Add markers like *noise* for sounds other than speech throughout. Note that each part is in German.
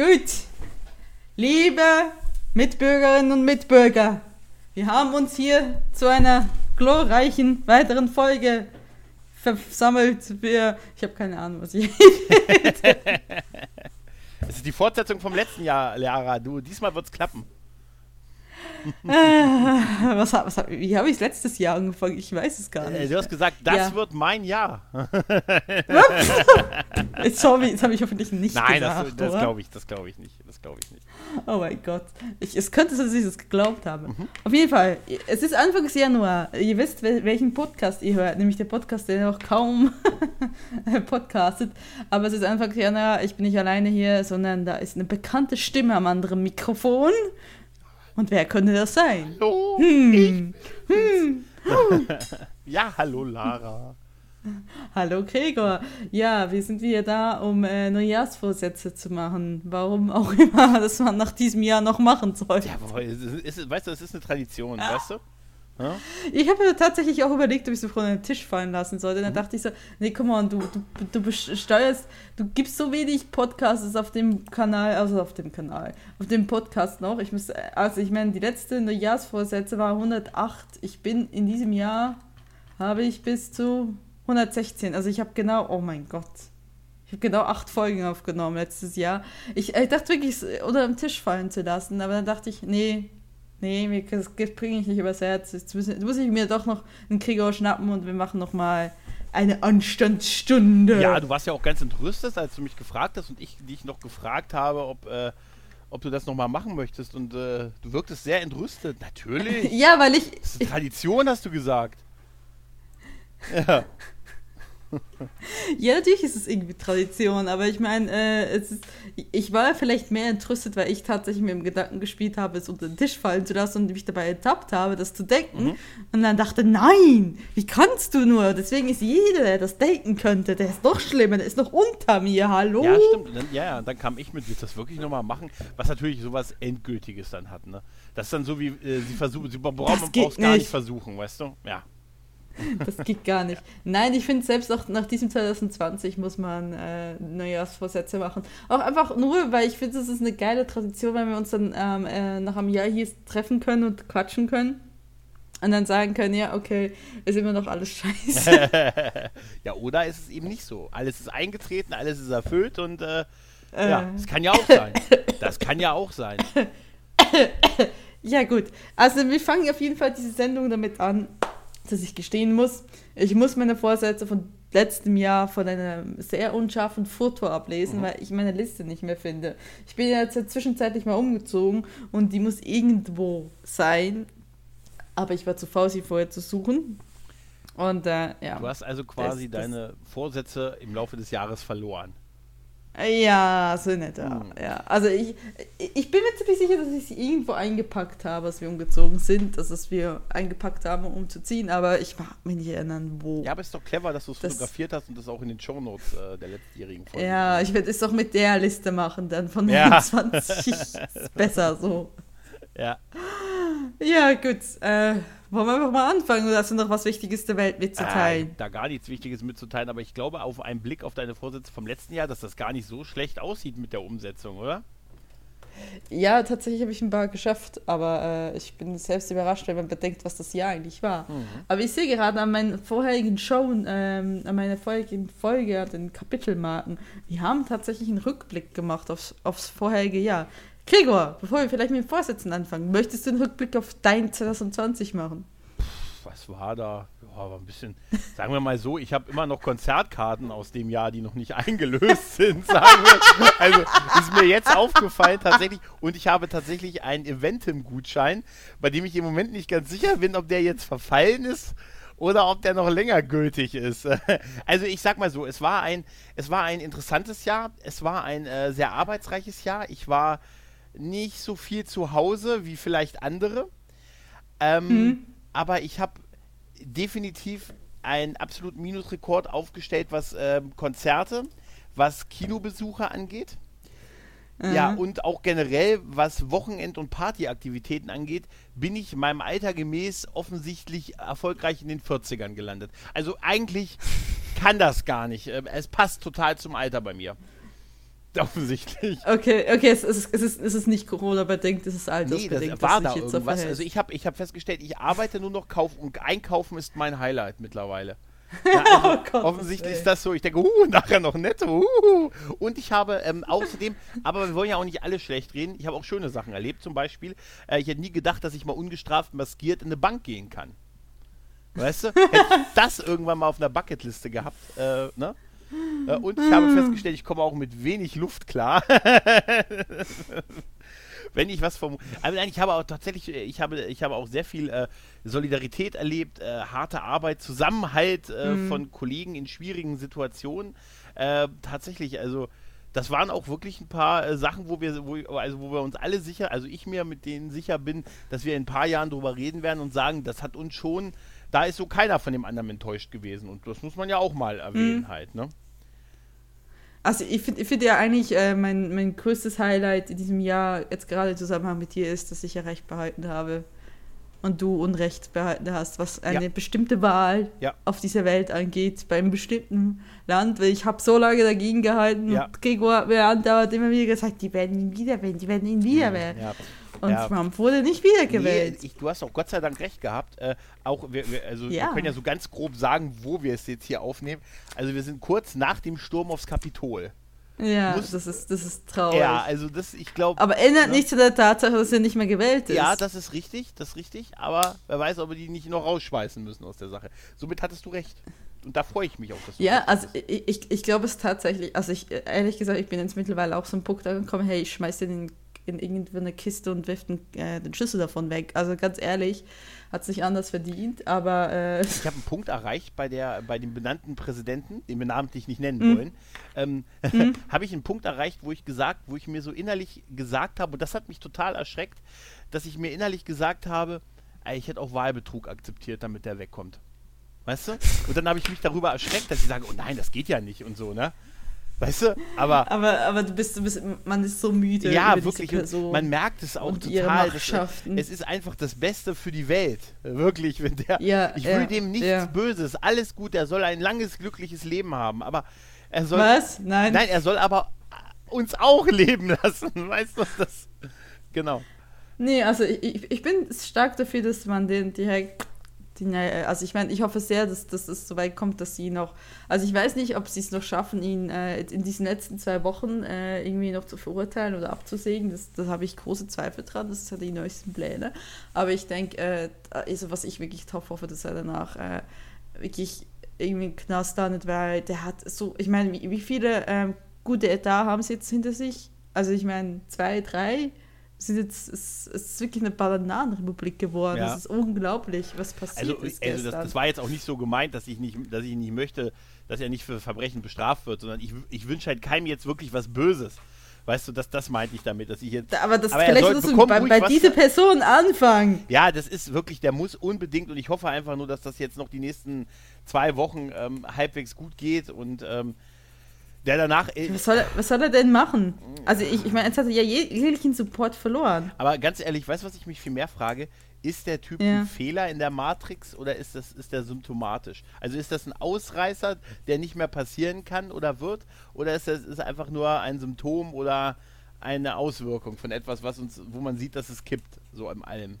Gut. Liebe Mitbürgerinnen und Mitbürger, wir haben uns hier zu einer glorreichen weiteren Folge versammelt. Wir, ich habe keine Ahnung, was ich. *laughs* Es ist die Fortsetzung vom letzten Jahr, Lara. Du, diesmal wird's klappen. Ah, was, was, wie habe ich es letztes Jahr angefangen? Ich weiß es gar Äh, nicht. du hast gesagt, das Ja. wird mein Jahr. Sorry, das habe ich hoffentlich nicht Nein, gesagt. das, das oder? glaube ich, das glaube ich nicht. Das glaube ich nicht. Oh mein Gott. Ich, es könnte sein, dass ich das geglaubt habe. Mhm. Auf jeden Fall, es ist Anfangs Januar. Ihr wisst, wel- welchen Podcast ihr hört, nämlich der Podcast, der noch kaum *laughs* podcastet. Aber es ist Anfangs Januar, ich bin nicht alleine hier, sondern da ist eine bekannte Stimme am anderen Mikrofon. Und wer könnte das sein? Hallo. Hm. Ja, *laughs* hallo Lara. Hallo Gregor. Ja, wir sind wieder da, um äh, Neujahrsvorsätze zu machen. Warum auch *laughs* immer, das man nach diesem Jahr noch machen soll. Jawohl, ist, weißt du, es ist eine Tradition, weißt du? Ja? Ich habe mir tatsächlich auch überlegt, ob ich so von den Tisch fallen lassen sollte. Dann dachte ich so, nee, komm on, du, du, du besteuerst, du gibst so wenig Podcasts auf dem Kanal, also auf dem Kanal, auf dem Podcast noch. Ich muss, also ich meine, die letzte Neujahrsvorsätze war 108. Ich bin in diesem Jahr, habe ich bis zu 116. Also ich habe genau, oh mein Gott. Ich habe genau acht Folgen aufgenommen letztes Jahr. Ich, ich dachte wirklich, es unter dem Tisch fallen zu lassen, aber dann dachte ich, nee, nee, das bringe ich nicht übers Herz. Jetzt muss, jetzt muss ich mir doch noch einen Krieger schnappen und wir machen noch mal eine Anstandsstunde. ja, du warst ja auch ganz entrüstet, als du mich gefragt hast und ich dich noch gefragt habe, ob, äh, ob du das nochmal machen möchtest. Und äh, du wirktest sehr entrüstet. Natürlich. *laughs* ja, weil ich, Das ist eine Tradition, hast du gesagt. *laughs* Ja. Ja, natürlich ist es irgendwie Tradition, aber ich meine, äh, es ist, ich war vielleicht mehr entrüstet, weil ich tatsächlich mit dem Gedanken gespielt habe, es unter den Tisch fallen zu lassen und mich dabei ertappt habe, das zu denken. Mhm. Und dann dachte, nein, wie kannst du nur? Deswegen ist jeder, der das denken könnte, der ist noch schlimmer, der ist noch unter mir, hallo? Ja, stimmt. Dann, ja, ja, und dann kam ich mit, willst du das wirklich nochmal machen? Was natürlich sowas Endgültiges dann hat, ne? Das ist dann so wie, äh, sie versuchen, sie brauchen, braucht gar nicht nicht. versuchen, weißt du? Ja. *laughs* Das geht gar nicht. Nein, ich finde, selbst auch nach diesem 2020 muss man äh, Neujahrsvorsätze machen. Auch einfach nur, weil ich finde, das ist eine geile Tradition, wenn wir uns dann ähm, äh, nach einem Jahr hier treffen können und quatschen können. Und dann sagen können, ja, okay, ist immer noch alles scheiße. *laughs* ja, oder ist es eben nicht so. Alles ist eingetreten, alles ist erfüllt und äh, Äh. ja, das kann ja auch sein. Das kann ja auch sein. *coughs* ja, gut. Also wir fangen auf jeden Fall diese Sendung damit an, dass ich gestehen muss, ich muss meine Vorsätze von letztem Jahr von einem sehr unscharfen Foto ablesen, weil ich meine Liste nicht mehr finde. Ich bin jetzt zwischenzeitlich mal umgezogen und die muss irgendwo sein, aber ich war zu faul, sie vorher zu suchen. Und äh, ja. Du hast also quasi Das- das- deine Vorsätze im Laufe des Jahres verloren. Ja, so nicht da. Hm. Ja. Also ich, ich bin mir ziemlich sicher, dass ich sie irgendwo eingepackt habe, als wir umgezogen sind, dass es wir eingepackt haben, um umzuziehen, aber ich mag mich nicht erinnern, wo. Ja, aber ist doch clever, dass du es fotografiert hast und das auch in den Shownotes äh, der letztjährigen Folge. Ja, ich werde es doch mit der Liste machen, dann von Ja. *laughs* 29. ist besser so. ja. Ja, gut. Äh, wollen wir einfach mal anfangen oder hast du noch was Wichtiges der Welt Äh, mitzuteilen? da gar nichts Wichtiges mitzuteilen, aber ich glaube, auf einen Blick auf deine Vorsätze vom letzten Jahr, dass das gar nicht so schlecht aussieht mit der Umsetzung, oder? Ja, tatsächlich habe ich ein paar geschafft, aber äh, ich bin selbst überrascht, wenn man bedenkt, was das Jahr eigentlich war. Aber ich sehe gerade an meinen vorherigen Showen, ähm, an meiner vorherigen Folge, an den Kapitelmarken, wir haben tatsächlich einen Rückblick gemacht aufs, aufs vorherige Jahr. Gregor, bevor wir vielleicht mit den Vorsätzen anfangen, möchtest du einen Rückblick auf dein 2020 machen? Was war da? Ja, war ein bisschen, sagen wir mal so, ich habe immer noch Konzertkarten aus dem Jahr, die noch nicht *laughs* eingelöst sind, wir. Also ist mir jetzt aufgefallen tatsächlich und ich habe tatsächlich einen Eventim-Gutschein, bei dem ich im Moment nicht ganz sicher bin, ob der jetzt verfallen ist oder ob der noch länger gültig ist. *laughs* Also ich sag mal so, es war ein, es war ein interessantes Jahr, es war ein äh, sehr arbeitsreiches Jahr. Ich war nicht so viel zu Hause wie vielleicht andere. Ähm, Aber ich habe definitiv einen absoluten Minusrekord aufgestellt, was ähm, Konzerte, was Kinobesuche angeht. Ja, und auch generell, was Wochenend- und Partyaktivitäten angeht, bin ich meinem Alter gemäß offensichtlich erfolgreich in den 40ern gelandet. Also eigentlich kann das gar nicht. Ähm, Es passt total zum Alter bei mir. *laughs* Offensichtlich. Okay, okay, es ist, es ist, es ist nicht Corona-bedingt, es ist Nee, altersbedingt. das war da irgendwas. Also ich habe ich hab festgestellt, ich arbeite nur noch Kauf und Einkaufen ist mein Highlight mittlerweile. *laughs* Ja, also Oh Gott, offensichtlich ey. ist das so. Ich denke, uh, *laughs* nachher noch netto. Uh. Und ich habe ähm, außerdem, aber wir wollen ja auch nicht alle schlecht reden, ich habe auch schöne Sachen erlebt. Zum Beispiel, äh, ich hätte nie gedacht, dass ich mal ungestraft maskiert in eine Bank gehen kann. Weißt du? Hätte ich das irgendwann mal auf einer Bucketliste gehabt, äh, ne? Äh, Und ich habe festgestellt, ich komme auch mit wenig Luft klar. *laughs* Wenn ich was vom. Aber nein, ich habe auch tatsächlich, äh, ich habe, ich habe auch sehr viel äh, Solidarität erlebt, äh, harte Arbeit, Zusammenhalt äh, von Kollegen in schwierigen Situationen. Äh, tatsächlich, also das waren auch wirklich ein paar äh, Sachen, wo wir, wo, also wo wir uns alle sicher, also ich mir mit denen sicher bin, dass wir in ein paar Jahren drüber reden werden und sagen, das hat uns schon, da ist so keiner von dem anderen enttäuscht gewesen. Und das muss man ja auch mal erwähnen halt, ne? Also ich finde find ja eigentlich, äh, mein, mein größtes Highlight in diesem Jahr, jetzt gerade im Zusammenhang mit dir, ist, dass ich ja Recht behalten habe und du Unrecht behalten hast, was eine Ja. bestimmte Wahl Ja. auf dieser Welt angeht, bei einem bestimmten Land. Weil ich habe so lange dagegen gehalten Ja. und Gregor hat mir andauernd immer wieder gesagt, die werden ihn wieder wählen, die werden ihn wieder wählen. Und Ja. Trump wurde nicht wiedergewählt. Nee, ich, du hast auch Gott sei Dank recht gehabt. Äh, auch wir, wir, also Ja. wir können ja so ganz grob sagen, wo wir es jetzt hier aufnehmen. Also wir sind kurz nach dem Sturm aufs Kapitol. Ja, Muss- das ist, das ist traurig. Ja, also das, ich glaube. Aber ändert Ne? nichts an der Tatsache, dass er nicht mehr gewählt ist. Ja, das ist richtig, das ist richtig, aber wer weiß, ob wir die nicht noch rausschmeißen müssen aus der Sache. Somit hattest du recht. Und da freue ich mich auch, dass du Ja, also ich, ich, ich glaube es tatsächlich, also ich, ehrlich gesagt, ich bin jetzt mittlerweile auch so ein Punkt angekommen, hey, ich schmeiß den in, in irgendwo eine Kiste und wirf den, äh, den Schlüssel davon weg. Also ganz ehrlich, hat es nicht anders verdient, aber äh, Ich habe einen Punkt erreicht bei, der, bei dem benannten Präsidenten, den wir namentlich nicht nennen Mhm. wollen. Ähm, *laughs* habe ich einen Punkt erreicht, wo ich gesagt, wo ich mir so innerlich gesagt habe, und das hat mich total erschreckt, dass ich mir innerlich gesagt habe, ey, ich hätte auch Wahlbetrug akzeptiert, damit der wegkommt. Weißt du? Und dann habe ich mich darüber erschreckt, dass ich sage, oh nein, das geht ja nicht und so, ne? Weißt du? Aber aber, aber du bist, du bist, man ist so müde ja, wirklich. Man merkt es auch total. Es ist einfach das Beste für die Welt. Wirklich, wenn der. Ja, ich ja, will dem nichts ja. Böses. Alles gut. Er soll ein langes, glückliches Leben haben. Aber er soll. Was? Nein. Nein, er soll aber uns auch leben lassen. *laughs* Weißt du, das. Genau. Nee, also ich, ich, ich bin stark dafür, dass man den direkt. Die, naja, also ich meine, ich hoffe sehr, dass, dass es so weit kommt, dass sie noch. Also ich weiß nicht, ob sie es noch schaffen, ihn äh, in diesen letzten zwei Wochen äh, irgendwie noch zu verurteilen oder abzusägen. Das, das habe ich große Zweifel dran. Das sind die neuesten Pläne. Aber ich denke, äh, also was ich wirklich drauf hoffe, dass er danach äh, wirklich irgendwie im Knast landet, weil der hat so, ich meine, wie, wie viele ähm, gute Etat haben sie jetzt hinter sich? Also ich meine, zwei, drei sind jetzt, es, es ist wirklich eine Bananenrepublik geworden. Ja. Das ist unglaublich, was passiert Also, ist also das, das war jetzt auch nicht so gemeint, dass ich nicht, dass ich nicht möchte, dass er nicht für Verbrechen bestraft wird, sondern ich, ich wünsche halt keinem jetzt wirklich was Böses. Weißt du, das, das meinte ich damit, dass ich jetzt. aber das aber er vielleicht soll- musst du bei, bei dieser Person anfangen. Ja, das ist wirklich, der muss unbedingt und ich hoffe einfach nur, dass das jetzt noch die nächsten zwei Wochen ähm, halbwegs gut geht und ähm, der danach. Was soll, er- was soll er denn machen? Also ich, ich meine, jetzt hat er ja je- jeglichen Support verloren. aber ganz ehrlich, weißt du, was ich mich viel mehr frage? Ist der Typ Ja. ein Fehler in der Matrix oder ist das ist der symptomatisch? Also ist das ein Ausreißer, der nicht mehr passieren kann oder wird? Oder ist das ist einfach nur ein Symptom oder eine Auswirkung von etwas, was uns, wo man sieht, dass es kippt, so im Allem?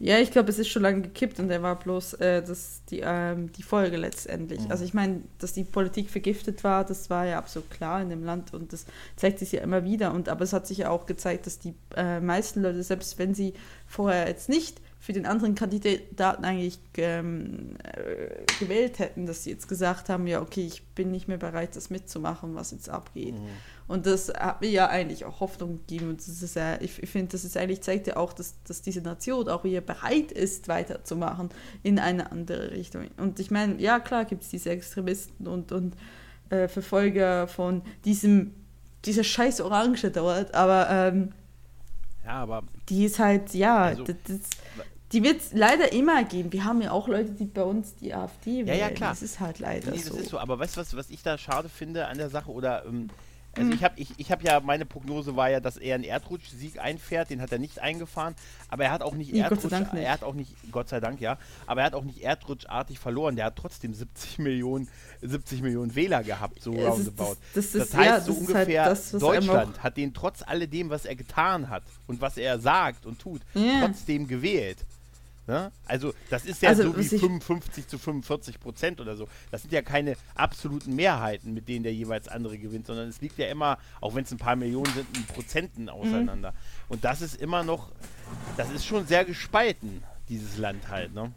Ja, ich glaube, es ist schon lange gekippt und er war bloß äh, das, die, ähm, die Folge letztendlich. Mhm. Also ich meine, dass die Politik vergiftet war, das war ja absolut klar in dem Land und das zeigt sich ja immer wieder. Und aber es hat sich ja auch gezeigt, dass die äh, meisten Leute, selbst wenn sie vorher jetzt nicht für den anderen Kandidaten eigentlich ähm, äh, gewählt hätten, dass sie jetzt gesagt haben, ja, okay, ich bin nicht mehr bereit, das mitzumachen, was jetzt abgeht. Und das hat mir ja eigentlich auch Hoffnung gegeben. Und das ist ja, ich, ich finde, das ist eigentlich, zeigt ja auch, dass, dass diese Nation auch wieder bereit ist, weiterzumachen in eine andere Richtung. Und ich meine, ja, klar gibt es diese Extremisten und, und äh, Verfolger von diesem, dieser scheiß Orange dort, aber ähm, Ja, aber die ist halt, ja, Also- das, das, die wird es leider immer geben. Wir haben ja auch Leute, die bei uns die AfD wählen. Ja, ja, klar. Das ist halt leider Nee, das so. ist so. Aber weißt du, was, was ich da schade finde an der Sache? Oder ähm, Also ich habe ich, ich hab ja, meine Prognose war ja, dass er einen Erdrutschsieg einfährt, den hat er nicht eingefahren, aber er hat auch nicht Nee, Gott sei Erdrutsch, Dank nicht. er hat auch nicht, Gott sei Dank, ja, aber er hat auch nicht erdrutschartig verloren, der hat trotzdem 70 Millionen, 70 Millionen Wähler gehabt, so es ist- roundabout. das- das das ist- heißt, ja, so das ist halt ungefähr das, Deutschland hat den trotz alledem, was er getan hat und was er sagt und tut, Ja. trotzdem gewählt. Ne? Also das ist ja Also, so wie was ich- 55 zu 45 Prozent oder so. Das sind ja keine absoluten Mehrheiten, mit denen der jeweils andere gewinnt, sondern es liegt ja immer, auch wenn es ein paar Millionen sind, in Prozenten auseinander. Und das ist immer noch, das ist schon sehr gespalten, dieses Land halt. Ne?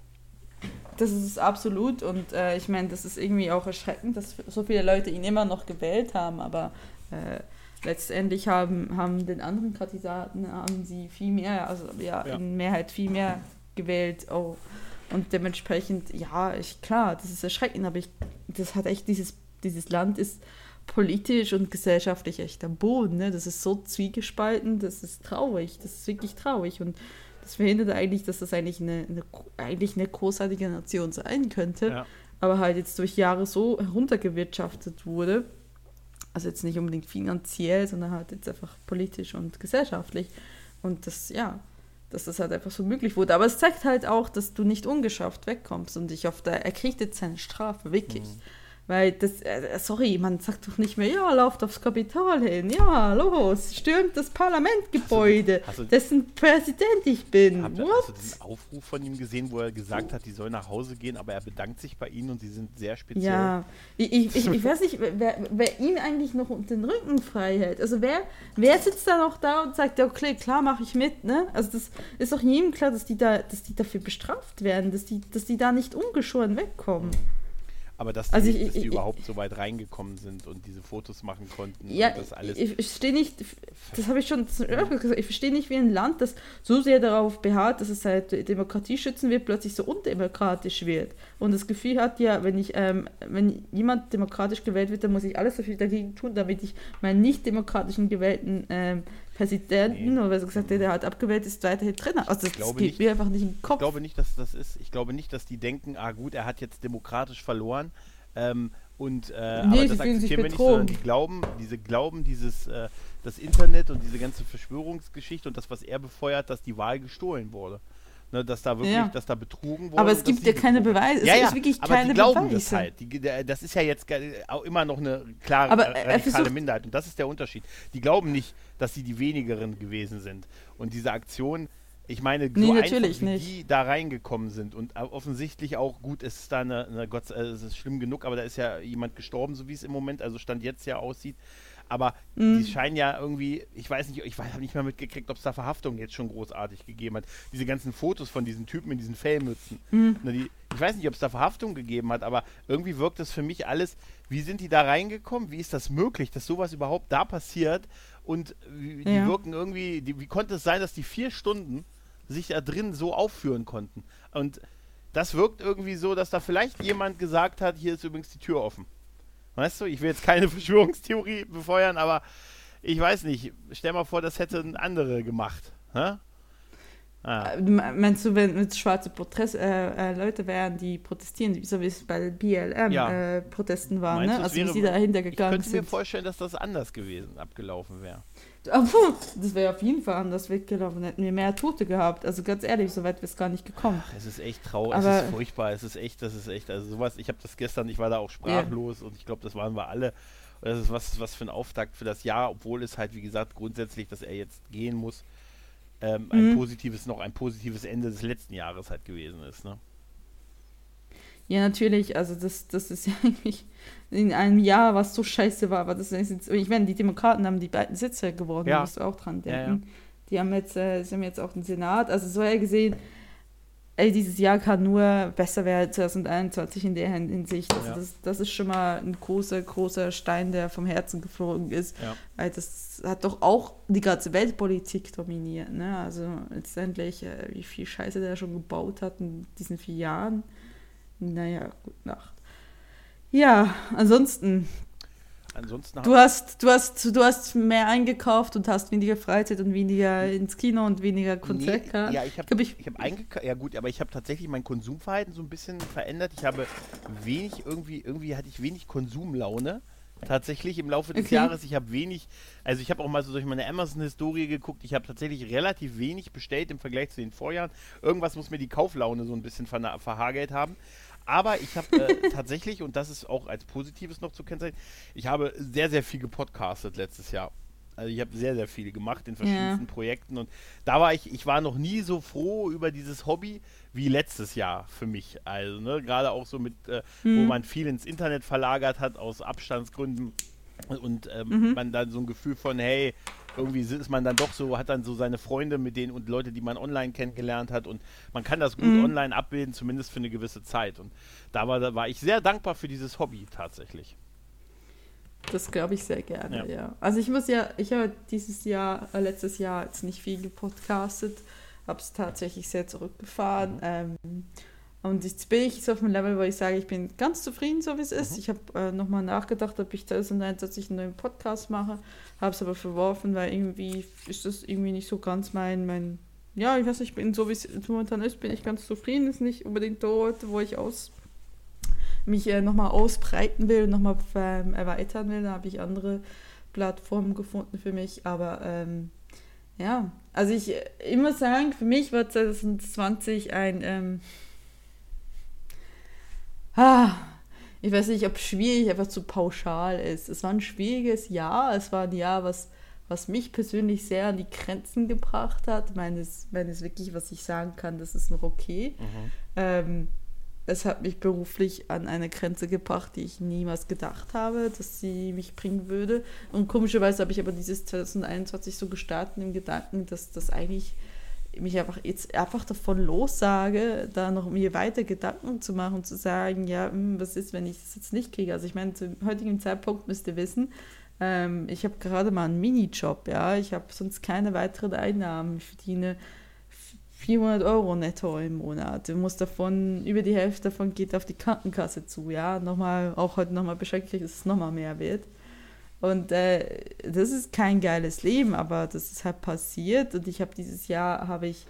Das ist es absolut und äh, ich meine, das ist irgendwie auch erschreckend, dass so viele Leute ihn immer noch gewählt haben, aber äh, letztendlich haben, haben den anderen Kandidaten haben sie viel mehr, also ja, Ja. in Mehrheit viel mehr gewählt. Oh. Und dementsprechend, ja, ich, klar, das ist erschreckend, aber ich, das hat echt, dieses, dieses Land ist politisch und gesellschaftlich echt am Boden. Ne? Das ist so zwiegespalten, das ist traurig, das ist wirklich traurig. Und das verhindert eigentlich, dass das eigentlich eine, eine, eigentlich eine großartige Nation sein könnte, Ja. aber halt jetzt durch Jahre so heruntergewirtschaftet wurde. Also jetzt nicht unbedingt finanziell, sondern halt jetzt einfach politisch und gesellschaftlich. Und das, ja, dass das halt einfach so möglich wurde. Aber es zeigt halt auch, dass du nicht ungeschafft wegkommst und ich hoffe, er kriegt jetzt seine Strafe, wirklich. Weil das, äh, sorry, man sagt doch nicht mehr, ja, lauft aufs Kapital hin, ja, los, stürmt das Parlamentgebäude, du- dessen Präsident ich bin. Habt ihr, hast du diesen Aufruf von ihm gesehen, wo er gesagt hat, die soll nach Hause gehen, aber er bedankt sich bei ihnen und sie sind sehr speziell. Ja, ich, ich, ich, ich weiß nicht, wer, wer ihm eigentlich noch den Rücken frei hält. Also wer, wer sitzt da noch da und sagt, ja, okay, klar, mache ich mit, ne? Also das ist doch jedem klar, dass die da, dass die dafür bestraft werden, dass die, dass die da nicht ungeschoren wegkommen. Aber dass die, Also ich- dass die ich- überhaupt so weit reingekommen sind und diese Fotos machen konnten Ja, das alles. ich, ich verstehe nicht, das habe ich schon gesagt, ich verstehe nicht, wie ein Land, das so sehr darauf beharrt, dass es halt Demokratie schützen wird, plötzlich so undemokratisch wird. Und das Gefühl hat, ja, wenn ich, ähm, wenn jemand demokratisch gewählt wird, dann muss ich alles dafür dagegen tun, damit ich meinen nicht demokratischen gewählten ähm, Präsidenten, Nee. oder was gesagt, der, der halt abgewählt ist, weiterhin habe. Also das, geht nicht. mir einfach nicht in den Ich Kopf. glaube nicht, dass das ist. Ich glaube nicht, dass die denken, ah gut, er hat jetzt demokratisch verloren. Ähm, und äh, Nee, aber das akzeptieren wir nicht, sondern die glauben, diese glauben dieses äh, das Internet und diese ganze Verschwörungsgeschichte und das, was er befeuert, dass die Wahl gestohlen wurde. Ne, dass da wirklich, Ja. dass da betrogen wurde. Aber es gibt ja keine Beweise. Es ja, ja, ist wirklich aber keine die glauben Beweise. das halt. Die, der- das ist ja jetzt auch immer noch eine klare Aber äh, er radikale Minderheit. Und das ist der Unterschied. Die glauben nicht, dass sie die wenigeren gewesen sind. Und diese Aktion, ich meine, so Nee, einfach, natürlich wie nicht. die da reingekommen sind und offensichtlich auch, gut, es ist da eine, eine Gott, es ist schlimm genug, aber da ist ja jemand gestorben, so wie es im Moment, also Stand jetzt ja aussieht. Aber Mhm. die scheinen ja irgendwie, ich weiß nicht, ich habe nicht mal mitgekriegt, ob es da Verhaftungen jetzt schon großartig gegeben hat. Diese ganzen Fotos von diesen Typen in diesen Fellmützen. Mhm. Die, ich weiß nicht, ob es da Verhaftungen gegeben hat, aber irgendwie wirkt es für mich alles, wie sind die da reingekommen? Wie ist das möglich, dass sowas überhaupt da passiert? Und wie, die Ja. wirken irgendwie, die, wie konnte es sein, dass die vier Stunden sich da drin so aufführen konnten? Und das wirkt irgendwie so, dass da vielleicht jemand gesagt hat, hier ist übrigens die Tür offen. Weißt du, ich will jetzt keine *laughs* Verschwörungstheorie befeuern, aber ich weiß nicht. Stell mal vor, das hätten andere gemacht. Hä? Ah, Äh, Meinst du, wenn es schwarze Protest, äh, äh, Leute wären, die protestieren, so wie es bei BLM Ja. äh, Protesten war, Meinst ne? Also wie wäre- sie dahinter ich gegangen könnte mir sind. vorstellen, dass das anders gewesen, abgelaufen wäre. Das wäre auf jeden Fall anders weggelaufen, hätten wir mehr Tote gehabt. Also ganz ehrlich, so weit wäre es gar nicht gekommen. Es ist echt traurig, es ist furchtbar, es ist echt, das ist echt, also sowas, ich habe das gestern, ich war da auch sprachlos und ich glaube, das waren wir alle. Und Das ist was, was für ein Auftakt für das Jahr, obwohl es halt, wie gesagt, grundsätzlich, dass er jetzt gehen muss, ähm, ein Mhm. positives, noch ein positives Ende des letzten Jahres halt gewesen ist, ne? Ja, natürlich, also das, das ist *laughs* ja eigentlich in einem Jahr, was so scheiße war, aber das ist jetzt, ich meine, die Demokraten haben die beiden Sitze geworden, Ja. da musst du auch dran Ja, denken. Die haben jetzt, äh, sie haben jetzt auch den Senat, also so ja gesehen, ey, dieses Jahr kann nur besser werden als 2021 in der Hin- Hinsicht. Also Ja. das, das ist schon mal ein großer, großer Stein, der vom Herzen geflogen ist. Ja. Weil das hat doch auch die ganze Weltpolitik dominiert. Ne? Also letztendlich, äh, wie viel Scheiße der schon gebaut hat in diesen vier Jahren. Naja, gute Nacht. Ja, ansonsten, Ansonsten du hast, du hast, du hast mehr eingekauft und hast weniger Freizeit und weniger ins Kino und weniger Konzertkarten. Nee, ja, ich habe ich- ich hab eingekauft, ja gut, aber ich habe tatsächlich mein Konsumverhalten so ein bisschen verändert. Ich habe wenig irgendwie, irgendwie hatte ich wenig Konsumlaune tatsächlich im Laufe des Okay. Jahres. Ich habe wenig, also ich habe auch mal so durch meine Amazon-Historie geguckt. Ich habe tatsächlich relativ wenig bestellt im Vergleich zu den Vorjahren. Irgendwas muss mir die Kauflaune so ein bisschen verna- verhagelt haben. Aber ich habe äh, *laughs* tatsächlich, und das ist auch als Positives noch zu kennzeichnen, ich habe sehr, sehr viel gepodcastet letztes Jahr. Also ich habe sehr, sehr viel gemacht in verschiedensten Projekten und da war ich, ich war noch nie so froh über dieses Hobby wie letztes Jahr für mich. Also ne, gerade auch so mit, äh, wo man viel ins Internet verlagert hat aus Abstandsgründen und ähm, man dann so ein Gefühl von, hey, irgendwie ist man dann doch so, hat dann so seine Freunde mit denen und Leute, die man online kennengelernt hat und man kann das gut online abbilden, zumindest für eine gewisse Zeit. Und da war, da war ich sehr dankbar für dieses Hobby tatsächlich. Das glaube ich sehr gerne, Ja. ja. Also ich muss ja, ich habe dieses Jahr, äh, letztes Jahr jetzt nicht viel gepodcastet, habe es tatsächlich sehr zurückgefahren. Ähm, und jetzt bin ich so auf einem Level, wo ich sage, ich bin ganz zufrieden, so wie es ist. Ich habe äh, nochmal nachgedacht, ob ich 2021 einen neuen Podcast mache, habe es aber verworfen, weil irgendwie ist das irgendwie nicht so ganz mein, mein, ja, ich weiß nicht, ich bin so wie es momentan ist, bin ich ganz zufrieden, ist nicht unbedingt dort, wo ich aus mich äh, nochmal ausbreiten will, nochmal ähm, erweitern will, da habe ich andere Plattformen gefunden für mich, aber ähm, ja, also ich äh, immer sagen, für mich war 2020 ein, ähm, ah, ich weiß nicht, ob schwierig einfach zu pauschal ist. Es war ein schwieriges Jahr, es war ein Jahr, was, was mich persönlich sehr an die Grenzen gebracht hat, meines, meines wirklich, was ich sagen kann, das ist noch okay. Ähm, es hat mich beruflich an eine Grenze gebracht, die ich niemals gedacht habe, dass sie mich bringen würde. Und komischerweise habe ich aber dieses 2021 so gestartet im Gedanken, dass das eigentlich mich einfach jetzt einfach davon lossage, da noch mir weiter Gedanken zu machen und zu sagen, ja, hm, was ist, wenn ich das jetzt nicht kriege? Also ich meine, zum heutigen Zeitpunkt müsst ihr wissen, ähm, ich habe gerade mal einen Minijob, ja, ich habe sonst keine weiteren Einnahmen, ich verdiene 400 Euro netto im Monat. Du musst davon, über die Hälfte davon geht auf die Krankenkasse zu, ja. Nochmal, auch heute nochmal Bescheid dass es nochmal mehr wird. Und äh, das ist kein geiles Leben, aber das ist halt passiert. Und ich habe dieses Jahr, habe ich,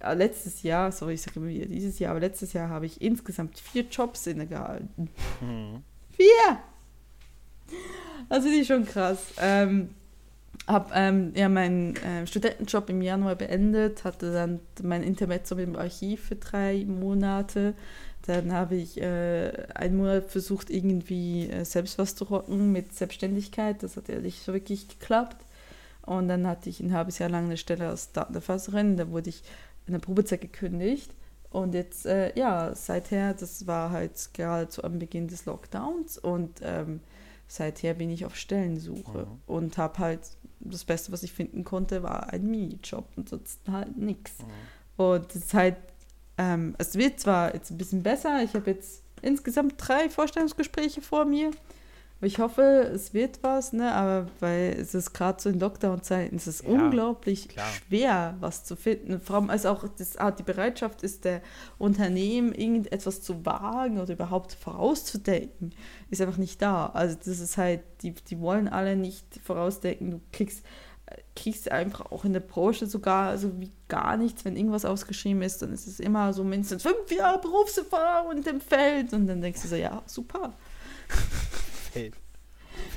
äh, letztes Jahr, sorry, ich sage immer wieder dieses Jahr, aber letztes Jahr habe ich insgesamt vier Jobs innegehalten. Mhm. Vier! Das finde ich schon krass. Ähm, habe ähm, ja meinen ähm, Studentenjob im Januar beendet, hatte dann mein Intermezzo dem Archiv für drei Monate. Dann habe ich äh, einen Monat versucht, irgendwie äh, selbst was zu rocken mit Selbstständigkeit. Das hat ja nicht so wirklich geklappt. Und dann hatte ich ein halbes Jahr lang eine Stelle als Datenerfasserin. Da wurde ich in der Probezeit gekündigt. Und jetzt, äh, ja, seither, das war halt gerade zu am Beginn des Lockdowns und ähm, seither bin ich auf Stellensuche Mhm. und habe halt das Beste, was ich finden konnte, war ein Minijob und sonst halt nichts. Und es ist halt, ähm, es wird zwar jetzt ein bisschen besser, ich habe jetzt insgesamt drei Vorstellungsgespräche vor mir. Ich hoffe, es wird was, ne? aber weil es ist gerade so in Lockdown-Zeiten, es ist Ja, unglaublich klar. schwer, was zu finden. Vor allem, als auch das, ah, die Bereitschaft ist, der Unternehmen irgendetwas zu wagen oder überhaupt vorauszudenken, ist einfach nicht da. Also das ist halt, die, die wollen alle nicht vorausdenken. Du kriegst, kriegst einfach auch in der Branche sogar so wie gar nichts, wenn irgendwas ausgeschrieben ist, dann ist es immer so mindestens fünf Jahre Berufserfahrung in dem Feld und dann denkst du so, ja, super. Fällt.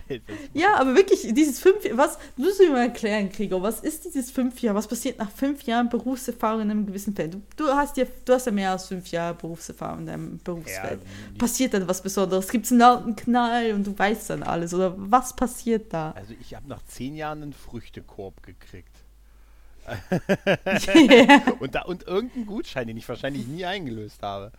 *laughs* Ja, aber wirklich, dieses fünf was, du musst mir mal erklären, Gregor, was ist dieses fünf Jahre, was passiert nach fünf Jahren Berufserfahrung in einem gewissen Feld? Du, du, hast, ja, du hast ja mehr als fünf Jahre Berufserfahrung in deinem Berufsfeld. die- passiert dann was Besonderes? Gibt es einen lauten Knall und du weißt dann alles? Oder was passiert da? Also ich habe nach zehn Jahren einen Früchtekorb gekriegt. Yeah. *laughs* Und, da, und irgendeinen Gutschein, den ich wahrscheinlich nie eingelöst habe.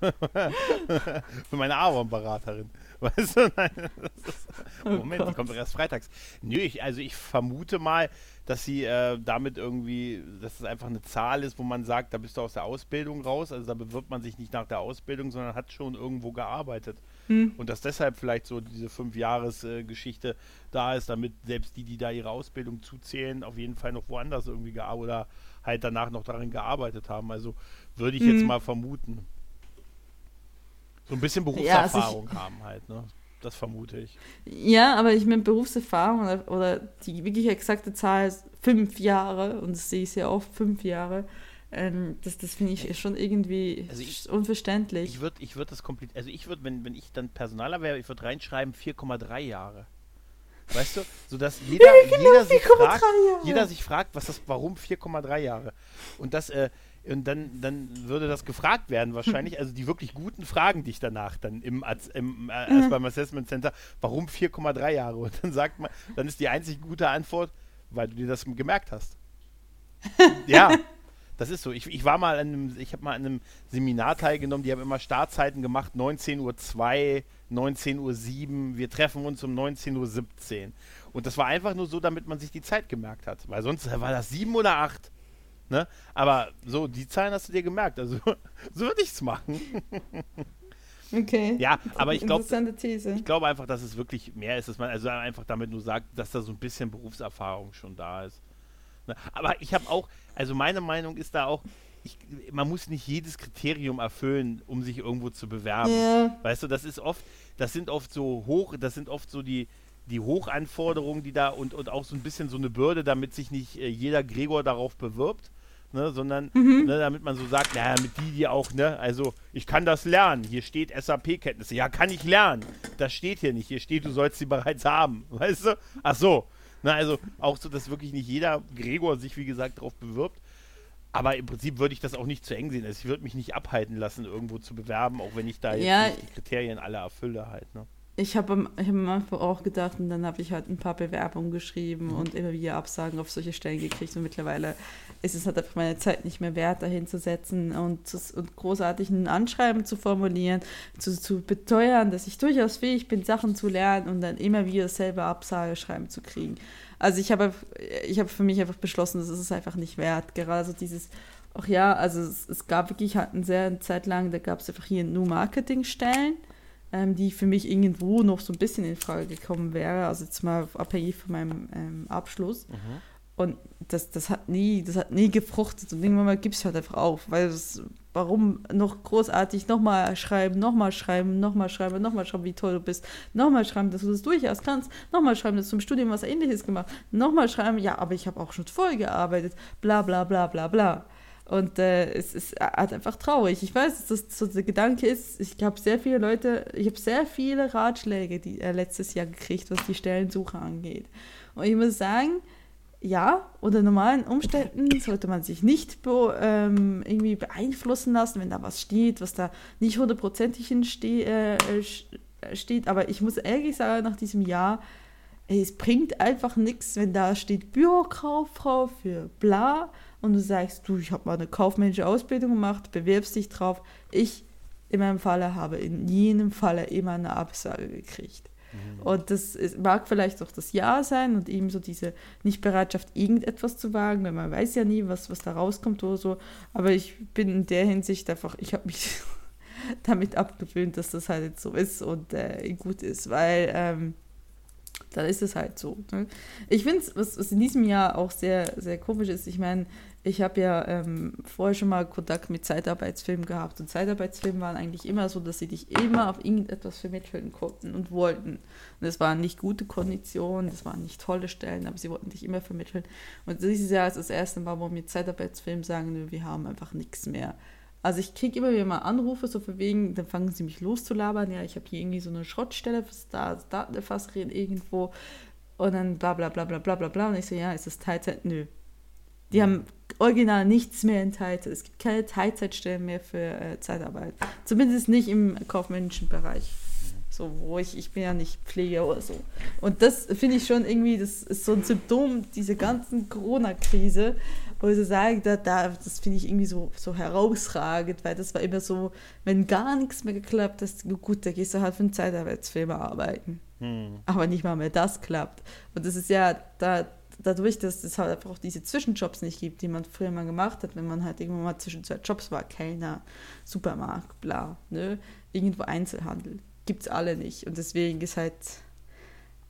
*laughs* Für meine Ahornberaterin. *laughs* Weißt du? Nein, das ist, Moment, die Gott. kommt doch erst freitags. Nö, ich, also ich vermute mal, dass sie äh, damit irgendwie, dass es einfach eine Zahl ist, wo man sagt, da bist du aus der Ausbildung raus. Also da bewirbt man sich nicht nach der Ausbildung, sondern hat schon irgendwo gearbeitet. Hm. Und dass deshalb vielleicht so diese Fünf-Jahres-Geschichte da ist, damit selbst die, die da ihre Ausbildung zuzählen, auf jeden Fall noch woanders irgendwie gearbeitet oder halt danach noch daran gearbeitet haben. Also würde ich jetzt Mhm. mal vermuten. So ein bisschen Ja, also Berufserfahrung haben halt, ne? Das vermute ich. Ja, aber ich meine, Berufserfahrung oder, oder die wirklich exakte Zahl ist fünf Jahre und das sehe ich sehr oft, fünf Jahre. Ähm, das das finde ich schon irgendwie Also ich- unverständlich. Ich würde ich würd das komplett, also ich würde, wenn, wenn ich dann Personaler wäre, ich würde reinschreiben 4,3 Jahre. Weißt du, sodass *laughs* jeder, jeder, sich 4,3 fragt, jeder sich fragt, was das, warum 4,3 Jahre? Und das, äh, und dann, dann würde das gefragt werden wahrscheinlich, *laughs* also die wirklich guten Fragen dich danach dann im, im äh, Mhm. erst beim Assessment Center, warum 4,3 Jahre? Und dann sagt man, dann ist die einzig gute Antwort, weil du dir das gemerkt hast. *laughs* ja, das ist so. Ich, ich war mal an einem, ich habe mal an einem Seminar teilgenommen, die haben immer Startzeiten gemacht, 19.02 Uhr, 19.07 Uhr, wir treffen uns um 19.17 Uhr. Und das war einfach nur so, damit man sich die Zeit gemerkt hat. Weil sonst war das sieben oder acht. Ne? Aber so, die Zahlen hast du dir gemerkt. Also *laughs* so würde ich es machen. *laughs* Okay. Ja, aber ich glaube, ich glaube einfach, dass es wirklich mehr ist, dass man also einfach damit nur sagt, dass da so ein bisschen Berufserfahrung schon da ist. Ne? Aber ich habe auch, also meine Meinung ist da auch, ich, man muss nicht jedes Kriterium erfüllen, um sich irgendwo zu bewerben. Ja. Weißt du, das ist oft, das sind oft so hoch, das sind oft so die, die Hochanforderungen, die da und, und auch so ein bisschen so eine Bürde, damit sich nicht äh, jeder Gregor darauf bewirbt. Ne, sondern ne, damit man so sagt, naja, mit die, die auch, ne, also ich kann das lernen. Hier steht SAP-Kenntnisse. Ja, kann ich lernen. Das steht hier nicht. Hier steht, du sollst sie bereits haben. Weißt du? Ach so. Na, also auch so, dass wirklich nicht jeder Gregor sich, wie gesagt, darauf bewirbt. Aber im Prinzip würde ich das auch nicht zu eng sehen. Also ich würde mich nicht abhalten lassen, irgendwo zu bewerben, auch wenn ich da jetzt Ja. nicht die Kriterien alle erfülle halt. Ne? Ich habe am, ich hab am Anfang auch gedacht und dann habe ich halt ein paar Bewerbungen geschrieben und immer wieder Absagen auf solche Stellen gekriegt und mittlerweile ist es halt einfach meine Zeit nicht mehr wert, dahin zu setzen und, zu- und großartig ein Anschreiben zu formulieren, zu, zu beteuern, dass ich durchaus fähig bin, Sachen zu lernen und dann immer wieder selber Absageschreiben zu kriegen. Also ich habe ich habe für mich einfach beschlossen, das ist es einfach nicht wert. Gerade so dieses, ach ja, also es, es gab wirklich halt eine sehr eine Zeit lang, da gab es einfach hier nur Marketingstellen ähm, die für mich irgendwo noch so ein bisschen in Frage gekommen wäre, also jetzt mal abhängig von meinem ähm, Abschluss. Und das, das hat nie, das hat nie gefruchtet. Und irgendwann mal gibst halt einfach auf, weil das, warum noch großartig nochmal schreiben, nochmal schreiben, nochmal schreiben, nochmal schreiben, wie toll du bist, nochmal schreiben, dass du das durchaus kannst, nochmal schreiben, dass du im Studium was ähnliches gemacht, nochmal schreiben, ja, aber ich habe auch schon voll gearbeitet, bla bla bla bla bla. Und äh, es ist halt einfach traurig. Ich weiß, dass das so der Gedanke ist, ich habe sehr viele Leute, ich habe sehr viele Ratschläge die, äh, letztes Jahr gekriegt, was die Stellensuche angeht. Und ich muss sagen, ja, unter normalen Umständen sollte man sich nicht be ähm, irgendwie beeinflussen lassen, wenn da was steht, was da nicht hundertprozentig hinste äh, äh, steht. Aber ich muss ehrlich sagen, nach diesem Jahr, ey, es bringt einfach nichts, wenn da steht Bürokauffrau für bla und du sagst, du, ich habe mal eine kaufmännische Ausbildung gemacht, bewirbst dich drauf. Ich in meinem Falle habe in jedem Falle immer eine Absage gekriegt. Und das ist, mag vielleicht auch das Ja sein und eben so diese Nichtbereitschaft, irgendetwas zu wagen, weil man weiß ja nie, was, was da rauskommt oder so. Aber ich bin in der Hinsicht einfach, ich habe mich *laughs* damit abgewöhnt, dass das halt jetzt so ist und äh, gut ist, weil ähm, dann ist es halt so. Ne? Ich finde es, was, was in diesem Jahr auch sehr, sehr komisch ist, ich meine, ich habe ja ähm, vorher schon mal Kontakt mit Zeitarbeitsfilmen gehabt und Zeitarbeitsfilme waren eigentlich immer so, dass sie dich immer auf irgendetwas vermitteln konnten und wollten. Und es waren nicht gute Konditionen, das waren nicht tolle Stellen, aber sie wollten dich immer vermitteln. Und dieses Jahr ist das erste Mal, wo mir Zeitarbeitsfilme sagen, wir haben einfach nichts mehr. Also ich kriege immer wieder mal Anrufe, so für wegen, dann fangen sie mich loszulabern, ja, ich habe hier irgendwie so eine Schrottstelle fürs Da- Datenerfasserin irgendwo und dann bla bla bla bla bla bla bla und ich so, ja, ist das Teilzeit? Nö. Die haben original nichts mehr in Teilzeit. Es gibt keine Teilzeitstellen mehr für äh, Zeitarbeit. Zumindest nicht im kaufmännischen Bereich. So, wo ich, ich bin ja nicht Pfleger oder so. Und das finde ich schon irgendwie, das ist so ein Symptom dieser ganzen Corona-Krise, wo ich so sage, da, da, das finde ich irgendwie so, so herausragend, weil das war immer so, wenn gar nichts mehr geklappt hat, gut, da gehst du halt für einen Zeitarbeitsfilm arbeiten. Hm. Aber nicht mal mehr das klappt. Und das ist ja da, dadurch, dass es halt einfach auch diese Zwischenjobs nicht gibt, die man früher mal gemacht hat, wenn man halt irgendwann mal zwischen zwei Jobs war, Kellner, Supermarkt, bla, ne? Irgendwo Einzelhandel. Gibt es alle nicht. Und deswegen ist halt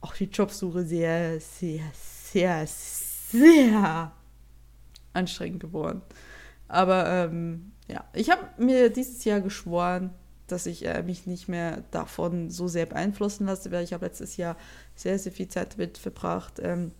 auch die Jobsuche sehr, sehr, sehr, sehr anstrengend geworden. Aber ähm, ja, ich habe mir dieses Jahr geschworen, dass ich äh, mich nicht mehr davon so sehr beeinflussen lasse, weil ich habe letztes Jahr sehr, sehr viel Zeit damit verbracht, ähm,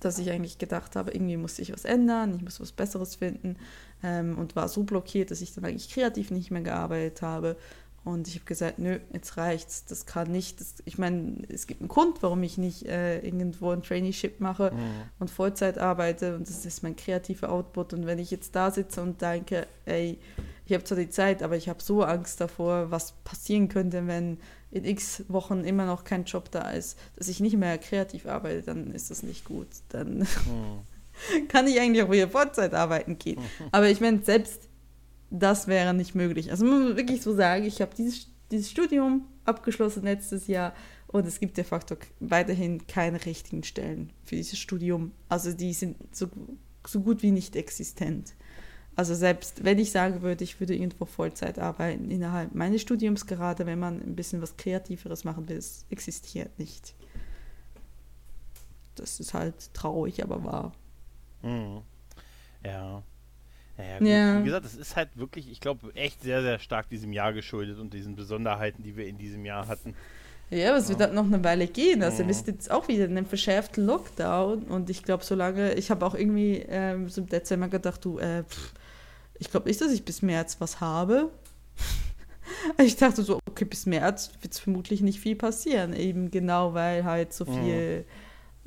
dass ich eigentlich gedacht habe, irgendwie muss ich was ändern, ich muss was Besseres finden ähm, und war so blockiert, dass ich dann eigentlich kreativ nicht mehr gearbeitet habe. Und ich habe gesagt, nö, jetzt reicht's. Das kann nicht. Das, ich meine, es gibt einen Grund, warum ich nicht äh, irgendwo ein Traineeship mache mhm. und Vollzeit arbeite. Und das ist mein kreativer Output. Und wenn ich jetzt da sitze und denke, ey, ich habe zwar die Zeit, aber ich habe so Angst davor, was passieren könnte, wenn in x Wochen immer noch kein Job da ist, dass ich nicht mehr kreativ arbeite, dann ist das nicht gut. Dann mhm. *laughs* kann ich eigentlich auch wieder Vollzeit arbeiten gehen. *laughs* Aber ich meine, selbst das wäre nicht möglich. Also man muss wirklich so sagen, ich habe dieses, dieses Studium abgeschlossen letztes Jahr und es gibt de facto weiterhin keine richtigen Stellen für dieses Studium. Also die sind so, so gut wie nicht existent. Also selbst wenn ich sagen würde, ich würde irgendwo Vollzeit arbeiten innerhalb meines Studiums, gerade wenn man ein bisschen was Kreativeres machen will, es existiert nicht. Das ist halt traurig, aber wahr. Mhm. Ja. Naja, gut. Ja. Wie gesagt, das ist halt wirklich, ich glaube, echt sehr, sehr stark diesem Jahr geschuldet und diesen Besonderheiten, die wir in diesem Jahr hatten. Ja, aber es wird halt noch eine Weile gehen. Also, wir sind jetzt auch wieder in einem verschärften Lockdown und ich glaube, solange, ich habe auch irgendwie ähm, so im Dezember gedacht, du, äh, pff, ich glaube nicht, dass ich bis März was habe. *laughs* ich dachte so, okay, bis März wird es vermutlich nicht viel passieren, eben genau, weil halt so viel. Mhm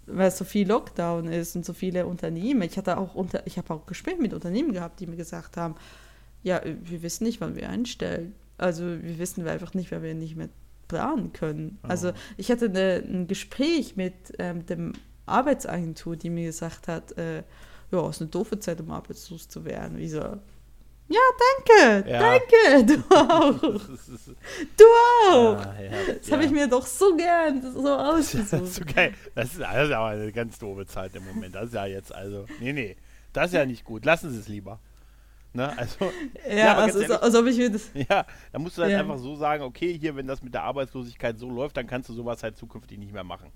weil so viel Lockdown ist und so viele Unternehmen. Ich hatte auch unter, ich habe auch Gespräche mit Unternehmen gehabt, die mir gesagt haben, ja, wir wissen nicht, wann wir einstellen. Also wir wissen einfach nicht, weil wir nicht mehr planen können. Oh. Also ich hatte eine, ein Gespräch mit ähm, dem Arbeitsagentur, die mir gesagt hat, äh, ja, es ist eine doofe Zeit, um arbeitslos zu werden. Wie so, ja, danke, ja. danke, *laughs* du auch. Du auch. Ja, ja, das habe ich mir doch so gern so ausgesucht. *laughs* Das ist, so geil. Das, ist, das ist aber eine ganz doofe Zeit im Moment. Das ist ja jetzt also, nee, nee, das ist ja nicht gut. Lassen Sie es lieber. Ne? Also, *laughs* ja, also, ehrlich, also ob ich mir das. Ja, da musst du dann einfach so sagen, okay, hier, wenn das mit der Arbeitslosigkeit so läuft, dann kannst du sowas halt zukünftig nicht mehr machen.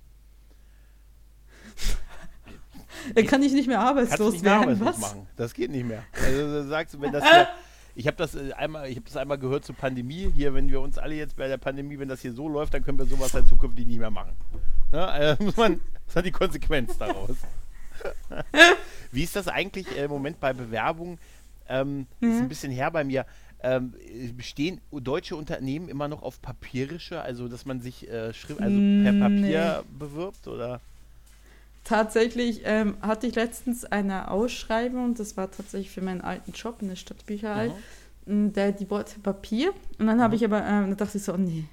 Dann kann ich nicht mehr arbeitslos nicht werden. Arbeitslos was? Machen. Das geht nicht mehr. Also sagst du, wenn das hier, *laughs* ich habe das äh, einmal, ich habe das einmal gehört zur Pandemie. Hier, wenn wir uns alle jetzt bei der Pandemie, wenn das hier so läuft, dann können wir sowas halt zukünftig nicht mehr machen. Ne? Also *laughs* muss man, das hat die Konsequenz daraus. *laughs* Wie ist das eigentlich äh, im Moment bei Bewerbungen? Ähm, mhm. Ist ein bisschen her bei mir. Ähm, bestehen deutsche Unternehmen immer noch auf papierische, also dass man sich äh, Schrift, also per Papier nee. bewirbt oder? Tatsächlich ähm, hatte ich letztens eine Ausschreibung, das war tatsächlich für meinen alten Job in der Stadtbücherei, mhm. der die Worte Papier. Und dann habe mhm. ich aber, ähm, da dachte ich so, oh nee.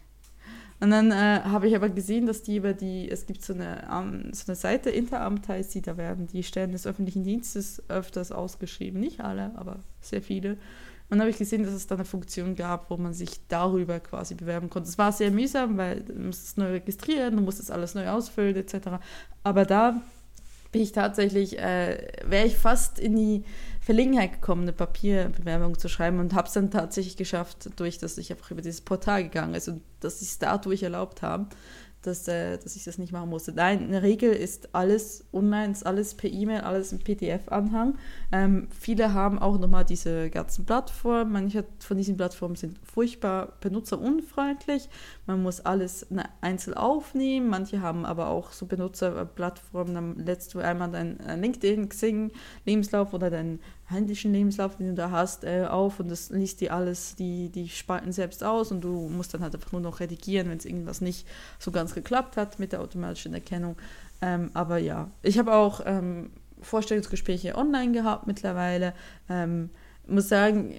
Und dann äh, habe ich aber gesehen, dass die über die, es gibt so eine, um, so eine Seite, Interamt heißt sie, da werden die Stellen des öffentlichen Dienstes öfters ausgeschrieben. Nicht alle, aber sehr viele. Und dann habe ich gesehen, dass es da eine Funktion gab, wo man sich darüber quasi bewerben konnte. Es war sehr mühsam, weil du musst es neu registrieren, du musst es alles neu ausfüllen etc. Aber da bin ich tatsächlich, äh, wäre ich fast in die Verlegenheit gekommen, eine Papierbewerbung zu schreiben und habe es dann tatsächlich geschafft, durch dass ich einfach über dieses Portal gegangen ist und dass sie es dadurch erlaubt haben dass, äh, dass ich das nicht machen musste. Nein, in der Regel ist alles online, ist alles per E-Mail, alles im PDF-Anhang. Ähm, viele haben auch nochmal diese ganzen Plattformen. Manche von diesen Plattformen sind furchtbar benutzerunfreundlich. Man muss alles einzeln aufnehmen. Manche haben aber auch so Benutzerplattformen, dann lädst du einmal dein äh, LinkedIn, Xing, Lebenslauf oder deinen händischen Lebenslauf, den du da hast, äh, auf und das liest dir alles, die, die Spalten selbst aus und du musst dann halt einfach nur noch redigieren, wenn es irgendwas nicht so ganz geklappt hat mit der automatischen Erkennung. Ähm, aber ja, ich habe auch ähm, Vorstellungsgespräche online gehabt mittlerweile. Ähm, muss sagen,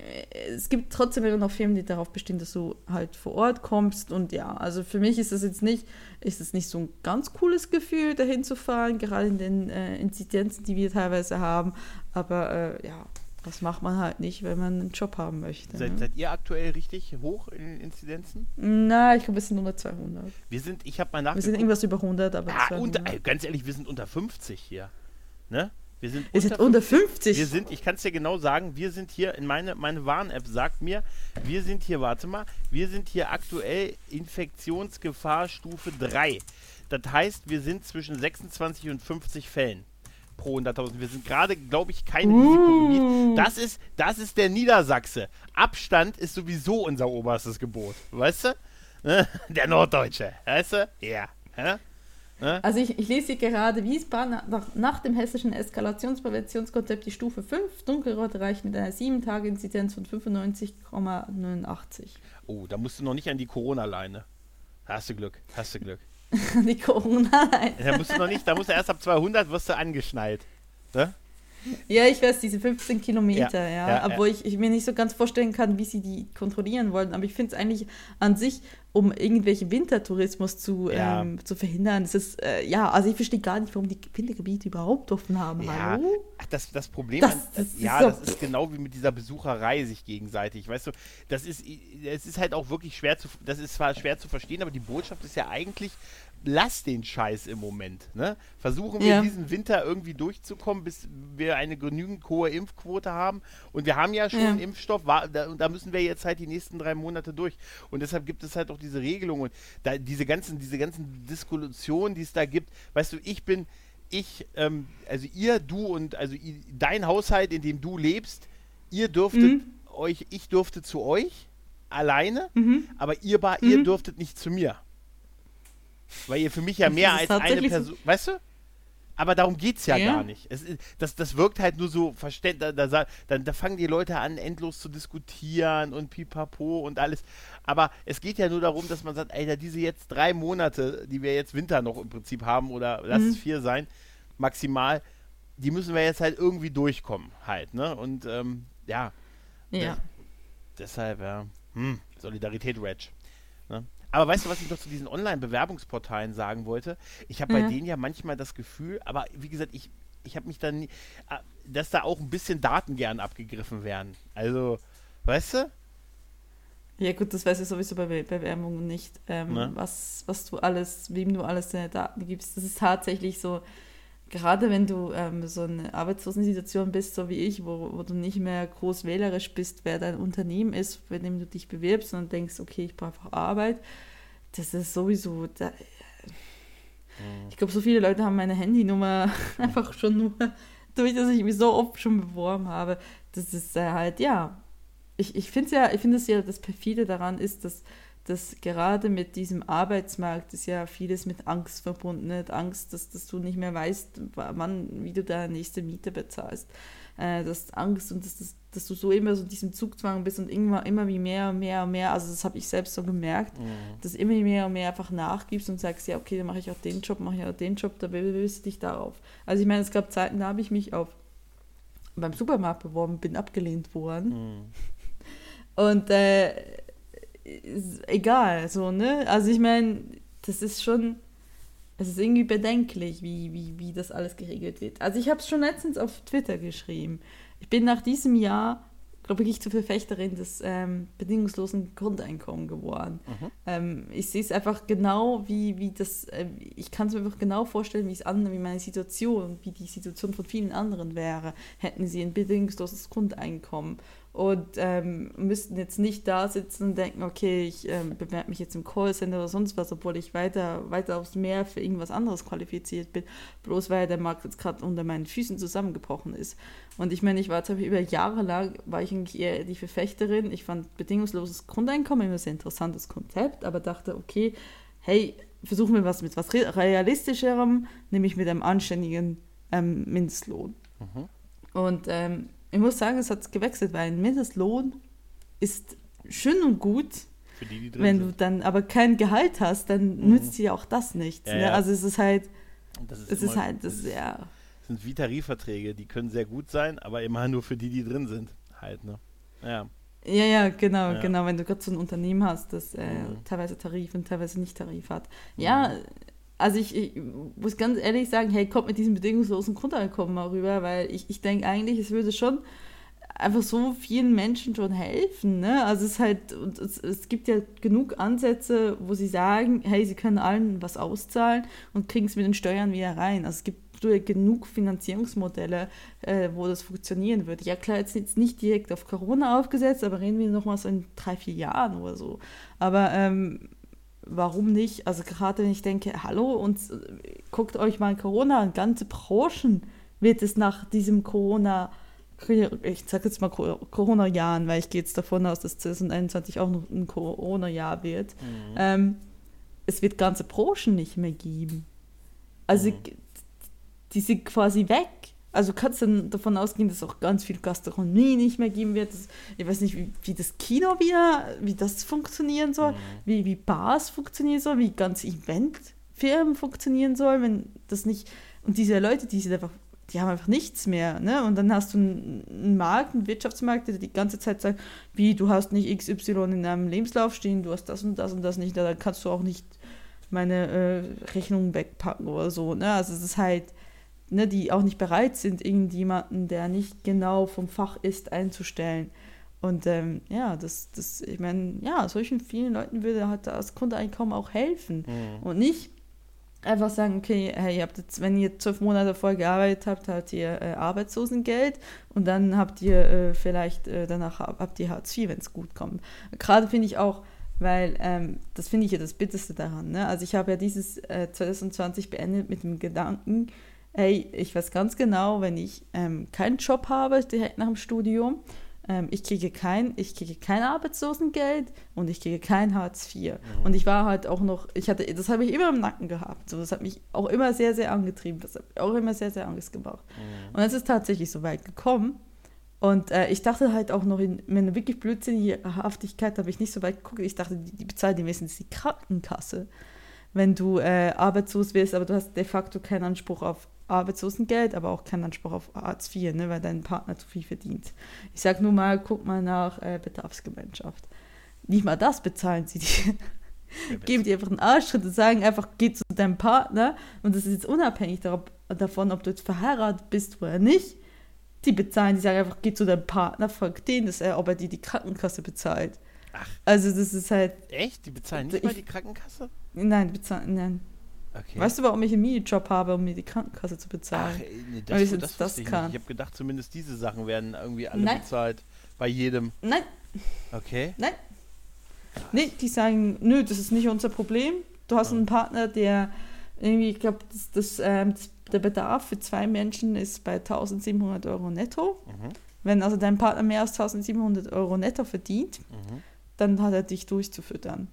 es gibt trotzdem immer noch Firmen, die darauf bestehen, dass du halt vor Ort kommst. Und ja, also für mich ist das jetzt nicht, ist es nicht so ein ganz cooles Gefühl, dahin zu fahren, gerade in den äh, Inzidenzen, die wir teilweise haben. Aber äh, ja, das macht man halt nicht, wenn man einen Job haben möchte. Seid, ne? seid ihr aktuell richtig hoch in den Inzidenzen? Na, ich glaube, wir sind unter 200. Wir sind, ich habe mal nachgeguckt. Wir sind irgendwas über 100, aber ah, unter, ganz ehrlich, wir sind unter 50 hier. Ne? Wir sind unter, unter 50. Wir sind, ich kann es dir genau sagen, wir sind hier, in meine, meine Warn-App sagt mir, wir sind hier, warte mal, wir sind hier aktuell Infektionsgefahrstufe 3. Das heißt, wir sind zwischen 26 und 50 Fällen pro 100.000. Wir sind gerade, glaube ich, kein uh. Risikogebiet. Das ist, das ist der Niedersachse. Abstand ist sowieso unser oberstes Gebot. Weißt du? *laughs* Der Norddeutsche. Weißt du? Ja. Ne? Also ich, ich lese hier gerade, Wiesbaden nach, nach dem hessischen Eskalationspräventionskonzept die Stufe 5, Dunkelrot reicht mit einer 7-Tage-Inzidenz von 95,89. Oh, da musst du noch nicht an die Corona-Leine. Hast du Glück, hast du Glück. *laughs* die Corona-Leine. Da musst du noch nicht, da musst du erst ab 200 wirst du angeschnallt. Ne? Ja, ich weiß, diese 15 Kilometer, ja. ja, ja obwohl Ich, ich mir nicht so ganz vorstellen kann, wie sie die kontrollieren wollen. Aber ich finde es eigentlich an sich, um irgendwelche Wintertourismus zu, ja. ähm, zu verhindern, ist, äh, ja, also ich verstehe gar nicht, warum die Wintergebiete überhaupt offen haben. Ja, Hallo? das, das Problem, das, an, das, das ja, so das ist genau wie mit dieser Besucherei sich gegenseitig. Weißt du, das ist, es ist halt auch wirklich schwer zu, das ist zwar schwer zu verstehen, aber die Botschaft ist ja eigentlich, lass den Scheiß im Moment. Ne? Versuchen wir ja. diesen Winter irgendwie durchzukommen, bis wir eine genügend hohe Impfquote haben. Und wir haben ja schon ja. einen Impfstoff, und da müssen wir jetzt halt die nächsten drei Monate durch. Und deshalb gibt es halt auch diese Regelungen und da, diese ganzen, diese ganzen Diskussionen, die es da gibt. Weißt du, ich bin, ich, ähm, also ihr, du und also dein Haushalt, in dem du lebst, ihr dürftet mhm. euch, ich durfte zu euch alleine, mhm. aber ihr, mhm. ihr dürftet nicht zu mir. Weil ihr für mich ja mehr als eine Person. So weißt du? Aber darum geht es ja, ja, gar nicht. Es, das, das wirkt halt nur so verständlich. Da, da, da, da, fangen die Leute an, endlos zu diskutieren und pipapo und alles. Aber es geht ja nur darum, dass man sagt, Alter, diese jetzt drei Monate, die wir jetzt Winter noch im Prinzip haben, oder lass mhm. es vier sein, maximal, die müssen wir jetzt halt irgendwie durchkommen, halt, ne? Und ähm, ja. Ja. Deshalb, ja. Hm, Solidarität, Reg. Aber weißt du, was ich noch zu diesen Online-Bewerbungsportalen sagen wollte? Ich habe bei mhm. denen ja manchmal das Gefühl, aber wie gesagt, ich, ich habe mich dann, nie, ah, dass da auch ein bisschen Daten gern abgegriffen werden. Also, weißt du? Ja gut, das weiß ich sowieso bei Bewerbungen nicht, ähm, ne? was, was du alles, wem du alles deine Daten gibst. Das ist tatsächlich so, gerade wenn du ähm, so eine Arbeitslosensituation bist, so wie ich, wo, wo du nicht mehr groß wählerisch bist, wer dein Unternehmen ist, bei dem du dich bewirbst und denkst, okay, ich brauche einfach Arbeit, das ist sowieso. Da, mhm. ich glaube, so viele Leute haben meine Handynummer *laughs* einfach schon nur durch, dass ich mich so oft schon beworben habe. Das ist äh, halt, ja. Ich, ich finde ja, ich finde es ja, das perfide daran ist, dass dass gerade mit diesem Arbeitsmarkt ist ja vieles mit Angst verbunden, mit Angst, dass, dass du nicht mehr weißt, wann, wie du deine nächste Miete bezahlst. Äh, das Angst und dass, dass, dass du so immer so in diesem Zugzwang bist und immer, immer wie mehr und mehr und mehr, also das habe ich selbst so gemerkt, mhm. dass immer mehr und mehr einfach nachgibst und sagst, ja, okay, dann mache ich auch den Job, mache ich auch den Job, da bewirbst du dich darauf. Also ich meine, es gab Zeiten, da habe ich mich auf beim Supermarkt beworben, bin abgelehnt worden. Mhm. Und äh, egal, so, ne? Also ich meine, das ist schon, es ist irgendwie bedenklich, wie, wie, wie das alles geregelt wird. Also ich habe es schon letztens auf Twitter geschrieben. Ich bin nach diesem Jahr, glaube ich, zur Verfechterin des ähm, bedingungslosen Grundeinkommens geworden. Mhm. Ähm, ich sehe es einfach genau, wie, wie das, äh, ich kann es mir einfach genau vorstellen, wie es andere, wie meine Situation, wie die Situation von vielen anderen wäre, hätten sie ein bedingungsloses Grundeinkommen und ähm, müssten jetzt nicht da sitzen und denken, okay, ich ähm, bewerbe mich jetzt im Callcenter oder sonst was, obwohl ich weiter, weiter aufs Meer für irgendwas anderes qualifiziert bin, bloß weil der Markt jetzt gerade unter meinen Füßen zusammengebrochen ist. Und ich meine, ich war jetzt über Jahre lang, war ich eigentlich eher die Verfechterin. Ich fand bedingungsloses Grundeinkommen immer ein sehr interessantes Konzept, aber dachte, okay, hey, versuchen wir was mit was realistischerem, nämlich mit einem anständigen ähm, Mindestlohn. Mhm. Und ähm, ich muss sagen, es hat gewechselt, weil ein Mindestlohn ist schön und gut. Die, die wenn du dann aber kein Gehalt hast, dann mhm. nützt dir auch das nichts. Ja, ne? ja. Also es ist halt, das ist es ist halt, das, das ja. sind wie Tarifverträge, die können sehr gut sein, aber immer nur für die, die drin sind, halt, ne? Ja. Ja, ja, genau, ja. genau. Wenn du gerade so ein Unternehmen hast, das äh, mhm. teilweise Tarif und teilweise nicht Tarif hat. Ja, mhm also ich, ich, muss ganz ehrlich sagen, hey, kommt mit diesem bedingungslosen Grundeinkommen mal rüber, weil ich, ich denke eigentlich, es würde schon einfach so vielen Menschen schon helfen. Ne? Also es ist halt, und es, es gibt ja genug Ansätze, wo sie sagen, hey, sie können allen was auszahlen und kriegen es mit den Steuern wieder rein. Also es gibt genug Finanzierungsmodelle, äh, wo das funktionieren würde. Ja klar, jetzt, jetzt nicht direkt auf Corona aufgesetzt, aber reden wir nochmal so in drei, vier Jahren oder so. Aber ähm, warum nicht? Also gerade wenn ich denke, hallo, und äh, guckt euch mal Corona an, ganze Branchen wird es nach diesem Corona, ich sage jetzt mal Corona-Jahren, weil ich gehe jetzt davon aus, dass 2021 auch noch ein Corona-Jahr wird. Mhm. Ähm, es wird ganze Branchen nicht mehr geben. Also Mhm. die sind quasi weg. Also kannst dann davon ausgehen, dass auch ganz viel Gastronomie nicht mehr geben wird. Das, ich weiß nicht, wie, wie das Kino wieder, wie das funktionieren soll, Mhm. wie, wie Bars funktionieren soll, wie ganze Eventfirmen funktionieren soll, wenn das nicht. Und diese Leute, die sind einfach, die haben einfach nichts mehr. Ne? Und dann hast du einen, einen Markt, einen Wirtschaftsmarkt, der die ganze Zeit sagt, wie du hast nicht XY in deinem Lebenslauf stehen, du hast das und das und das nicht, dann kannst du auch nicht meine äh, Rechnung wegpacken oder so. Ne? Also es ist halt, ne, die auch nicht bereit sind, irgendjemanden, der nicht genau vom Fach ist, einzustellen. Und ähm, ja, das, das, ich meine, ja, solchen vielen Leuten würde halt das Grundeinkommen auch helfen. Mhm. Und nicht einfach sagen, okay, hey, ihr habt jetzt, wenn ihr zwölf Monate vorher gearbeitet habt, habt ihr äh, Arbeitslosengeld und dann habt ihr äh, vielleicht äh, danach hab- habt ihr Hartz IV, wenn es gut kommt. Gerade finde ich auch, weil ähm, das finde ich ja das Bitterste daran. Ne? Also ich habe ja dieses äh, 2020 beendet mit dem Gedanken, ey, ich weiß ganz genau, wenn ich ähm, keinen Job habe direkt nach dem Studium, ähm, ich kriege kein, ich kriege kein Arbeitslosengeld und ich kriege kein Hartz IV. Und ich war halt auch noch, ich hatte, das habe ich immer im Nacken gehabt. So, das hat mich auch immer sehr, sehr angetrieben. Das hat mich auch immer sehr, sehr Angst gemacht. Und es ist tatsächlich so weit gekommen. Und äh, ich dachte halt auch noch in meiner wirklich blödsinnige Haftigkeit habe ich nicht so weit geguckt. Ich dachte, die, die bezahlt die wenigstens die Krankenkasse, wenn du äh, arbeitslos wirst, aber du hast de facto keinen Anspruch auf Arbeitslosengeld, aber auch keinen Anspruch auf Hartz IV, ne, weil dein Partner zu viel verdient. Ich sag nur mal, guck mal nach äh, Bedarfsgemeinschaft. Nicht mal das bezahlen sie dir. Geben dir einfach einen Arschtritt und sagen einfach, geh zu deinem Partner und das ist jetzt unabhängig darauf, davon, ob du jetzt verheiratet bist oder nicht. Die bezahlen, die sagen einfach, geh zu deinem Partner, frag den, dass er, ob er dir die Krankenkasse bezahlt. Ach. Also das ist halt, Echt? Die bezahlen Also nicht mal ich- die Krankenkasse? nein, bezahlen, nein. Okay. Weißt du, warum ich einen Minijob habe, um mir die Krankenkasse zu bezahlen? Ach, ey, nee, Weil ich das, das, das ich kann. nicht. Ich habe gedacht, zumindest diese Sachen werden irgendwie alle Nein. bezahlt. Bei jedem. Nein, Okay. nein. Nee, die sagen, nö, das ist nicht unser Problem. Du hast einen Partner, der irgendwie, ich glaube, das, das, ähm, das, der Bedarf für zwei Menschen ist bei 1700 Euro netto. Mhm. Wenn also dein Partner mehr als 1700 Euro netto verdient, Mhm. dann hat er dich durchzufüttern.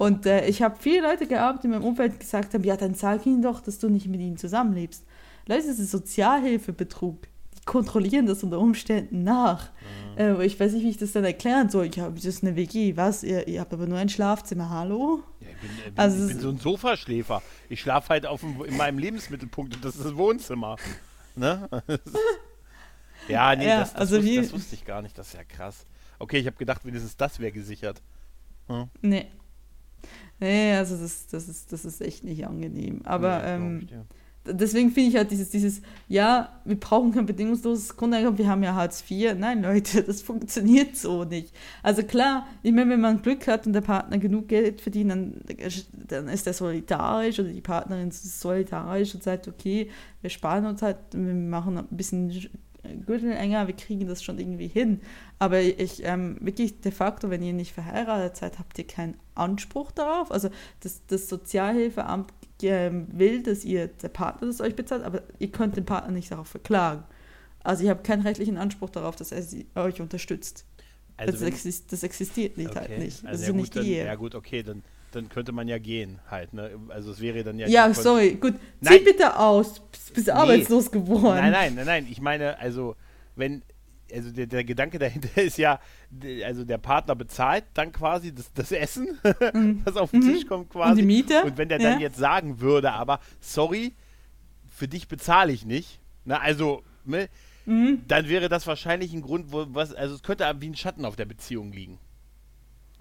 Und äh, ich habe viele Leute gehabt, die in meinem Umfeld gesagt haben, ja, dann sag ihnen doch, dass du nicht mit ihnen zusammenlebst. Leute, das ist Sozialhilfebetrug. Die kontrollieren das unter Umständen nach. Mhm. Äh, ich weiß nicht, wie ich das dann erklären soll. Ich habe, das ist eine WG. Was? Ihr, ihr habt aber nur ein Schlafzimmer. Hallo? Ja, ich bin, äh, Also ich bin so ein Sofaschläfer. Ich schlafe halt auf dem, in meinem Lebensmittelpunkt und das ist das Wohnzimmer. Ne? *laughs* ja, nee, Ja, das, das, also wusste, das wusste ich gar nicht. Das ist ja krass. Okay, ich habe gedacht, wenigstens das wäre gesichert. Nee. Nee, also das, das, ist, das ist echt nicht angenehm. Aber glaub ähm, ich dir. deswegen finde ich halt dieses, dieses, ja, wir brauchen kein bedingungsloses Grundeinkommen, wir haben ja Hartz IV. Nein, Leute, *laughs* das funktioniert so nicht. Also klar, ich meine, wenn man Glück hat und der Partner genug Geld verdient, dann, dann ist er solidarisch oder die Partnerin ist solidarisch und sagt, okay, wir sparen uns halt, wir machen ein bisschen Gürtel enger, wir kriegen das schon irgendwie hin. Aber ich, ähm, wirklich de facto, wenn ihr nicht verheiratet seid, habt ihr keinen Anspruch darauf. Also das, das Sozialhilfeamt ähm, will, dass ihr der Partner das euch bezahlt, aber ihr könnt den Partner nicht darauf verklagen. Also ihr habt keinen rechtlichen Anspruch darauf, dass er sie, euch unterstützt. Also das, exist, das existiert nicht halt okay. nicht. Das Also ist ja, nicht gut, die dann, Ehe. ja gut, okay, dann, dann könnte man ja gehen halt. Ne? Also es wäre dann ja... Ja, sorry, gut. Nein. Zieh bitte aus. Bist, bist arbeitslos geworden. Nein, nein, nein, nein. Ich meine, also, wenn, also der, der Gedanke dahinter *laughs* ist ja, also der Partner bezahlt dann quasi das, das Essen, *laughs* was auf den Tisch kommt quasi. Mhm. Und die Miete? Und wenn der dann Ja. jetzt sagen würde, aber sorry, für dich bezahle ich nicht, na, also, ne, Mhm. dann wäre das wahrscheinlich ein Grund, wo was, also es könnte wie ein Schatten auf der Beziehung liegen.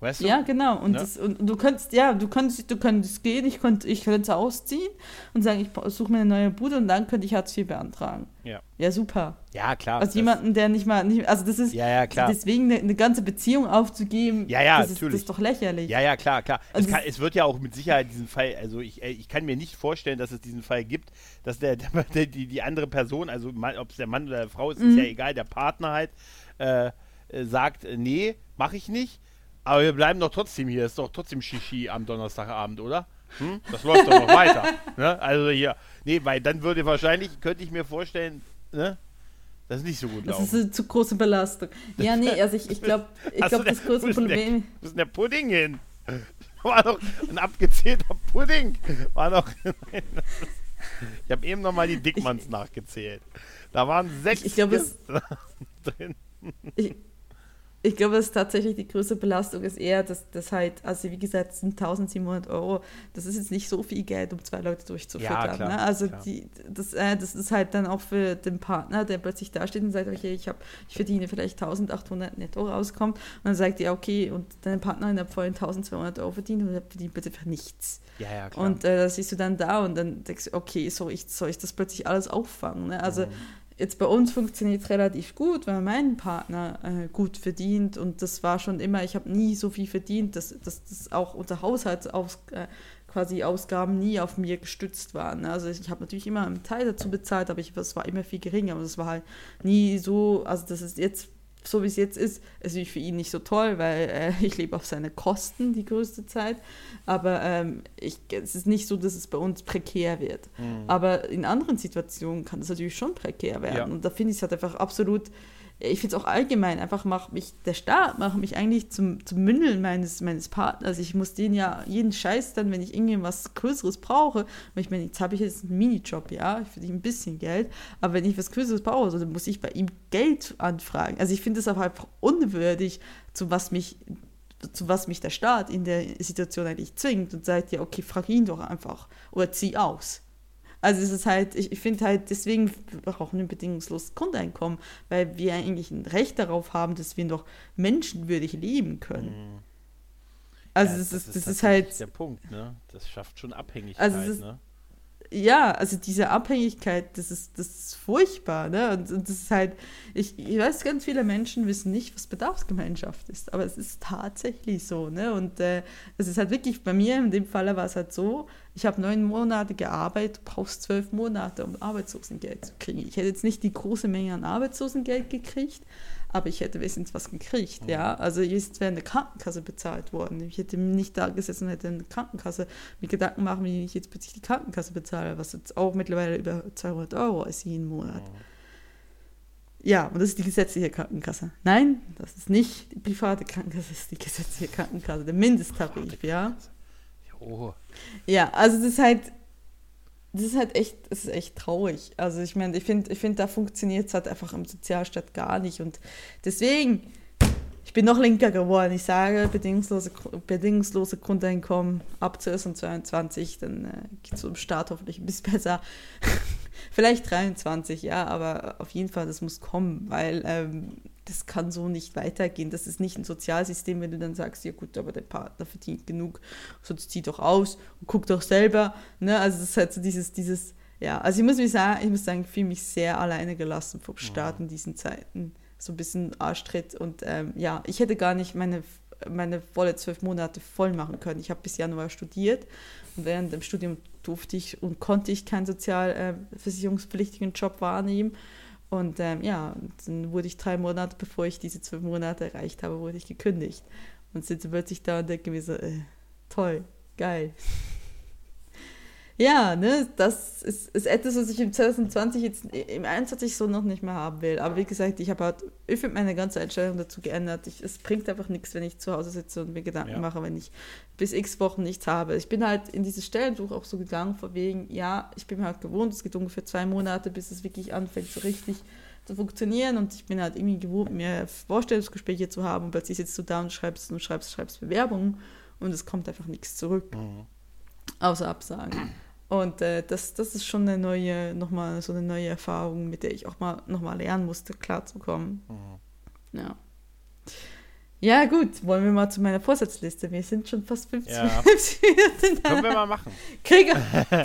Weißt du? Ja, genau. Und, Ne? das, und du könntest, ja, du könntest, du könntest gehen, ich könnte, ich könnte ausziehen und sagen, ich suche mir eine neue Bude und dann könnte ich Hartz IV beantragen. Ja. Ja, super. Ja, klar. Also das- jemanden, der nicht mal, nicht, also das ist, Ja, ja, klar. deswegen eine, eine ganze Beziehung aufzugeben, Ja, ja, das, ist, das ist doch lächerlich. Ja, ja, klar, klar. Es, kann, es- wird ja auch mit Sicherheit diesen Fall, also ich, äh, ich kann mir nicht vorstellen, dass es diesen Fall gibt, dass der, *laughs* der die, die andere Person, also ob es der Mann oder der Frau ist, ist Mhm. ja egal, der Partner halt, äh, äh, sagt, äh, nee, mache ich nicht, aber wir bleiben doch trotzdem hier, ist doch trotzdem Shishi am Donnerstagabend, oder? Hm? Das läuft doch noch weiter. *laughs* Ne? Also hier, nee, weil dann würde wahrscheinlich, könnte ich mir vorstellen, ne? Das ist nicht so gut Das laufen. ist eine zu große Belastung. Ja, nee, also ich, ich glaube, *laughs* ich denn- das größte Problem. Wo ist denn der Pudding hin? *laughs* War doch ein abgezählter Pudding. War doch. Ich habe eben nochmal die Dickmanns ich, nachgezählt. Da waren sechs ich, ich glaub, es, drin. Ich, ich glaube, dass tatsächlich die größte Belastung ist eher, dass das halt, also wie gesagt, sind 1700 Euro, das ist jetzt nicht so viel Geld, um zwei Leute durchzufüttern. Ja, klar, ne? Also die, das, äh, das ist halt dann auch für den Partner, der plötzlich da steht und sagt, okay, ich, hab, ich verdiene vielleicht 1800 netto rauskommt und dann sagt er, okay, und dein Partner hat vorhin 1200 Euro verdient und er verdient bitte für nichts. Ja, ja, klar. Und äh, da siehst du dann da und dann denkst du, okay, soll ich, soll ich das plötzlich alles auffangen? Ne? Also mhm jetzt bei uns funktioniert es relativ gut, weil mein Partner äh, gut verdient und das war schon immer, ich habe nie so viel verdient, dass, dass das auch unser Haushaltsaus äh, quasi Ausgaben nie auf mir gestützt waren. Also ich habe natürlich immer einen Teil dazu bezahlt, aber es war immer viel geringer und es war halt nie so, also das ist jetzt so wie es jetzt ist, ist natürlich für ihn nicht so toll, weil äh, ich lebe auf seine Kosten die größte Zeit. Aber ähm, ich, es ist nicht so, dass es bei uns prekär wird. Mhm. Aber in anderen Situationen kann es natürlich schon prekär werden. Ja. Und da finde ich es halt einfach absolut ich finde es auch allgemein, einfach macht mich, der Staat macht mich eigentlich zum, zum Mündeln meines, meines Partners. Ich muss den ja jeden Scheiß dann, wenn ich irgendwas Größeres brauche, weil ich meine, jetzt habe ich jetzt einen Minijob, ja, ich verdiene ein bisschen Geld, aber wenn ich was Größeres brauche, dann muss ich bei ihm Geld anfragen. Also ich finde es auch einfach unwürdig, zu was mich zu was mich der Staat in der Situation eigentlich zwingt und sagt, ja, okay, frag ihn doch einfach oder zieh aus. Also es ist halt, ich, ich finde halt, deswegen brauchen wir ein bedingungsloses Grundeinkommen, weil wir eigentlich ein Recht darauf haben, dass wir noch menschenwürdig leben können. Mhm. Also ja, das, das, ist, das ist halt der Punkt, ne? Das schafft schon Abhängigkeit, also ist, ne? Ja, also diese Abhängigkeit, das ist, das ist furchtbar, ne? Und, und, das ist halt, ich, ich weiß, ganz viele Menschen wissen nicht, was Bedarfsgemeinschaft ist, aber es ist tatsächlich so, ne? Und äh, es ist halt wirklich, bei mir in dem Fall war es halt so, ich habe neun Monate gearbeitet, brauchst zwölf Monate, um Arbeitslosengeld zu kriegen. Ich hätte jetzt nicht die große Menge an Arbeitslosengeld gekriegt, aber ich hätte wenigstens was gekriegt, mhm. ja. Also jetzt wäre eine Krankenkasse bezahlt worden. Ich hätte nicht da gesessen und hätte eine Krankenkasse mir Gedanken machen, wie ich jetzt plötzlich die Krankenkasse bezahle, was jetzt auch mittlerweile über 200 Euro ist jeden Monat. Mhm. Ja, und das ist die gesetzliche Krankenkasse. Nein, das ist nicht die private Krankenkasse, das ist die gesetzliche Krankenkasse, der Mindesttarif, ja. Jo. Ja, also das ist halt, das ist halt echt, das ist echt traurig. Also ich meine, ich finde, ich find, da funktioniert es halt einfach im Sozialstaat gar nicht. Und deswegen, ich bin noch linker geworden. Ich sage, bedingungslose, bedingungslose Grundeinkommen ab 2022, dann äh, geht es im Staat hoffentlich ein bisschen besser. *laughs* Vielleicht 23, ja, aber auf jeden Fall, das muss kommen, weil ähm, das kann so nicht weitergehen. Das ist nicht ein Sozialsystem, wenn du dann sagst, ja gut, aber der Partner verdient genug, sonst zieh doch aus und guck doch selber. Ne? Also das ist halt so dieses, dieses, ja, also ich muss mich sagen, ich muss sagen, ich fühle mich sehr alleine gelassen vom Staat in diesen Zeiten. So ein bisschen Arschtritt und ähm, ja, ich hätte gar nicht meine, meine volle zwölf Monate voll machen können. Ich habe bis Januar studiert und während dem Studium durfte ich und konnte ich keinen sozialversicherungspflichtigen äh, Job wahrnehmen. Und ähm, ja, dann wurde ich drei Monate, bevor ich diese zwölf Monate erreicht habe, wurde ich gekündigt. Und sitze plötzlich da und denke mir so, äh, toll, geil. Ja, ne, das ist, ist etwas, was ich im 2020 jetzt im 21 so noch nicht mehr haben will. Aber wie gesagt, ich habe halt, ich finde meine ganze Einstellung dazu geändert. Ich, es bringt einfach nichts, wenn ich zu Hause sitze und mir Gedanken ja. mache, wenn ich bis x Wochen nichts habe. Ich bin halt in diese Stellensuche auch so gegangen, vor wegen, ja, ich bin halt gewohnt, es geht ungefähr zwei Monate, bis es wirklich anfängt, so richtig zu funktionieren und ich bin halt irgendwie gewohnt, mehr Vorstellungsgespräche zu haben und plötzlich sitzt du da und schreibst und schreibst, schreibst Bewerbungen und es kommt einfach nichts zurück. Mhm. Außer Absagen. Und äh, das, das ist schon eine neue, nochmal so eine neue Erfahrung, mit der ich auch mal nochmal lernen musste, klarzukommen. Mhm. Ja. Ja, gut, wollen wir mal zu meiner Vorsatzliste. Wir sind schon fast 50 ja. *laughs* Minuten. Können wir mal machen. Kriege,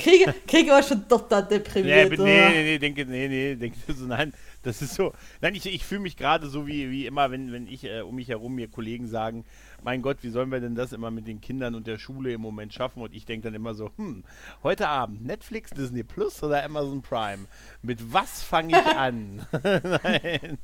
kriege, kriege aber schon total deprimiert. Nee, nee, nee, nee, denke, nee, nee, denke so, nein, das ist so. Nein, ich, ich fühle mich gerade so wie, wie immer, wenn, wenn ich äh, um mich herum mir Kollegen sagen, mein Gott, wie sollen wir denn das immer mit den Kindern und der Schule im Moment schaffen? Und ich denke dann immer so, hm, heute Abend Netflix, Disney Plus oder Amazon Prime? Mit was fange ich an? *laughs* nein.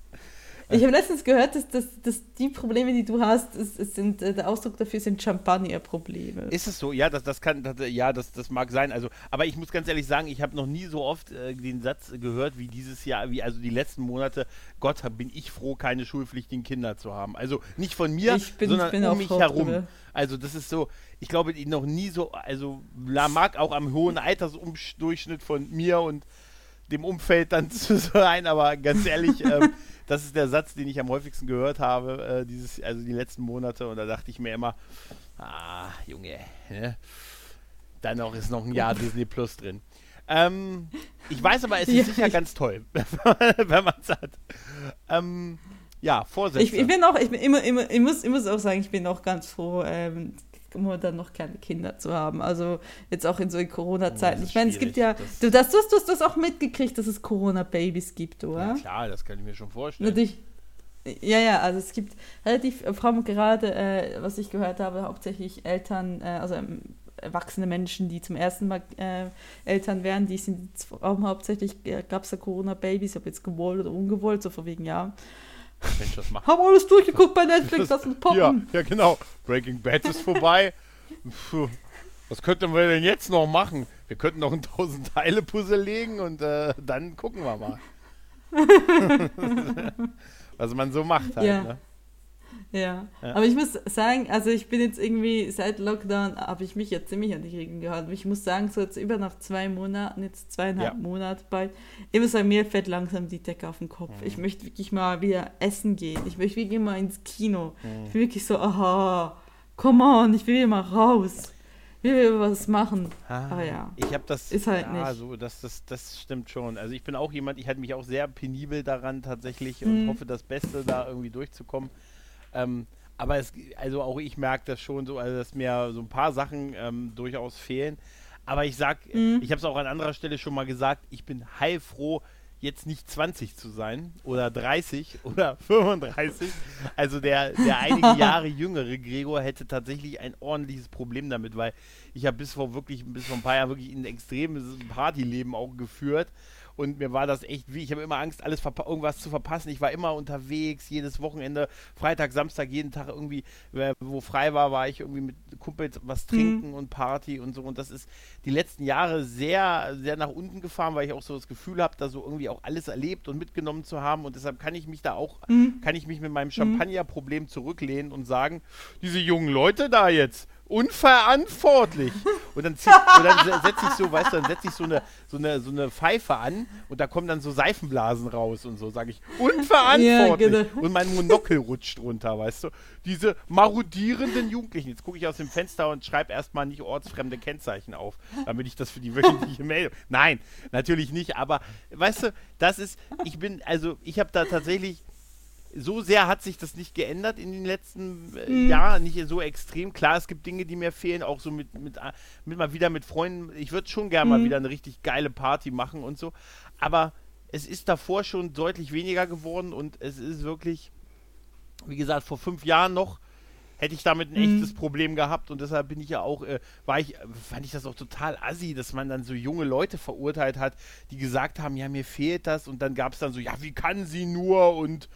Ich habe letztens gehört, dass, dass, dass die Probleme, die du hast, ist, ist sind, äh, der Ausdruck dafür sind Champagner-Probleme. Ist es so? Ja, das, das kann, das, ja, das, das mag sein. Also, aber ich muss ganz ehrlich sagen, ich habe noch nie so oft äh, den Satz gehört wie dieses Jahr, wie also die letzten Monate. Gott, bin ich froh, keine schulpflichtigen Kinder zu haben. Also nicht von mir, bin, sondern um mich herum. Drüber. Also das ist so, ich glaube, noch nie so, also mag auch am hohen Altersdurchschnitt von mir und dem Umfeld dann *laughs* zu sein, aber ganz ehrlich, ähm, *laughs* das ist der Satz, den ich am häufigsten gehört habe, äh, dieses, also die letzten Monate. Und da dachte ich mir immer, ah, Junge, ne? dann auch ist noch ein Jahr *laughs* Disney Plus drin. Ähm, ich weiß aber, es ist ja, sicher ganz toll, wenn man es hat. Ähm, ja, Vorsätze. Ich, ich, bin auch, ich bin immer, immer, ich muss, ich muss auch sagen, ich bin auch ganz froh, ähm, dann noch keine Kinder zu haben. Also jetzt auch in so Corona-Zeiten. Oh, ich meine, es gibt ja, das du, das, du, hast, du hast das auch mitgekriegt, dass es Corona-Babys gibt, oder? Ja, klar, das kann ich mir schon vorstellen. Natürlich. Ja, ja, also es gibt relativ, vor allem gerade, äh, was ich gehört habe, hauptsächlich Eltern, äh, also ähm, erwachsene Menschen, die zum ersten Mal äh, Eltern werden, die sind hauptsächlich, äh, gab es ja Corona-Babys, ob jetzt gewollt oder ungewollt, so vor wegen Mensch, das macht. Haben alles durchgeguckt bei Netflix, das, sind Poppen. Ja, ja, genau. Breaking Bad ist vorbei. Puh. Was könnten wir denn jetzt noch machen? Wir könnten noch ein 1000 Teile Puzzle legen und äh, dann gucken wir mal. *laughs* Was man so macht halt, ja. ne? Ja. ja. aber ich muss sagen, also ich bin jetzt irgendwie seit Lockdown, habe ich mich jetzt ziemlich an die Regeln gehalten. Ich muss sagen, so jetzt über nach zwei Monaten, jetzt zweieinhalb ja. Monate bald, ich muss sagen, mir fällt langsam die Decke auf den Kopf. Mhm. Ich möchte wirklich mal wieder essen gehen. Ich möchte wirklich mal ins Kino. Mhm. Ich bin wirklich so, aha, come on, ich will wieder mal raus. Ich will was machen. Ah, aber ja. Ich habe das. Ist halt ja, nicht. So, das, das, das stimmt schon. Also ich bin auch jemand, ich halte mich auch sehr penibel daran tatsächlich und mhm. hoffe, das Beste da irgendwie durchzukommen. Ähm, aber es, also auch ich merke das schon so, also dass mir so ein paar Sachen ähm, durchaus fehlen. Aber ich sag, mhm. ich habe es auch an anderer Stelle schon mal gesagt, ich bin heilfroh, jetzt nicht 20 zu sein oder 30 *laughs* oder 35. Also der, der einige *laughs* Jahre jüngere Gregor hätte tatsächlich ein ordentliches Problem damit, weil ich habe bis vor wirklich, bis vor ein paar Jahren wirklich ein extremes Partyleben auch geführt und mir war das echt wie, ich habe immer Angst, alles irgendwas zu verpassen. Ich war immer unterwegs, jedes Wochenende, Freitag, Samstag, jeden Tag irgendwie, wo frei war, war ich irgendwie mit Kumpels was mhm. trinken mhm. und Party und so. Und das ist die letzten Jahre sehr, sehr nach unten gefahren, weil ich auch so das Gefühl habe, da so irgendwie auch alles erlebt und mitgenommen zu haben. Und deshalb kann ich mich da auch, mhm. kann ich mich mit meinem mhm. Champagnerproblem zurücklehnen und sagen, diese jungen Leute da jetzt, unverantwortlich. Und dann, dann setze ich so, weißt du, dann setze ich so eine, so, eine, so eine Pfeife an und da kommen dann so Seifenblasen raus und so, sage ich, unverantwortlich. Ja, genau. Und mein Monokel rutscht runter, weißt du. Diese marodierenden Jugendlichen. Jetzt gucke ich aus dem Fenster und schreibe erstmal nicht ortsfremde Kennzeichen auf, damit ich das für die wöchentliche Meldung. Nein, natürlich nicht, aber weißt du, das ist, ich bin, also ich habe da tatsächlich so sehr hat sich das nicht geändert in den letzten äh, mhm. Jahren, nicht so extrem. Klar, es gibt Dinge, die mir fehlen, auch so mit, mit, äh, mit mal wieder mit Freunden. Ich würde schon gerne mhm. mal wieder eine richtig geile Party machen und so. Aber es ist davor schon deutlich weniger geworden und es ist wirklich, wie gesagt, vor fünf Jahren noch hätte ich damit ein mhm. echtes Problem gehabt und deshalb bin ich ja auch, äh, war ich, fand ich das auch total assi, dass man dann so junge Leute verurteilt hat, die gesagt haben, ja, mir fehlt das und dann gab es dann so, ja, wie kann sie nur und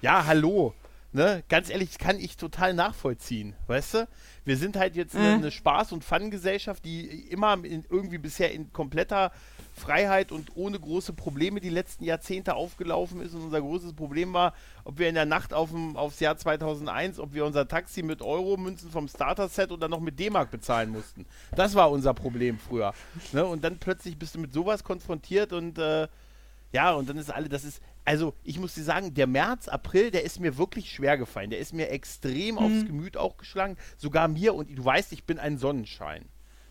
ja, hallo. Ne? Ganz ehrlich, kann ich total nachvollziehen, weißt du? Wir sind halt jetzt eine, eine Spaß- und Fun-Gesellschaft, die immer in, irgendwie bisher in kompletter Freiheit und ohne große Probleme die letzten Jahrzehnte aufgelaufen ist. Und unser großes Problem war, ob wir in der Nacht aufm, aufs Jahr 2001, ob wir unser Taxi mit Euro-Münzen vom Starter-Set oder noch mit D-Mark bezahlen mussten. Das war unser Problem früher. Ne? Und dann plötzlich bist du mit sowas konfrontiert und äh, ja, und dann ist alle, das ist, also ich muss dir sagen, der März, April, der ist mir wirklich schwer gefallen. Der ist mir extrem mhm. aufs Gemüt auch geschlagen. Sogar mir, und du weißt, ich bin ein Sonnenschein.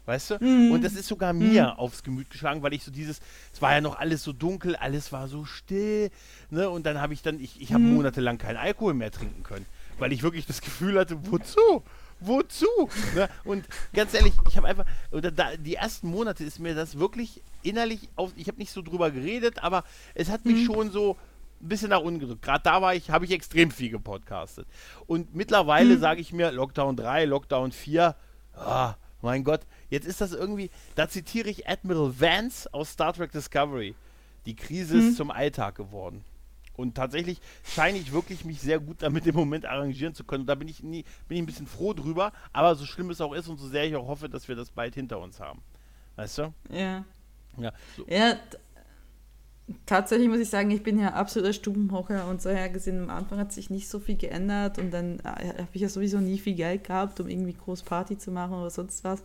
Weißt du? Mhm. Und das ist sogar mir mhm. aufs Gemüt geschlagen, weil ich so dieses, es war ja noch alles so dunkel, alles war so still, ne? Und dann habe ich dann, ich, ich habe mhm. monatelang keinen Alkohol mehr trinken können, weil ich wirklich das Gefühl hatte, wozu? Wozu? Ne? Und ganz ehrlich, ich habe einfach, oder da, die ersten Monate ist mir das wirklich innerlich auf, ich habe nicht so drüber geredet, aber es hat mich mhm. schon so ein bisschen nach unten gedrückt. Gerade da war ich, habe ich extrem viel gepodcastet. Und mittlerweile mhm. sage ich mir, Lockdown 3, Lockdown 4, oh, ah, mein Gott, jetzt ist das irgendwie, da zitiere ich Admiral Vance aus Star Trek Discovery. Die Krise mhm. ist zum Alltag geworden. Und tatsächlich scheine ich wirklich mich sehr gut damit im Moment arrangieren zu können. Und da bin ich nie, bin ich ein bisschen froh drüber. Aber so schlimm es auch ist und so sehr ich auch hoffe, dass wir das bald hinter uns haben. Weißt du? Ja. Ja. So. Ja, tatsächlich muss ich sagen, ich bin ja absoluter Stubenhocker und so her gesehen, am Anfang hat sich nicht so viel geändert und dann äh, habe ich ja sowieso nie viel Geld gehabt, um irgendwie groß Party zu machen oder sonst was.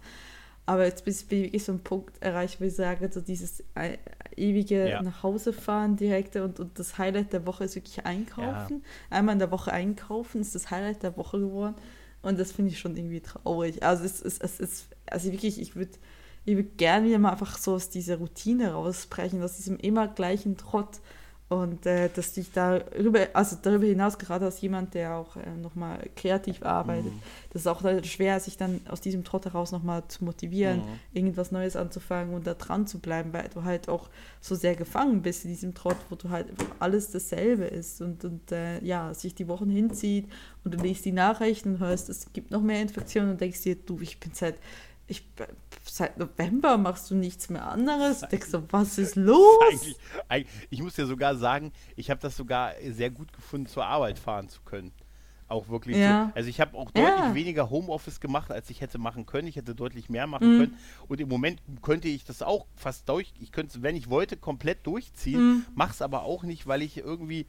Aber jetzt bin ich wirklich so einen Punkt erreicht, wo ich sage, so dieses äh, ewige Ja. nach Hause fahren direkte und, und das Highlight der Woche ist wirklich einkaufen. Einmal in der Woche einkaufen ist das Highlight der Woche geworden und das finde ich schon irgendwie traurig. Also es ist, es ist, also wirklich, ich würde ich würde gerne wieder mal einfach so aus dieser Routine rausbrechen, aus diesem immer gleichen Trott. Und äh, dass ich darüber, also darüber hinaus, gerade als jemand, der auch äh, nochmal kreativ arbeitet, das ist auch halt schwer, sich dann aus diesem Trott heraus nochmal zu motivieren, Mhm. irgendwas Neues anzufangen und da dran zu bleiben, weil du halt auch so sehr gefangen bist in diesem Trott, wo du halt alles dasselbe ist und, und äh, ja, sich die Wochen hinzieht und du liest die Nachrichten und hörst, es gibt noch mehr Infektionen und denkst dir, du, ich bin seit ich, seit November machst du nichts mehr anderes. Denkst du, was ist los? Eigentlich, eigentlich, ich muss dir sogar sagen, ich habe das sogar sehr gut gefunden, zur Arbeit fahren zu können. Auch wirklich Ja. so. Also ich habe auch Ja. deutlich weniger Homeoffice gemacht, als ich hätte machen können. Ich hätte deutlich mehr machen Mhm. können. Und im Moment könnte ich das auch fast durch, ich könnte es, wenn ich wollte, komplett durchziehen. Mhm. Mach's aber auch nicht, weil ich irgendwie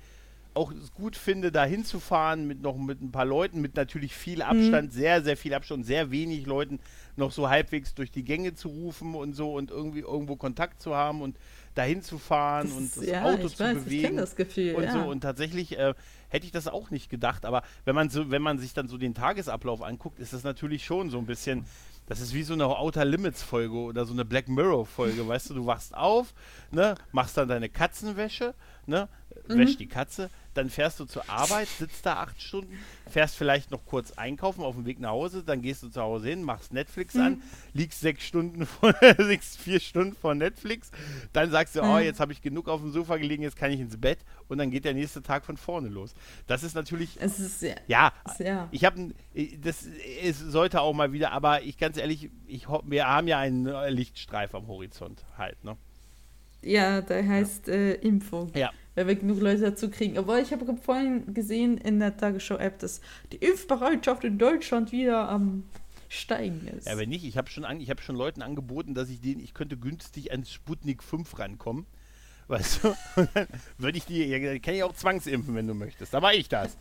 auch gut finde, da hinzufahren mit noch mit ein paar Leuten, mit natürlich viel Mhm. Abstand, sehr, sehr viel Abstand, sehr wenig Leuten noch so halbwegs durch die Gänge zu rufen und so und irgendwie irgendwo Kontakt zu haben und dahin zu fahren Das und das ja, Auto zu weiß, bewegen das Gefühl, und ja. so und tatsächlich äh, hätte ich das auch nicht gedacht, aber wenn man so wenn man sich dann so den Tagesablauf anguckt, ist das natürlich schon so ein bisschen das ist wie so eine Outer Limits Folge oder so eine Black Mirror Folge, weißt du, du wachst auf, ne, machst dann deine Katzenwäsche, ne, Mhm. wäscht die Katze, dann fährst du zur Arbeit, sitzt da acht Stunden, fährst vielleicht noch kurz einkaufen auf dem Weg nach Hause, dann gehst du zu Hause hin, machst Netflix an, liegst sechs Stunden *laughs* vor, sechs, vier Stunden vor Netflix, dann sagst du, oh, Mhm. jetzt habe ich genug auf dem Sofa gelegen, jetzt kann ich ins Bett und dann geht der nächste Tag von vorne los. Das ist natürlich Es ist sehr, ja, Ja. ich habe, das es sollte auch mal wieder, aber ich ganz ehrlich, ich wir haben ja einen äh, Lichtstreif am Horizont halt, ne? Ja, der heißt äh, Impfung. Ja. Weil wir genug Leute dazu kriegen. Aber ich habe vorhin gesehen in der Tagesschau-App, dass die Impfbereitschaft in Deutschland wieder am Steigen ist. Ja, wenn nicht, ich habe schon, an, ich hab schon Leuten angeboten, dass ich denen, ich könnte günstig an Sputnik 5 rankommen. Weißt du? *laughs* Und dann würde ich die, ja, kann ich auch zwangsimpfen, wenn du möchtest. Da war ich das.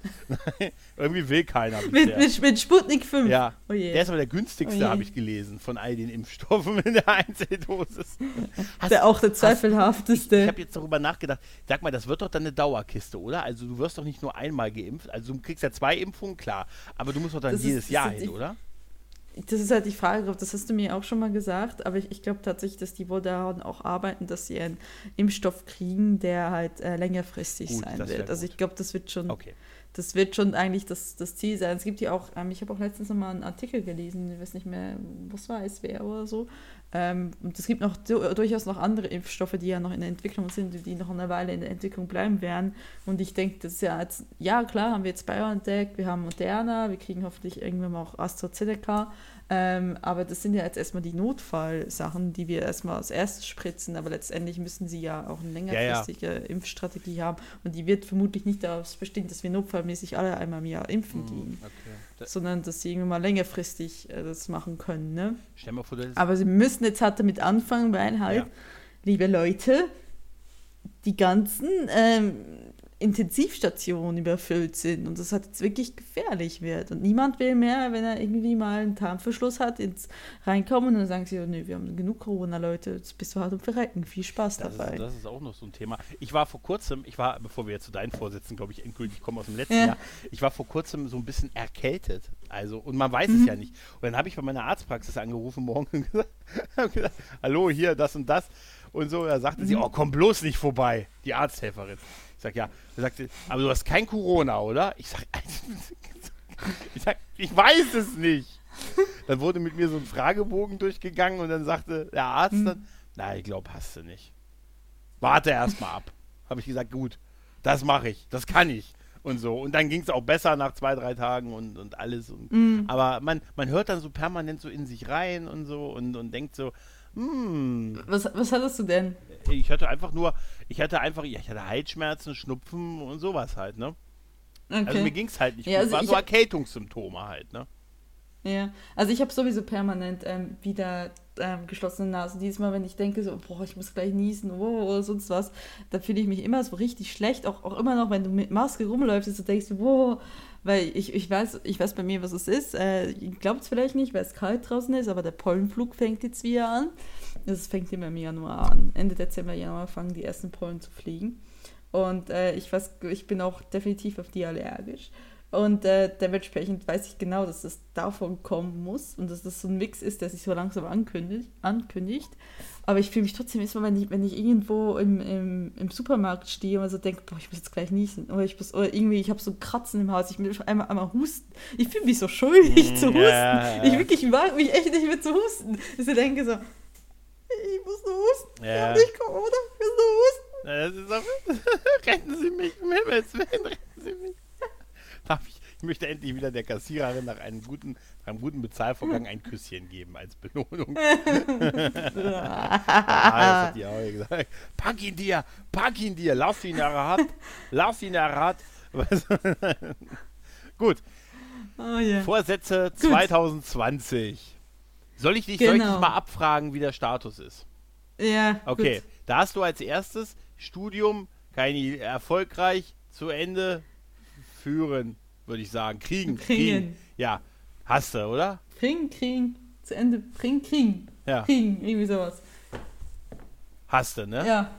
*laughs* Irgendwie will keiner mit, mit, mit Sputnik 5. ja, Oh der ist aber der günstigste, Oh habe ich gelesen, von all den Impfstoffen in der *laughs* Einzeldosis. Hast- der auch der Ich zweifelhafteste. habe jetzt darüber nachgedacht. Sag mal, das wird doch dann eine Dauerkiste, oder? Also du wirst doch nicht nur einmal geimpft. Also du kriegst ja zwei Impfungen, klar. Aber du musst doch dann Das ist- jedes das Jahr ist- hin, ich- oder? Das ist halt die Frage, das hast du mir auch schon mal gesagt, aber ich, ich glaube tatsächlich, dass die wohl daran auch arbeiten, dass sie einen Impfstoff kriegen, der halt äh, längerfristig Gut, sein wird. Also ich glaube, das wird schon, Okay. Das wird schon eigentlich das, das Ziel sein. Es gibt ja auch, ähm, ich habe auch letztens noch mal einen Artikel gelesen, ich weiß nicht mehr, was war es, wer oder so. Ähm, und es gibt noch du- durchaus noch andere Impfstoffe, die ja noch in der Entwicklung sind, die noch eine Weile in der Entwicklung bleiben werden. Und ich denke, das ist ja jetzt, ja klar, haben wir jetzt BioNTech, wir haben Moderna, wir kriegen hoffentlich irgendwann mal auch AstraZeneca. Ähm, aber das sind ja jetzt erstmal die Notfallsachen, die wir erstmal als erstes spritzen. Aber letztendlich müssen sie ja auch eine längerfristige Impfstrategie haben. Und die wird vermutlich nicht daraus bestehen, dass wir notfallmäßig alle einmal im Jahr impfen gehen. Hm, okay. Da, Sondern dass sie irgendwann mal längerfristig äh, das machen können. Ne? vor, Aber sie müssen jetzt halt damit anfangen, weil halt, Ja. liebe Leute, die ganzen ähm, Intensivstationen überfüllt sind und das halt jetzt wirklich gefährlich wird. Und niemand will mehr, wenn er irgendwie mal einen Tarnverschluss hat, ins reinkommen und dann sagen sie, oh, nee, wir haben genug Corona-Leute, jetzt bist du hart am Verrecken. Viel Spaß Das dabei. ist, das ist auch noch so ein Thema. Ich war vor kurzem, ich war, bevor wir jetzt zu deinen Vorsitzenden, glaube ich, endgültig kommen aus dem letzten Ja. Jahr, ich war vor kurzem so ein bisschen erkältet. Also, und man weiß Mhm. es ja nicht. Und dann habe ich bei meiner Arztpraxis angerufen morgen und *laughs* gesagt, gesagt, hallo, hier, das und das. Und so, da sagte Mhm. sie, oh, komm bloß nicht vorbei, die Arzthelferin. Ich sag, ja. Da sagte aber du hast kein Corona, oder? Ich sag, *laughs* ich sag, ich weiß es nicht. Dann wurde mit mir so ein Fragebogen durchgegangen und dann sagte der Arzt Mhm. dann, na, ich glaube, hast du nicht. Warte erst mal ab. Habe ich gesagt, gut, das mache ich, das kann ich. Und so. Und dann ging es auch besser nach zwei, drei Tagen und, und alles. Und, Mhm. Aber man, man hört dann so permanent so in sich rein und so und, und denkt so, hm. Was, was hattest du denn? Ich hatte einfach nur, ich hatte einfach, ich hatte Halsschmerzen, Schnupfen und sowas halt, ne? Okay. Also mir ging es halt nicht Ja, gut. also war so Erkältungssymptome halt, ne? Ja, also ich habe sowieso permanent ähm, wieder ähm, geschlossene Nase. Jedes Mal, wenn ich denke, so, boah, ich muss gleich niesen oh, oder sonst was, da fühle ich mich immer so richtig schlecht. Auch, auch immer noch, wenn du mit Maske rumläufst, denkst du, boah, weil ich, ich, weiß, ich weiß bei mir, was es ist. Äh, ihr glaubt es vielleicht nicht, weil es kalt draußen ist, aber der Pollenflug fängt jetzt wieder an. Das fängt immer im Januar an. Ende Dezember, Januar fangen die ersten Pollen zu fliegen. Und äh, ich weiß, ich bin auch definitiv auf die allergisch. Und äh, dementsprechend weiß ich genau, dass das davon kommen muss und dass das so ein Mix ist, der sich so langsam ankündigt. ankündigt. Aber ich fühle mich trotzdem erstmal, wenn ich, wenn ich irgendwo im, im, im Supermarkt stehe und so denke, boah, ich muss jetzt gleich niesen. Oder ich muss, oder irgendwie, ich habe so ein Kratzen im Haus, ich will einmal, einmal husten. Ich fühle mich so schuldig Mm, zu husten. ja. Ich wirklich mag mich echt nicht mehr zu husten. Dass ich denke so, ich muss nur husten. Ja. Ich komme, oder? Ich muss nur husten. Na, Das ist auch, *laughs* retten Sie mich, um Himmels Willen, retten Sie mich. Darf ich, ich möchte endlich wieder der Kassiererin nach einem guten, nach einem guten Bezahlvorgang ein Küsschen geben als Belohnung. *laughs* ah, das hat die auch gesagt. Pack ihn dir, pack ihn dir, lass ihn errat, lass ihn errat. *laughs* Gut, Oh ja. Vorsätze 2020. Soll ich dich, soll ich dich Genau. mal abfragen, wie der Status ist? Ja. Okay, Gut. da hast du als erstes Studium keine erfolgreich zu Ende führen, würde ich sagen. Kriegen, kriegen. Kriegen. Ja, hast du, oder? Kriegen, kriegen. Zu Ende bringen, kriegen. Ja, Kriegen, irgendwie sowas. hast du, ne? Ja.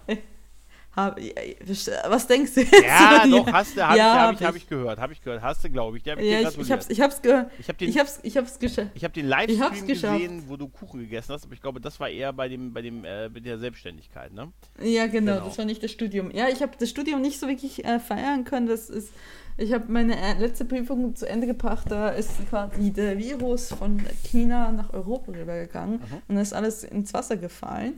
Hab, was denkst du jetzt? Ja, doch, hast du, habe Ja, ich, hab hab ich, hab ich. gehört, habe ich gehört, hast du, glaube ich. Hab Ja, ich, ich, hab's, ich hab's gehört. ich habe den, Ich hab's, ich hab's geschafft. ich hab den Livestream gesehen, wo du Kuchen gegessen hast, aber ich glaube, das war eher bei dem, bei dem, äh, mit der Selbstständigkeit, ne? Ja, genau, Genau. das war nicht das Studium. Ja, ich habe das Studium nicht so wirklich äh, feiern können. Das ist, ich habe meine äh, letzte Prüfung zu Ende gebracht. Da ist quasi der Virus von China nach Europa rübergegangen Mhm. und ist alles ins Wasser gefallen.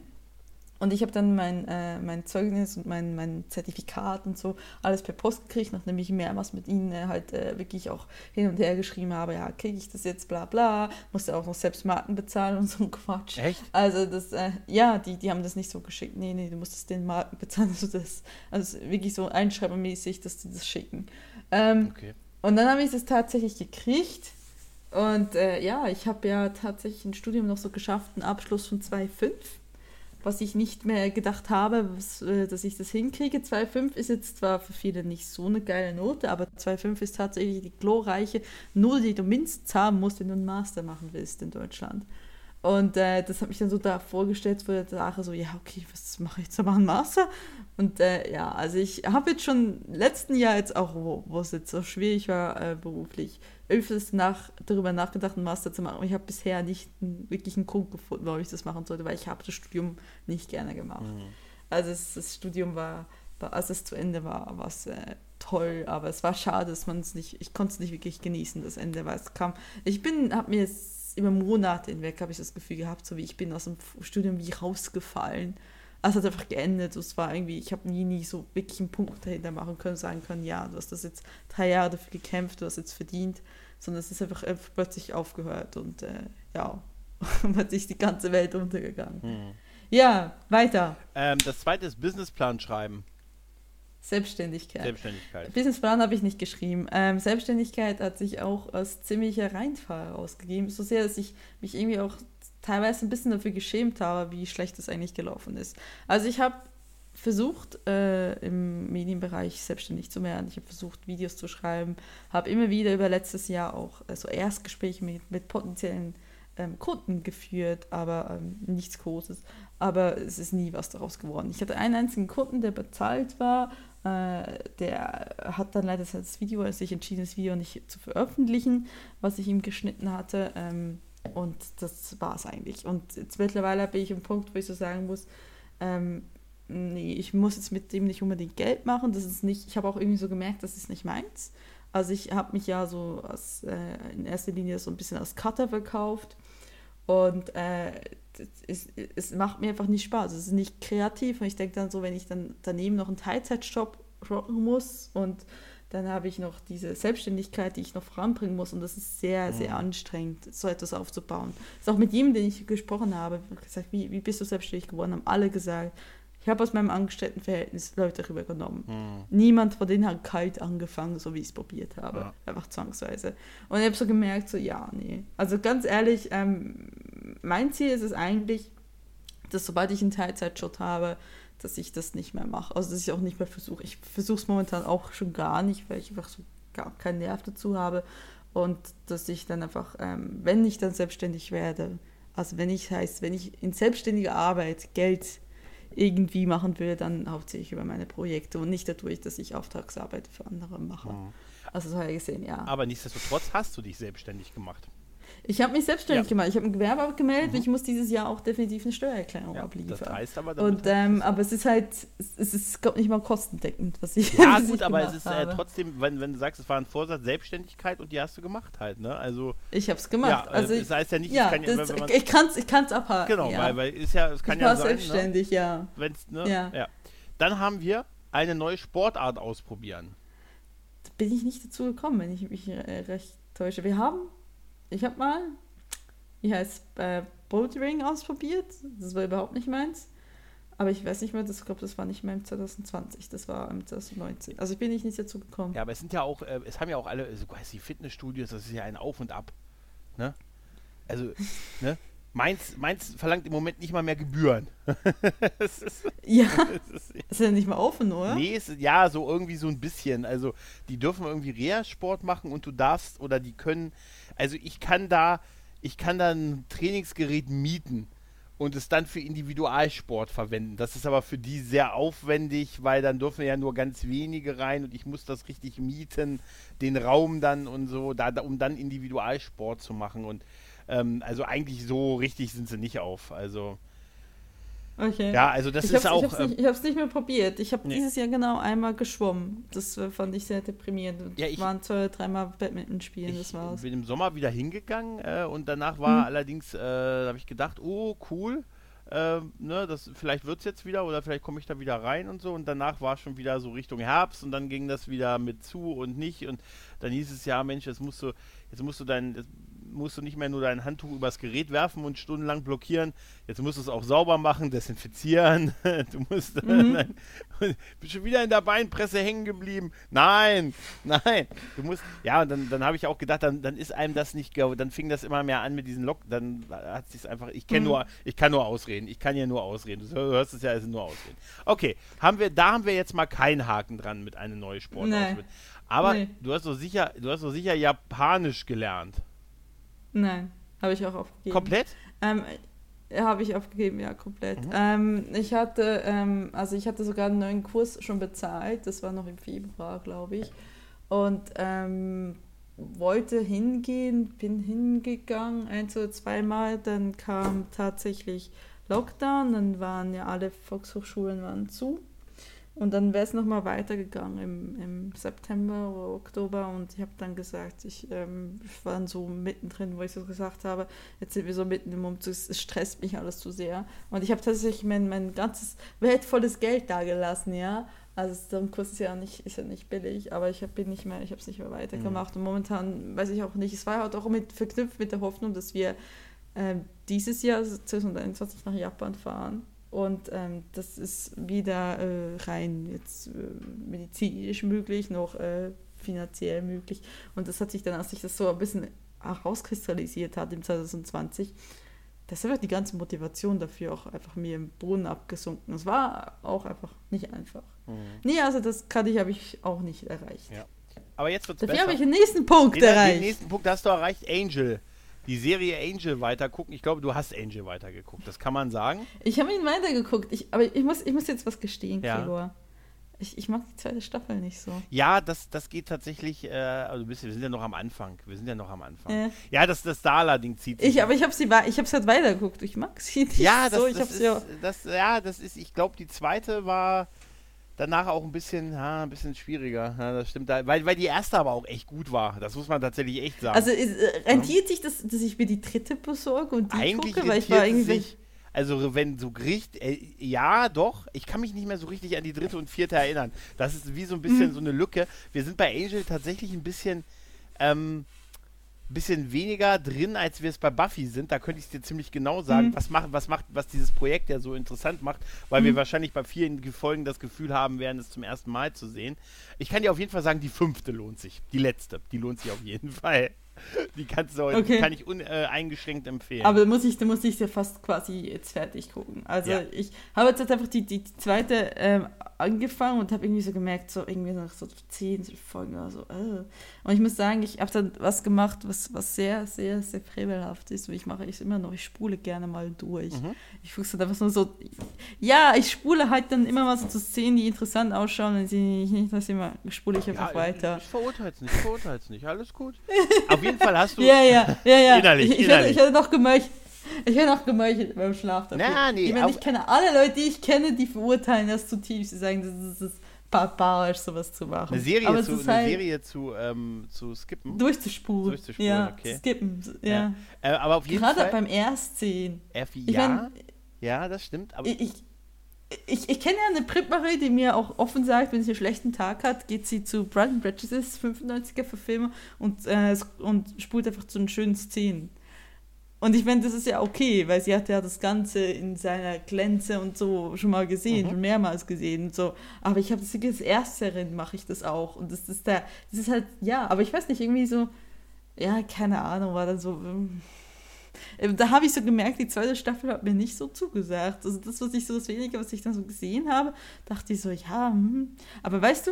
Und ich habe dann mein, äh, mein Zeugnis und mein, mein Zertifikat und so alles per Post gekriegt, nachdem ich mehrmals mit ihnen äh, halt äh, wirklich auch hin und her geschrieben habe, ja, kriege ich das jetzt, bla bla, musste auch noch selbst Marken bezahlen und so ein Quatsch. Echt? Also das, äh, ja, die, die haben das nicht so geschickt. Nee, nee, du musstest den Marken bezahlen. *laughs* Also das, also wirklich so einschreibermäßig, dass die das schicken. Ähm, Okay. und dann habe ich das tatsächlich gekriegt. Und äh, ja, ich habe ja tatsächlich ein Studium noch so geschafft, einen Abschluss von 2,5. Was ich nicht mehr gedacht habe, was, äh, dass ich das hinkriege. 2,5 ist jetzt zwar für viele nicht so eine geile Note, aber 2,5 ist tatsächlich die glorreiche Note, die du mindestens haben musst, wenn du einen Master machen willst in Deutschland. Und äh, das hat mich dann so da vorgestellt vor der Sache, so, ja, okay, was mache ich jetzt? Mache einen Master? Und äh, ja, also ich habe jetzt schon letzten Jahr jetzt auch, wo, wo es jetzt so schwierig war äh, beruflich, öfters nach, darüber nachgedacht, einen Master zu machen. Aber ich habe bisher nicht wirklich einen Grund gefunden, warum ich das machen sollte, weil ich habe das Studium nicht gerne gemacht. Mhm. Also es, das Studium war, war, als es zu Ende war, war es äh, toll, aber es war schade, dass man es nicht, ich konnte es nicht wirklich genießen, das Ende, weil es kam. Ich bin, habe mir jetzt über Monate hinweg, habe ich das Gefühl gehabt, so wie ich bin aus dem Studium wie rausgefallen. Also es hat einfach geendet. Es war irgendwie, ich habe nie, nie so wirklich einen Punkt dahinter machen können, sagen können, ja, du hast das jetzt drei Jahre dafür gekämpft, du hast jetzt verdient, sondern es ist einfach, einfach plötzlich aufgehört und äh, ja, *laughs* plötzlich die ganze Welt untergegangen. Hm. Ja, weiter. Ähm, das zweite ist Businessplan schreiben. Selbstständigkeit. Selbstständigkeit. Businessplan habe ich nicht geschrieben. Ähm, Selbstständigkeit hat sich auch als ziemlicher Reinfall herausgegeben. So sehr, dass ich mich irgendwie auch teilweise ein bisschen dafür geschämt habe, wie schlecht es eigentlich gelaufen ist. Also ich habe versucht, äh, im Medienbereich selbstständig zu werden. Ich habe versucht, Videos zu schreiben, habe immer wieder über letztes Jahr auch äh, so Erstgespräche mit, mit potenziellen ähm, Kunden geführt, aber ähm, nichts Großes. Aber es ist nie was daraus geworden. Ich hatte einen einzigen Kunden, der bezahlt war. Äh, der hat dann leider das Video, also sich entschieden, das Video nicht zu veröffentlichen, was ich ihm geschnitten hatte. Ähm, und das war es eigentlich. Und jetzt mittlerweile bin ich am Punkt, wo ich so sagen muss, ähm, nee, ich muss jetzt mit dem nicht unbedingt Geld machen. Das ist nicht, ich habe auch irgendwie so gemerkt, das ist nicht meins. Also ich habe mich ja so als, äh, in erster Linie so ein bisschen als Cutter verkauft. Und äh, es, es macht mir einfach nicht Spaß. Es ist nicht kreativ. Und ich denke dann so, wenn ich dann daneben noch einen Teilzeitjob rocken muss und Dann habe ich noch diese Selbstständigkeit, die ich noch voranbringen muss. Und das ist sehr, sehr Mhm. anstrengend, so etwas aufzubauen. Das ist auch mit jedem, den ich gesprochen habe, gesagt, wie, wie bist du selbstständig geworden, haben alle gesagt, ich habe aus meinem Angestelltenverhältnis Leute rübergenommen. Hm. Niemand von denen hat kalt angefangen, so wie ich es probiert habe. Ja. Einfach zwangsweise. Und ich habe so gemerkt, so ja, nee. Also ganz ehrlich, ähm, mein Ziel ist es eigentlich, dass sobald ich einen Teilzeitjob habe, dass ich das nicht mehr mache. Also dass ich auch nicht mehr versuche. Ich versuche es momentan auch schon gar nicht, weil ich einfach so gar keinen Nerv dazu habe. Und dass ich dann einfach, ähm, wenn ich dann selbstständig werde, also wenn ich heißt, wenn ich in selbstständiger Arbeit Geld irgendwie machen will, dann hauptsächlich über meine Projekte und nicht dadurch, dass ich Auftragsarbeit für andere mache. Hm. Also so habe ich gesehen, ja. Aber nichtsdestotrotz hast du dich selbstständig gemacht. Ich habe mich selbstständig Ja. gemacht. Ich habe ein Gewerbe abgemeldet. Mhm. Ich muss dieses Jahr auch definitiv eine Steuererklärung Ja, abliefern. das heißt aber Und ähm, aber es ist halt, es ist glaub, nicht mal kostendeckend, was ich Ja, *laughs* was gut, ich aber es ist äh, trotzdem, wenn, wenn du sagst, es war ein Vorsatz, Selbstständigkeit und die hast du gemacht halt, ne? Also, Ich habe es gemacht. ja, also äh, ich, das heißt ja nicht, ja, kann ja, ich kann es ich kann's abhaken. genau, ja. weil, weil ist ja, es kann ich ja war sein, ne? selbstständig, ja. Wenn's, ne? Ja. ja. Dann haben wir eine neue Sportart ausprobieren. Da bin ich nicht dazu gekommen, wenn ich mich äh, recht täusche. Wir haben, ich habe mal, wie heißt äh, Bouldering ausprobiert. Das war überhaupt nicht meins. Aber ich weiß nicht mehr, das, ich glaube, das war nicht mehr im 2020, das war im 2019. Also ich bin nicht, nicht dazu gekommen. Ja, aber es sind ja auch, äh, es haben ja auch alle, so quasi die Fitnessstudios, das ist ja ein Auf und Ab. Ne? Also, *laughs* ne? Meins, meins verlangt im Moment nicht mal mehr Gebühren. *laughs* es *laughs* ist, Ja, es ist, ist ja nicht mal offen, oder? Nee, es, ja, so irgendwie so ein bisschen. Also, die dürfen irgendwie Reha-Sport machen und du darfst oder die können. Also, ich kann da, ich kann da ein Trainingsgerät mieten und es dann für Individualsport verwenden. Das ist aber für die sehr aufwendig, weil dann dürfen ja nur ganz wenige rein und ich muss das richtig mieten, den Raum dann und so, da, um dann Individualsport zu machen. Und ähm, also eigentlich so richtig sind sie nicht auf. Also, Okay. ja, also das ich ist auch. ich hab's, ähm, nicht, ich nicht mehr probiert. Ich habe Nee. dieses Jahr genau einmal geschwommen. Das äh, fand ich sehr deprimierend. Und Ja, ich- waren zwei dreimal Badminton spielen, Ich das war's. bin im Sommer wieder hingegangen äh, und danach war Hm. allerdings, äh, da habe ich gedacht, oh cool, äh, ne, das, vielleicht wird es jetzt wieder oder vielleicht komme ich da wieder rein und so und danach war schon wieder so Richtung Herbst und dann ging das wieder mit zu und nicht und dann hieß es ja, Mensch, jetzt musst du, jetzt musst du dein, musst du nicht mehr nur dein Handtuch übers Gerät werfen und stundenlang blockieren, jetzt musst du es auch sauber machen, desinfizieren, *laughs* du musst, Mhm. nein, *laughs* bist schon wieder in der Beinpresse hängen geblieben, nein, nein, du musst, ja, und dann, dann habe ich auch gedacht, dann, dann ist einem das nicht, dann fing das immer mehr an mit diesen Lock, dann hat sich einfach, ich kenne Mhm. nur, ich kann nur ausreden, ich kann ja nur ausreden, du hörst es ja, sind nur ausreden. Okay, haben wir, da haben wir jetzt mal keinen Haken dran mit einer neuen Sportart. Nee. Aber Nee. du hast doch sicher, du hast doch sicher Japanisch gelernt. Nein, habe ich auch aufgegeben. Komplett? Ähm, habe ich aufgegeben, ja, komplett. Mhm. Ähm, ich hatte, ähm, also ich hatte sogar einen neuen Kurs schon bezahlt. Das war noch im Februar, glaube ich. Und ähm, wollte hingehen, bin hingegangen, ein oder zweimal. Dann kam tatsächlich Lockdown, dann waren ja alle Volkshochschulen waren zu. Und dann wäre es nochmal weitergegangen im, im September oder Oktober und ich habe dann gesagt, ich, ähm, ich war dann so mittendrin, wo ich so gesagt habe, jetzt sind wir so mitten im Umzug, es stresst mich alles zu sehr. Und ich habe tatsächlich mein, mein ganzes wertvolles Geld da gelassen, ja. Also so ein Kurs ist ja nicht, ist ja nicht billig, aber ich bin nicht mehr, ich habe es nicht mehr weitergemacht. Und momentan weiß ich auch nicht, es war halt auch mit, verknüpft mit der Hoffnung, dass wir ähm, dieses Jahr, also 2021, nach Japan fahren. Und ähm, das ist weder äh, rein jetzt äh, medizinisch möglich noch äh, finanziell möglich. Und das hat sich dann, als sich das so ein bisschen herauskristallisiert hat im 2020, das ist einfach die ganze Motivation dafür auch einfach mir im Boden abgesunken. Es war auch einfach nicht einfach. Nee, also das kann ich, habe ich auch nicht erreicht. Ja. Aber jetzt wird es Dafür habe ich den nächsten Punkt Den, den erreicht. nächsten Punkt hast du erreicht, Angel. Die Serie Angel weitergucken. Ich glaube, du hast Angel weitergeguckt. Das kann man sagen. Ich habe ihn weitergeguckt, ich, aber ich muss, ich muss jetzt was gestehen, Ja. Gregor. Ich, ich mag die zweite Staffel nicht so. Ja, das, das geht tatsächlich, äh, also wir sind ja noch am Anfang. Wir sind ja noch am Anfang. Äh. Ja, das, das Dala-Ding zieht sich. Ich, aber ich habe sie, ich habe halt weitergeguckt. Ich mag sie nicht ja, das, so. Ich das, habe ist, sie ja. das, ja, das ist, ich glaube, die zweite war danach auch ein bisschen, ja, ein bisschen schwieriger. Ja, das stimmt. Weil, weil die erste aber auch echt gut war. Das muss man tatsächlich echt sagen. Also ist, äh, rentiert sich das, dass ich mir die dritte besorge und die eigentlich gucke, weil ich war es irgendwie. sich, Also wenn so richtig, äh, ja doch, ich kann mich nicht mehr so richtig an die dritte und vierte erinnern. Das ist wie so ein bisschen mhm. so eine Lücke. Wir sind bei Angel tatsächlich ein bisschen, ähm, bisschen weniger drin, als wir es bei Buffy sind. Da könnte ich es dir ziemlich genau sagen, mhm. was macht, was macht, was dieses Projekt ja so interessant macht, weil mhm. wir wahrscheinlich bei vielen Folgen das Gefühl haben werden, es zum ersten Mal zu sehen. Ich kann dir auf jeden Fall sagen, die fünfte lohnt sich. Die letzte, die lohnt sich auf jeden *laughs* Fall. *laughs* Die kannst du heute, okay. kann ich uneingeschränkt äh, empfehlen. Aber da muss ich, da muss ich ja fast quasi jetzt fertig gucken. Also ja. ich habe jetzt einfach die, die, die zweite ähm, angefangen und habe irgendwie so gemerkt, so irgendwie nach so zehn Folgen oder so. Äh. Und ich muss sagen, ich habe dann was gemacht, was, was sehr, sehr, sehr frevelhaft ist. Ich mache es immer noch, ich spule gerne mal durch. Mhm. Ich fuchse dann einfach nur so, ja, ich spule halt dann immer mal so zu Szenen, die interessant ausschauen und sie nicht das immer, spule ich einfach ja, weiter. Ich, ich verurteile es nicht, ich verurteile es nicht, alles gut. Auf jeden Fall hast du. ja, ja, ja, ja. Innerlich, ich, ich, innerlich. Hätte, ich hätte noch gemöcht. Ich hätte auch gemeuchelt beim Schlaf dafür. Na, nee, ich, meine, ich kenne alle Leute, die ich kenne, die verurteilen das zutiefst. Sie sagen, das ist, barbarisch, sowas zu machen. Eine Serie, Aber zu, eine halt Serie zu, ähm, zu skippen? Durchzuspulen. Durchzuspulen, ja, okay. skippen, ja. ja. Äh, aber auf jeden Gerade Fall. beim Erstsehen. F ja, mein, ja, das stimmt. Aber ich, ich, ich kenne ja eine Printmarie, die mir auch offen sagt, wenn sie einen schlechten Tag hat, geht sie zu Brian Bridges, 95er-Verfilmer, und, äh, und spult einfach zu den schönen Szenen. Und ich meine, das ist ja okay, weil sie hat ja das Ganze in seiner Glänze und so schon mal gesehen, mhm. schon mehrmals gesehen und so. Aber ich habe das als Ersterin mache ich das auch. Und das ist der, das ist halt, ja, aber ich weiß nicht, irgendwie so, ja, keine Ahnung, war dann so. Ähm, da habe ich so gemerkt, die zweite Staffel hat mir nicht so zugesagt. Also das, was ich so, das Wenige, was ich dann so gesehen habe, dachte ich so, ja, hm. aber weißt du,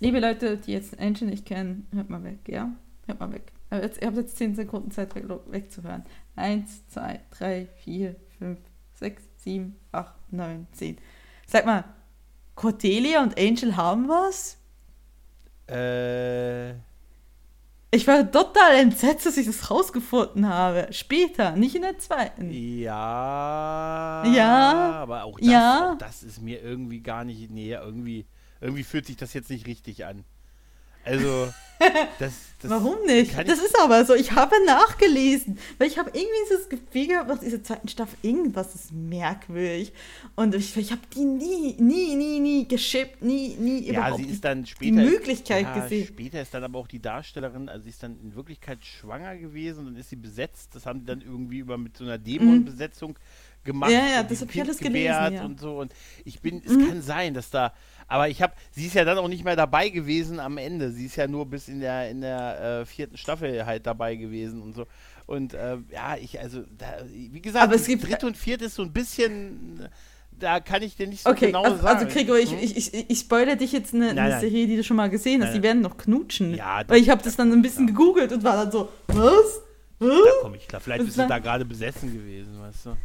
liebe Leute, die jetzt Angel nicht kennen, hört mal weg, ja? Hört mal weg. Jetzt, ihr habt jetzt 10 Sekunden Zeit weg, wegzuhören. 1, 2, 3, 4, 5, 6, 7, 8, 9, 10. Sag mal, Cordelia und Angel haben was? Äh. Ich war total entsetzt, dass ich das rausgefunden habe. Später, nicht in der zweiten. Ja. Ja. Aber auch das, ja. Auch das ist mir irgendwie gar nicht näher. Irgendwie, irgendwie fühlt sich das jetzt nicht richtig an. Also, *laughs* das, das Warum nicht? Das ist aber so. Ich habe nachgelesen, weil ich habe irgendwie das Gefühl gehabt, nach dieser zweiten Staffel, irgendwas ist merkwürdig. Und ich, ich habe die nie, nie, nie, nie geschippt, nie, nie ja, überhaupt sie ist dann später, die Möglichkeit ja, gesehen. Später ist dann aber auch die Darstellerin, also sie ist dann in Wirklichkeit schwanger gewesen und ist sie besetzt. Das haben die dann irgendwie über mit so einer Dämonbesetzung mhm. Gemacht. Ja, ja, das habe ich alles gelesen. Ja. Und so. Und ich bin, es mhm. kann sein, dass da aber ich habe, sie ist ja dann auch nicht mehr dabei gewesen am Ende. Sie ist ja nur bis in der in der äh, vierten Staffel halt dabei gewesen und so. Und äh, ja, ich also, da, wie gesagt, aber es gibt dritte und vierte ist so ein bisschen da kann ich dir nicht so okay, genau also, sagen. Also Gregor, ich, hm? ich, ich, ich spoilere dich jetzt eine, nein, eine Serie, die du schon mal gesehen hast. Nein, die werden noch knutschen. Ja, weil ich habe das dann ein bisschen ja. gegoogelt und war dann so, was? Da komme ich klar. Vielleicht bist du da gerade besessen gewesen, weißt du?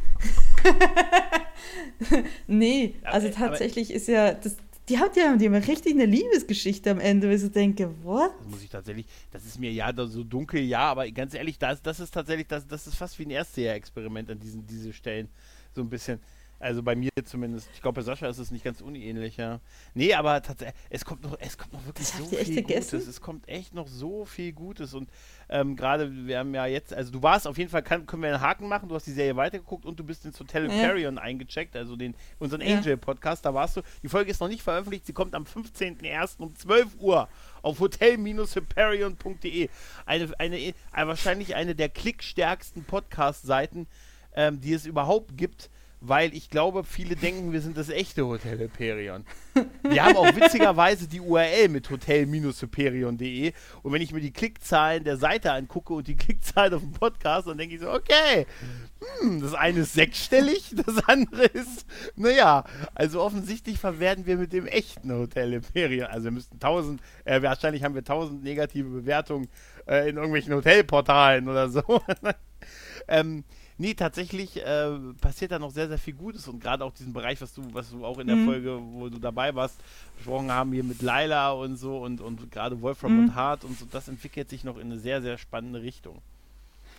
*laughs* nee, also tatsächlich ist ja das, die hat ja die haben richtig eine Liebesgeschichte am Ende, wo ich so denke, what? Das muss ich tatsächlich, das ist mir ja so dunkel, ja, aber ganz ehrlich, das, das ist tatsächlich, das, das ist fast wie ein Erstseher-Experiment an diesen diese Stellen. So ein bisschen. Also bei mir zumindest. Ich glaube, bei Sascha ist es nicht ganz unähnlich, ja. Nee, aber tatsächlich, es kommt noch, es kommt noch wirklich so viel vergessen? Gutes. Es kommt echt noch so viel Gutes. Und ähm, gerade, wir haben ja jetzt, also du warst auf jeden Fall, kann, können wir einen Haken machen, du hast die Serie weitergeguckt und du bist ins Hotel ja. eingecheckt, also den, unseren ja. Angel-Podcast, da warst du. Die Folge ist noch nicht veröffentlicht, sie kommt am 15.01. um 12 Uhr auf hotel-hyperion.de. Eine, eine, eine, wahrscheinlich eine der klickstärksten Podcast-Seiten, ähm, die es überhaupt gibt weil ich glaube, viele denken, wir sind das echte Hotel Hyperion. Wir haben auch witzigerweise die URL mit hotel-hyperion.de und wenn ich mir die Klickzahlen der Seite angucke und die Klickzahlen auf dem Podcast, dann denke ich so, okay, hm, das eine ist sechsstellig, *laughs* das andere ist, naja, also offensichtlich verwerten wir mit dem echten Hotel Hyperion, also wir müssten tausend, äh, wahrscheinlich haben wir tausend negative Bewertungen äh, in irgendwelchen Hotelportalen oder so. *laughs* ähm, Nee, tatsächlich äh, passiert da noch sehr, sehr viel Gutes und gerade auch diesen Bereich, was du, was du auch in der mhm. Folge, wo du dabei warst, besprochen haben, hier mit Laila und so und, und gerade Wolfram mhm. und Hart und so, das entwickelt sich noch in eine sehr, sehr spannende Richtung.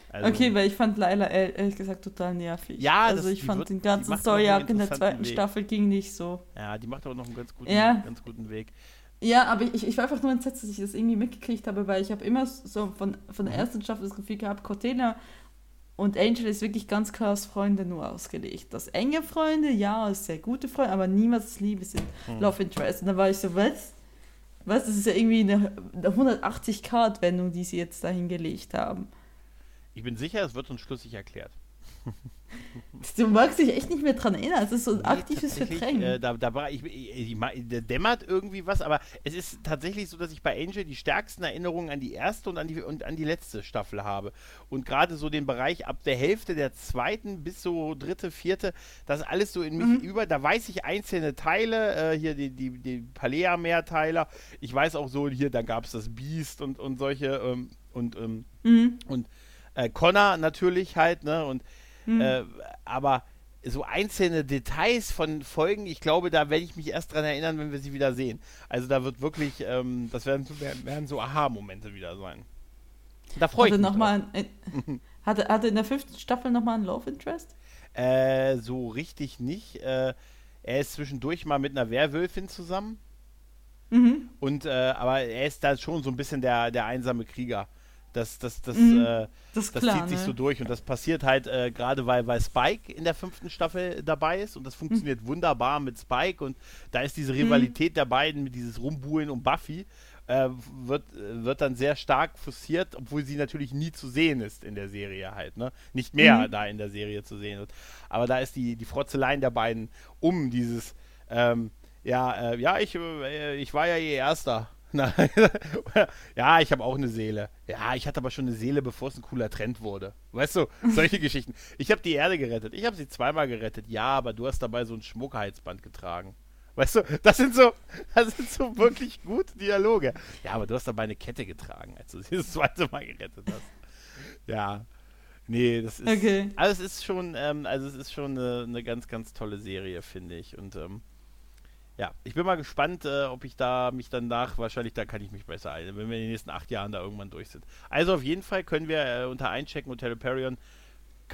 Also, okay, weil ich fand Laila ehrlich gesagt total nervig. Ja, also ich fand wird, den ganzen Story-Arc in der zweiten Weg. Staffel ging nicht so. Ja, die macht aber noch einen ganz guten, ja. ganz guten Weg. Ja, aber ich, ich war einfach nur entsetzt, dass ich das irgendwie mitgekriegt habe, weil ich habe immer so von, von der mhm. ersten Staffel das Gefühl gehabt, Cortena Und Angel ist wirklich ganz klar als Freunde nur ausgelegt. Das enge Freunde, ja, als sehr gute Freunde, aber niemals Liebe sind Hm. Love Interest. Und da war ich so, was? Was? Das ist ja irgendwie eine, eine 180-Grad-Wendung, die sie jetzt da hingelegt haben. Ich bin sicher, es wird uns schlüssig erklärt. *laughs* *laughs* Du magst dich echt nicht mehr dran erinnern. Es ist so ein Nee, aktives Verdrängen. Äh, da, da war ich, ich, ich, ich- dämmert irgendwie was, aber es ist tatsächlich so, dass ich bei Angel die stärksten Erinnerungen an die erste und an die und an die letzte Staffel habe. Und gerade so den Bereich ab der Hälfte der zweiten bis so dritte, vierte, das ist alles so in mich Mhm. über. Da weiß ich einzelne Teile, äh, hier die, die, die Palea-Mehrteiler. Ich weiß auch so, hier, da gab es das Beast und, und solche ähm, und, ähm, mhm. und äh, Connor natürlich halt, ne? Und Mhm. äh, aber so einzelne Details von Folgen, ich glaube, da werde ich mich erst dran erinnern, wenn wir sie wieder sehen. Also da wird wirklich, ähm, das werden, so- werden, so Aha-Momente wieder sein. Da freue ich mich. noch mal ein, ein, hatte, hatte in der fünften Staffel nochmal ein Love Interest? Äh, so richtig nicht. Äh, er ist zwischendurch mal mit einer Werwölfin zusammen. Mhm. Und, äh, aber er ist da schon so ein bisschen der, der einsame Krieger. Das, das, das, Mhm. äh, Das Das klar. zieht sich ne? so durch und das passiert halt äh, gerade, weil, weil Spike in der fünften Staffel dabei ist und das funktioniert wunderbar mit Spike und da ist diese Rivalität der beiden mit dieses Rumbuhlen um Buffy äh, wird, wird dann sehr stark forciert, obwohl sie natürlich nie zu sehen ist in der Serie halt, ne? Nicht mehr Mhm. da in der Serie zu sehen wird. Aber da ist die, die Frotzeleien der beiden um dieses, ähm, ja, äh, ja, ich, äh, ich war ja ihr Erster. *laughs* Na, *laughs* ja, ich habe auch eine Seele. Ja, ich hatte aber schon eine Seele, bevor es ein cooler Trend wurde. Weißt du, *laughs* solche Geschichten. Ich habe die Erde gerettet. Ich habe sie zweimal gerettet. Ja, aber du hast dabei so ein Schmuckheitsband getragen. Weißt du, das sind so, das sind so wirklich gute Dialoge. Ja, aber du hast dabei eine Kette getragen, als du sie das zweite Mal gerettet hast. Ja. Nee, das ist. Okay. Also es ist schon, ähm, also es ist schon eine, eine ganz, ganz tolle Serie, finde ich. Und ähm, ja, ich bin mal gespannt, äh, ob ich da mich danach, wahrscheinlich da kann ich mich besser ein, wenn wir in den nächsten acht Jahren da irgendwann durch sind. Also auf jeden Fall können wir äh, unter Einchecken Hotel Perion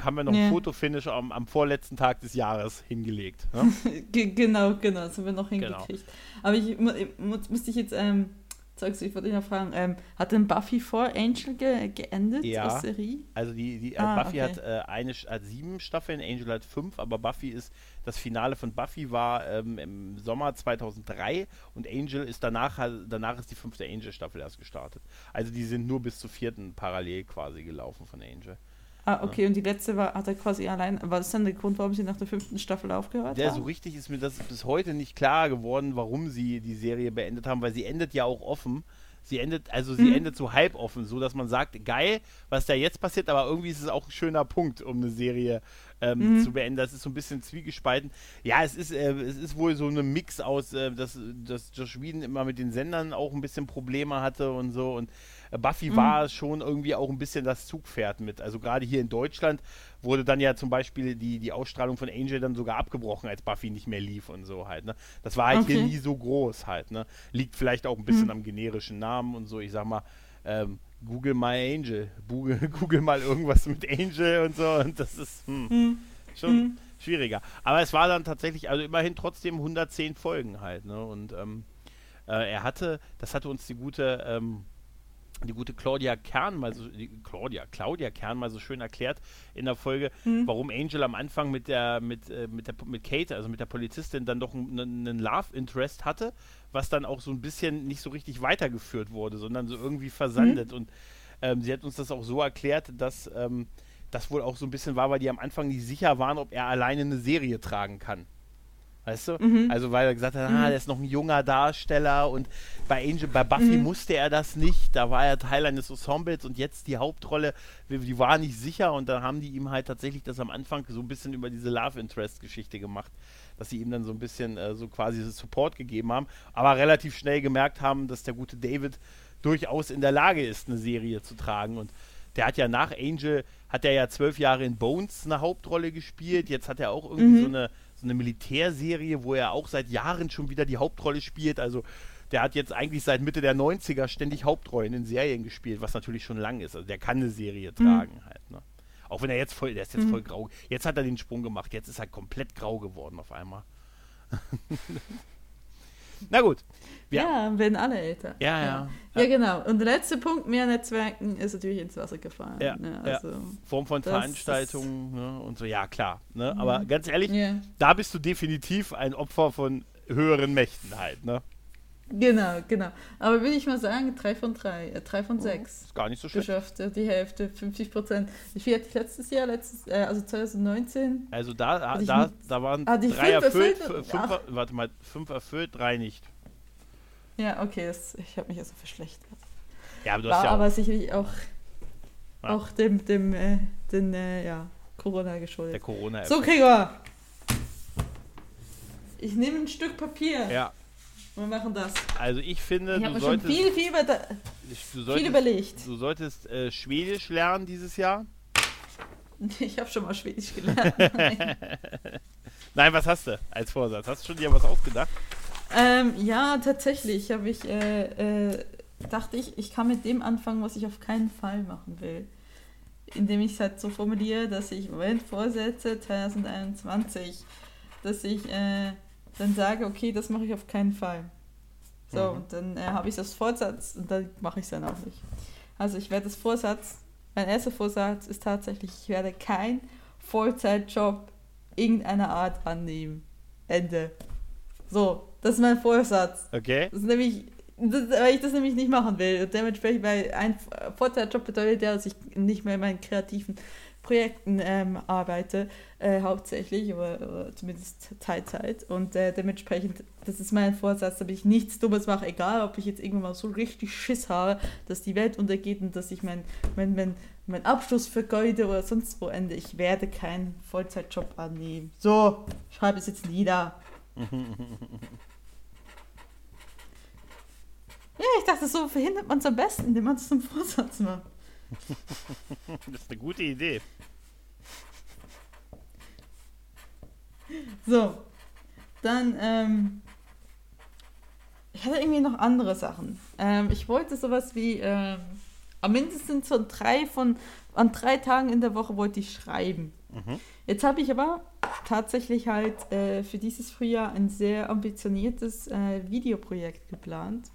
haben wir noch Ja. ein Fotofinish am, am vorletzten Tag des Jahres hingelegt. Ne? *laughs* Ge genau, genau, das haben wir noch Genau. hingekriegt. Aber ich mu mu müsste ich jetzt, ähm, sagst du, ich wollte dich noch fragen, ähm, hat denn Buffy vor Angel ge geendet Ja. als Serie? Also die, die äh, Ah, Buffy okay. hat äh, eine hat sieben Staffeln, Angel hat fünf, aber Buffy ist das Finale von Buffy war ähm, im Sommer 2003 und Angel ist danach halt- danach ist die fünfte Angel Staffel erst gestartet. Also die sind nur bis zur vierten parallel quasi gelaufen von Angel. Ah, okay, und die letzte war, hat er quasi allein, war das dann der Grund, warum sie nach der fünften Staffel aufgehört Der haben? so richtig ist mir das bis heute nicht klar geworden, warum sie die Serie beendet haben, weil sie endet ja auch offen. Sie endet, also sie Mhm. endet so halb offen, so dass man sagt, geil, was da jetzt passiert, aber irgendwie ist es auch ein schöner Punkt, um eine Serie ähm, Mhm. zu beenden. Das ist so ein bisschen zwiegespalten. Ja, es ist, äh, es ist wohl so ein Mix aus, äh, dass, dass Josh Whedon immer mit den Sendern auch ein bisschen Probleme hatte und so. Und Buffy Mhm. war schon irgendwie auch ein bisschen das Zugpferd mit. Also gerade hier in Deutschland wurde dann ja zum Beispiel die, die Ausstrahlung von Angel dann sogar abgebrochen, als Buffy nicht mehr lief und so halt. Ne? Das war halt hier Okay. nie so groß halt. Ne? Liegt vielleicht auch ein bisschen Mhm. am generischen Namen und so. Ich sag mal, ähm, Google mal Angel. Google, *laughs* Google mal irgendwas mit Angel und so. Und das ist hm, Hm, schon hm. schwieriger. Aber es war dann tatsächlich, also immerhin trotzdem 110 Folgen halt. Ne? Und ähm, äh, er hatte, das hatte uns die gute, ähm, die gute Claudia Kern mal so, Claudia, Claudia Kern mal so schön erklärt in der Folge, Hm. warum Angel am Anfang mit der, mit, äh, mit der, mit Kate, also mit der Polizistin, dann doch einen, Love Interest hatte, was dann auch so ein bisschen nicht so richtig weitergeführt wurde, sondern so irgendwie versandet. Und ähm, sie hat uns das auch so erklärt, dass ähm, das wohl auch so ein bisschen war, weil die am Anfang nicht sicher waren, ob er alleine eine Serie tragen kann. Weißt du? Mhm. Also weil er gesagt hat, ah, Mhm. der ist noch ein junger Darsteller und bei Angel, bei Buffy Mhm. musste er das nicht. Da war er Teil eines Ensembles und jetzt die Hauptrolle, die war nicht sicher und dann haben die ihm halt tatsächlich das am Anfang so ein bisschen über diese Love Interest Geschichte gemacht, dass sie ihm dann so ein bisschen äh, so quasi Support gegeben haben, aber relativ schnell gemerkt haben, dass der gute David durchaus in der Lage ist, eine Serie zu tragen und der hat ja nach Angel, hat er ja zwölf Jahre in Bones eine Hauptrolle gespielt. Jetzt hat er auch irgendwie Mhm. so, eine, so eine Militärserie, wo er auch seit Jahren schon wieder die Hauptrolle spielt. Also der hat jetzt eigentlich seit Mitte der 90er ständig Hauptrollen in Serien gespielt, was natürlich schon lang ist. Also der kann eine Serie tragen halt. Ne? Auch wenn er jetzt voll, der ist jetzt Mhm. voll grau. Jetzt hat er den Sprung gemacht. Jetzt ist er komplett grau geworden auf einmal. *laughs* *laughs* Na gut. Wir, ja, werden alle älter. Ja, ja, ja. Ja, genau. Und der letzte Punkt, mehr Netzwerken, ist natürlich ins Wasser gefallen. Ja, ne? also, ja. Form von Veranstaltungen ne? und so, ja, klar. Ne? Aber mhm. ganz ehrlich, da bist du definitiv ein Opfer von höheren Mächten halt, ne? Genau, genau. Aber würde ich mal sagen, drei von drei, äh, drei von sechs. Ist gar nicht so schlecht. Geschafft, die Hälfte, 50 Prozent. Wie viel hatte ich letztes Jahr, letztes, äh, also 2019? Also da, da, da waren ah, drei erfüllt, erfüllt fünf, warte mal, fünf erfüllt, drei nicht. Ja, okay, das, ich habe mich also verschlechtert. Ja, aber du War hast ja auch, aber sicherlich auch, ja. auch dem, dem, äh, den, äh, ja, Corona geschuldet. Der Corona. So, Gregor. Ich nehme ein Stück Papier. Ja. Wir machen das. Also ich finde, ich du solltest, schon viel, viel, du solltest, viel überlegt. Du solltest äh, Schwedisch lernen dieses Jahr. *laughs* Ich habe schon mal Schwedisch gelernt. *laughs* *laughs* Nein, was hast du als Vorsatz? Hast du schon dir was ausgedacht? Ähm, ja, tatsächlich habe ich, äh, äh, dachte ich, ich kann mit dem anfangen, was ich auf keinen Fall machen will. Indem ich es halt so formuliere, dass ich, Moment, Vorsätze 2021, dass ich äh, dann sage, okay, das mache ich auf keinen Fall. So, mhm. und dann äh, habe ich das Vorsatz und dann mache ich es dann auch nicht. Also ich werde das Vorsatz, mein erster Vorsatz ist tatsächlich, ich werde keinen Vollzeitjob irgendeiner Art annehmen. Ende. So, das ist mein Vorsatz. Okay. Das ist nämlich, das, weil ich das nämlich nicht machen will. Und dementsprechend, weil ein Vollzeitjob bedeutet ja, dass ich nicht mehr in meinen kreativen Projekten ähm, arbeite, äh, hauptsächlich, oder, oder, zumindest Teilzeit. Und äh, dementsprechend, das ist mein Vorsatz, damit ich nichts Dummes mache, egal ob ich jetzt irgendwann mal so richtig Schiss habe, dass die Welt untergeht und dass ich meinen mein, mein, mein Abschluss vergeude oder sonst wo ende. Ich werde keinen Vollzeitjob annehmen. So, schreibe es jetzt nieder. *laughs* Ja, ich dachte, so verhindert man es am besten, indem man es zum Vorsatz macht. *laughs* das ist eine gute Idee. So, dann, ähm, ich hatte irgendwie noch andere Sachen. Ähm, ich wollte sowas wie, ähm, am mindestens so drei von, an drei Tagen in der Woche wollte ich schreiben. Mhm. Jetzt habe ich aber tatsächlich halt äh, für dieses Frühjahr ein sehr ambitioniertes äh, Videoprojekt geplant.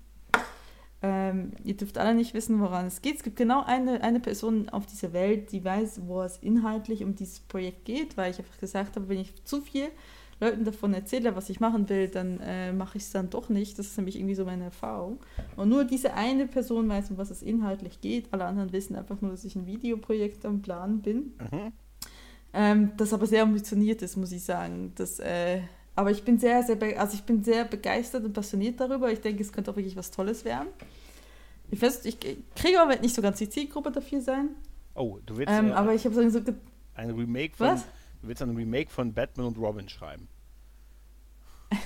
Ähm, ihr dürft alle nicht wissen, woran es geht. Es gibt genau eine, eine Person auf dieser Welt, die weiß, wo es inhaltlich um dieses Projekt geht, weil ich einfach gesagt habe, wenn ich zu viel Leuten davon erzähle, was ich machen will, dann äh, mache ich es dann doch nicht. Das ist nämlich irgendwie so meine Erfahrung. Und nur diese eine Person weiß, um was es inhaltlich geht. Alle anderen wissen einfach nur, dass ich ein Videoprojekt am Plan bin. Mhm. Ähm, das aber sehr ambitioniert ist, muss ich sagen. Das, äh, aber ich bin sehr, sehr, also ich bin sehr begeistert und passioniert darüber. Ich denke, es könnte auch wirklich was Tolles werden. Ich weiß, ich kriege aber nicht so ganz die Zielgruppe dafür sein. Oh, du willst ähm, äh, aber ich habe so ein Remake von was? du willst ein Remake von Batman und Robin schreiben. *laughs*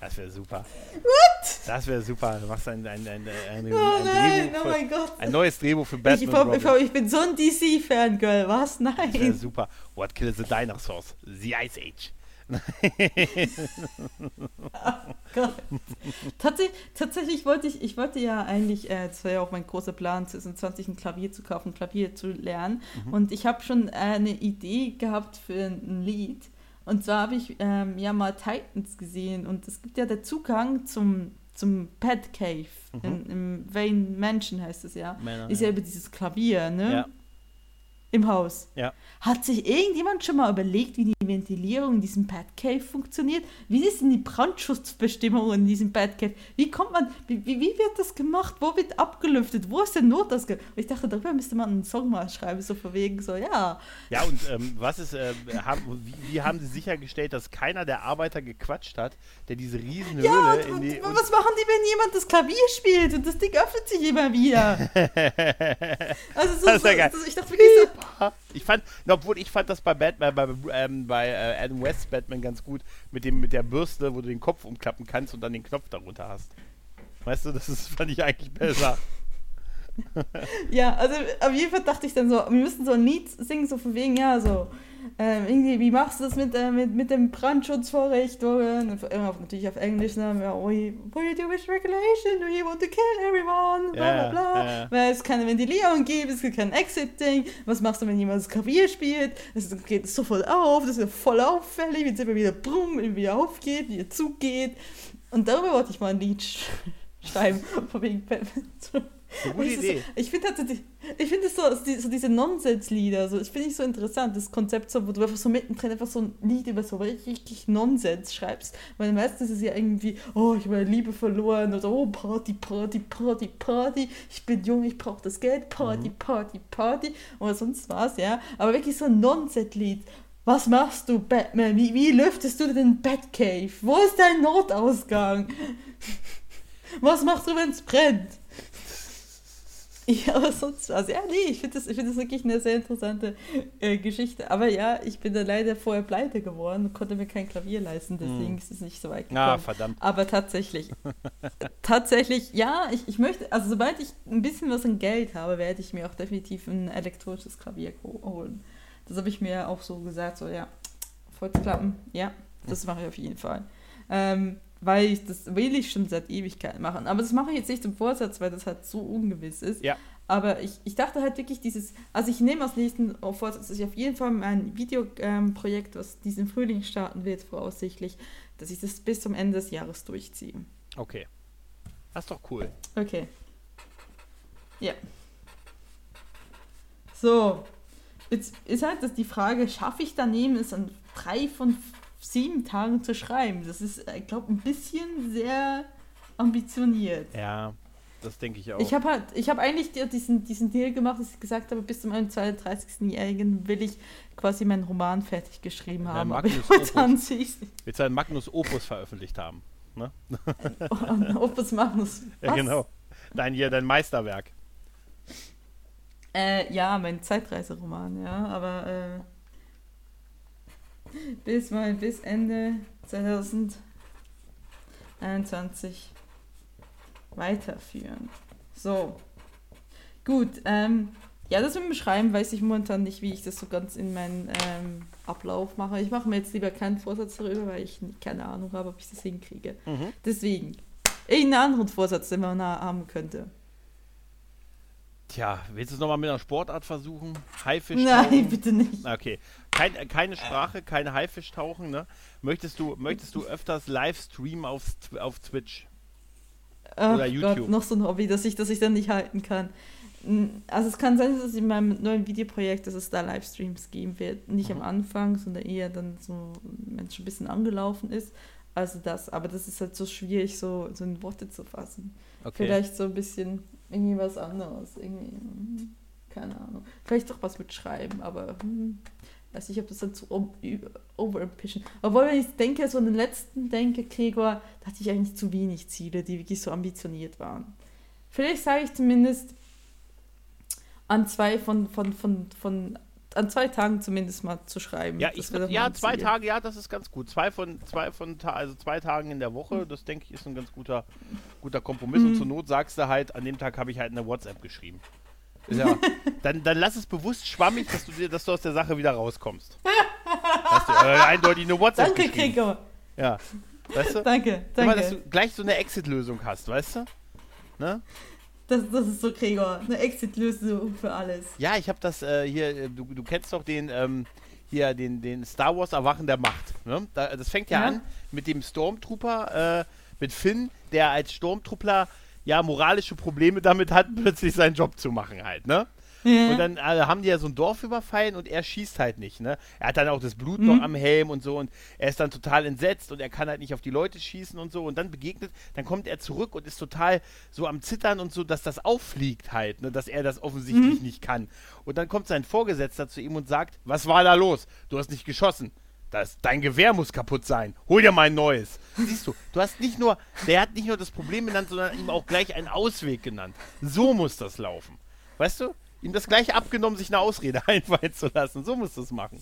Das wäre super. What? Das wäre super. Du machst ein, ein, ein, ein, oh ein nein, Drehbuch oh mein Gott. ein neues Drehbuch für Batman. Ich, ich, ich, ich bin so ein DC-Fangirl, was? Nein. Das wäre super. What kills the dinosaurs? The Ice Age. *laughs* oh Gott. Tatsächlich, wollte ich, ich wollte ja eigentlich, äh, das war ja auch mein großer Plan, 2020 ein Klavier zu kaufen, Klavier zu lernen. Mhm. Und ich habe schon äh, eine Idee gehabt für ein Lied. Und zwar habe ich ähm, ja mal Titans gesehen und es gibt ja der Zugang zum, zum Pet Cave mhm. in, im Wayne Mansion heißt es ja. Männer, ist ja, ja über dieses Klavier, ne? Ja im Haus. Ja. Hat sich irgendjemand schon mal überlegt, wie die Ventilierung in diesem Batcave funktioniert? Wie ist denn die Brandschutzbestimmung in diesem Batcave? Wie kommt man, wie, wie, wird das gemacht? Wo wird abgelüftet? Wo ist der Notausgang? Und ich dachte, darüber müsste man einen Song mal schreiben, so von wegen so, ja. Ja, und ähm, was ist, äh, haben, wie, wie, haben sie sichergestellt, dass keiner der Arbeiter gequatscht hat, der diese riesen Höhle ja, in die... Und, was machen die, wenn jemand das Klavier spielt und das Ding öffnet sich immer wieder? *laughs* also so, das ist ja geil. So, ich dachte wirklich so, ich fand, obwohl ich fand das bei Batman, bei, ähm, bei äh, Adam West Batman ganz gut, mit, dem, mit der Bürste, wo du den Kopf umklappen kannst und dann den Knopf darunter hast. Weißt du, das ist, fand ich eigentlich besser. *laughs* ja, also auf jeden Fall dachte ich dann so, wir müssen so ein Lied singen, so von wegen, ja, so ähm, irgendwie, wie machst du das mit, äh, mit, mit den Brandschutzvorrichtungen? Immer natürlich auf Englisch, ne? What do you do with regulation? Do you want to kill everyone? Bla bla bla. Yeah. Weil es keine Ventilierung gibt, es gibt kein Exit-Ding. Was machst du, wenn jemand das Klavier spielt? Es geht sofort auf, das ist voll auffällig, wenn es immer wieder brumm, wieder aufgeht, wieder zugeht. Und darüber wollte ich mal ein Lied sch schreiben. *laughs* Von wegen Eine gute Idee. So, ich finde tatsächlich, ich finde so, so diese Nonsenslieder, so, das finde ich so interessant, das Konzept, so, wo du einfach so mittendrin einfach so ein Lied über so richtig, richtig Nonsens schreibst. Weil meistens ist es ja irgendwie, oh, ich habe meine Liebe verloren oder oh, Party, Party, Party, Party, ich bin jung, ich brauche das Geld, Party, mhm. Party, Party oder sonst was, ja. Aber wirklich so ein Nonsenslied. Was machst du, Batman? Wie, wie lüftest du den Batcave? Wo ist dein Notausgang? *laughs* Was machst du, wenn es brennt? *laughs* Ja, aber sonst was. Ja, nee, ich finde das, find das wirklich eine sehr interessante äh, Geschichte. Aber ja, ich bin dann leider vorher pleite geworden und konnte mir kein Klavier leisten, deswegen hm. ist es nicht so weit gekommen. Ah, verdammt. Aber tatsächlich, *laughs* tatsächlich, ja, ich, ich möchte, also sobald ich ein bisschen was an Geld habe, werde ich mir auch definitiv ein elektronisches Klavier holen. Das habe ich mir auch so gesagt, so ja, Volksklappen, ja, das mache ich auf jeden Fall. Ähm, weil ich das will ich schon seit Ewigkeiten machen. Aber das mache ich jetzt nicht zum Vorsatz, weil das halt so ungewiss ist. Ja. Aber ich, ich dachte halt wirklich dieses, also ich nehme als nächsten Vorsatz, dass ich auf jeden Fall mein Videoprojekt, ähm, was diesen Frühling starten wird, voraussichtlich, dass ich das bis zum Ende des Jahres durchziehe. Okay. Das ist doch cool. Okay. Ja. So. Jetzt ist halt das die Frage, schaffe ich daneben es an drei von sieben Tagen zu schreiben. Das ist, ich glaube, ein bisschen sehr ambitioniert. Ja, das denke ich auch. Ich habe halt, ich habe eigentlich diesen, diesen Deal gemacht, dass ich gesagt habe, bis zum 32-Jährigen will ich quasi meinen Roman fertig geschrieben haben. Aber *laughs* Opus. Willst du einen Magnus Opus veröffentlicht haben? Ne? *laughs* Opus Magnus. Was? Ja, genau. Dein, hier, dein Meisterwerk. Äh, ja, mein Zeitreiseroman, ja, aber äh, bis mal bis Ende 2021 weiterführen. So. Gut, ähm, ja, das mit dem Schreiben weiß ich momentan nicht, wie ich das so ganz in meinen ähm, Ablauf mache. Ich mache mir jetzt lieber keinen Vorsatz darüber, weil ich keine Ahnung habe, ob ich das hinkriege. Mhm. Deswegen, irgendeinen anderen Vorsatz, den man haben könnte. Tja, willst du es nochmal mit einer Sportart versuchen? Haifisch Nein, bitte nicht. Okay. Kein, keine Sprache, keine Haifisch tauchen, ne? Möchtest du, möchtest du öfters Livestreamen auf, auf Twitch? Ach Oder YouTube? Gott, noch so ein Hobby, das ich, das ich dann nicht halten kann. Also es kann sein, dass in meinem neuen Videoprojekt, dass es da Livestreams geben wird. Nicht mhm. am Anfang, sondern eher dann so, wenn es schon ein bisschen angelaufen ist. Also das, aber das ist halt so schwierig, so, so in Worte zu fassen. Okay. Vielleicht so ein bisschen irgendwie was anderes. Irgendwie, keine Ahnung. Vielleicht doch was mit Schreiben, aber hm, weiß nicht, ob das dann zu overambitious. Obwohl, wenn ich denke, so an den letzten denke, Gregor, da hatte ich eigentlich zu wenig Ziele, die wirklich so ambitioniert waren. Vielleicht sage ich zumindest an zwei von, von, von, von an zwei Tagen zumindest mal zu schreiben. Ja, ich, ja zwei Tage, ja, das ist ganz gut. Zwei von, zwei von, also zwei Tagen in der Woche, das denke ich ist ein ganz guter, guter Kompromiss. Mhm. Und zur Not sagst du halt, an dem Tag habe ich halt eine WhatsApp geschrieben. Ja, *laughs* dann, dann lass es bewusst schwammig, dass du, dass du aus der Sache wieder rauskommst. Hast du äh, eindeutig eine WhatsApp Danke, Gregor. Ja, weißt du? Danke, danke. Immer, dass du gleich so eine Exit-Lösung hast, weißt du? Ne? Das, das ist so, Gregor. Eine Exit-Lösung für alles. Ja, ich habe das äh, hier, äh, du, du kennst doch den, ähm, hier, den, den Star Wars Erwachen der Macht. Ne? Da, das fängt ja, ja, an mit dem Stormtrooper, äh, mit Finn, der als Stormtrooper ja moralische Probleme damit hat, *laughs* plötzlich seinen Job zu machen halt, ne? Ja. Und dann also, haben die ja so ein Dorf überfallen und er schießt halt nicht, ne? Er hat dann auch das Blut mhm. noch am Helm und so und er ist dann total entsetzt und er kann halt nicht auf die Leute schießen und so und dann begegnet, dann kommt er zurück und ist total so am Zittern und so, dass das auffliegt halt, ne? Dass er das offensichtlich mhm. nicht kann. Und dann kommt sein Vorgesetzter zu ihm und sagt, was war da los? Du hast nicht geschossen. Das, dein Gewehr muss kaputt sein. Hol dir mal ein neues. Siehst du, du hast nicht nur, der hat nicht nur das Problem genannt, sondern ihm auch gleich einen Ausweg genannt. So muss das laufen. Weißt du? Ihm das gleich abgenommen, sich eine Ausrede *laughs* einfallen zu lassen. So musst du es machen.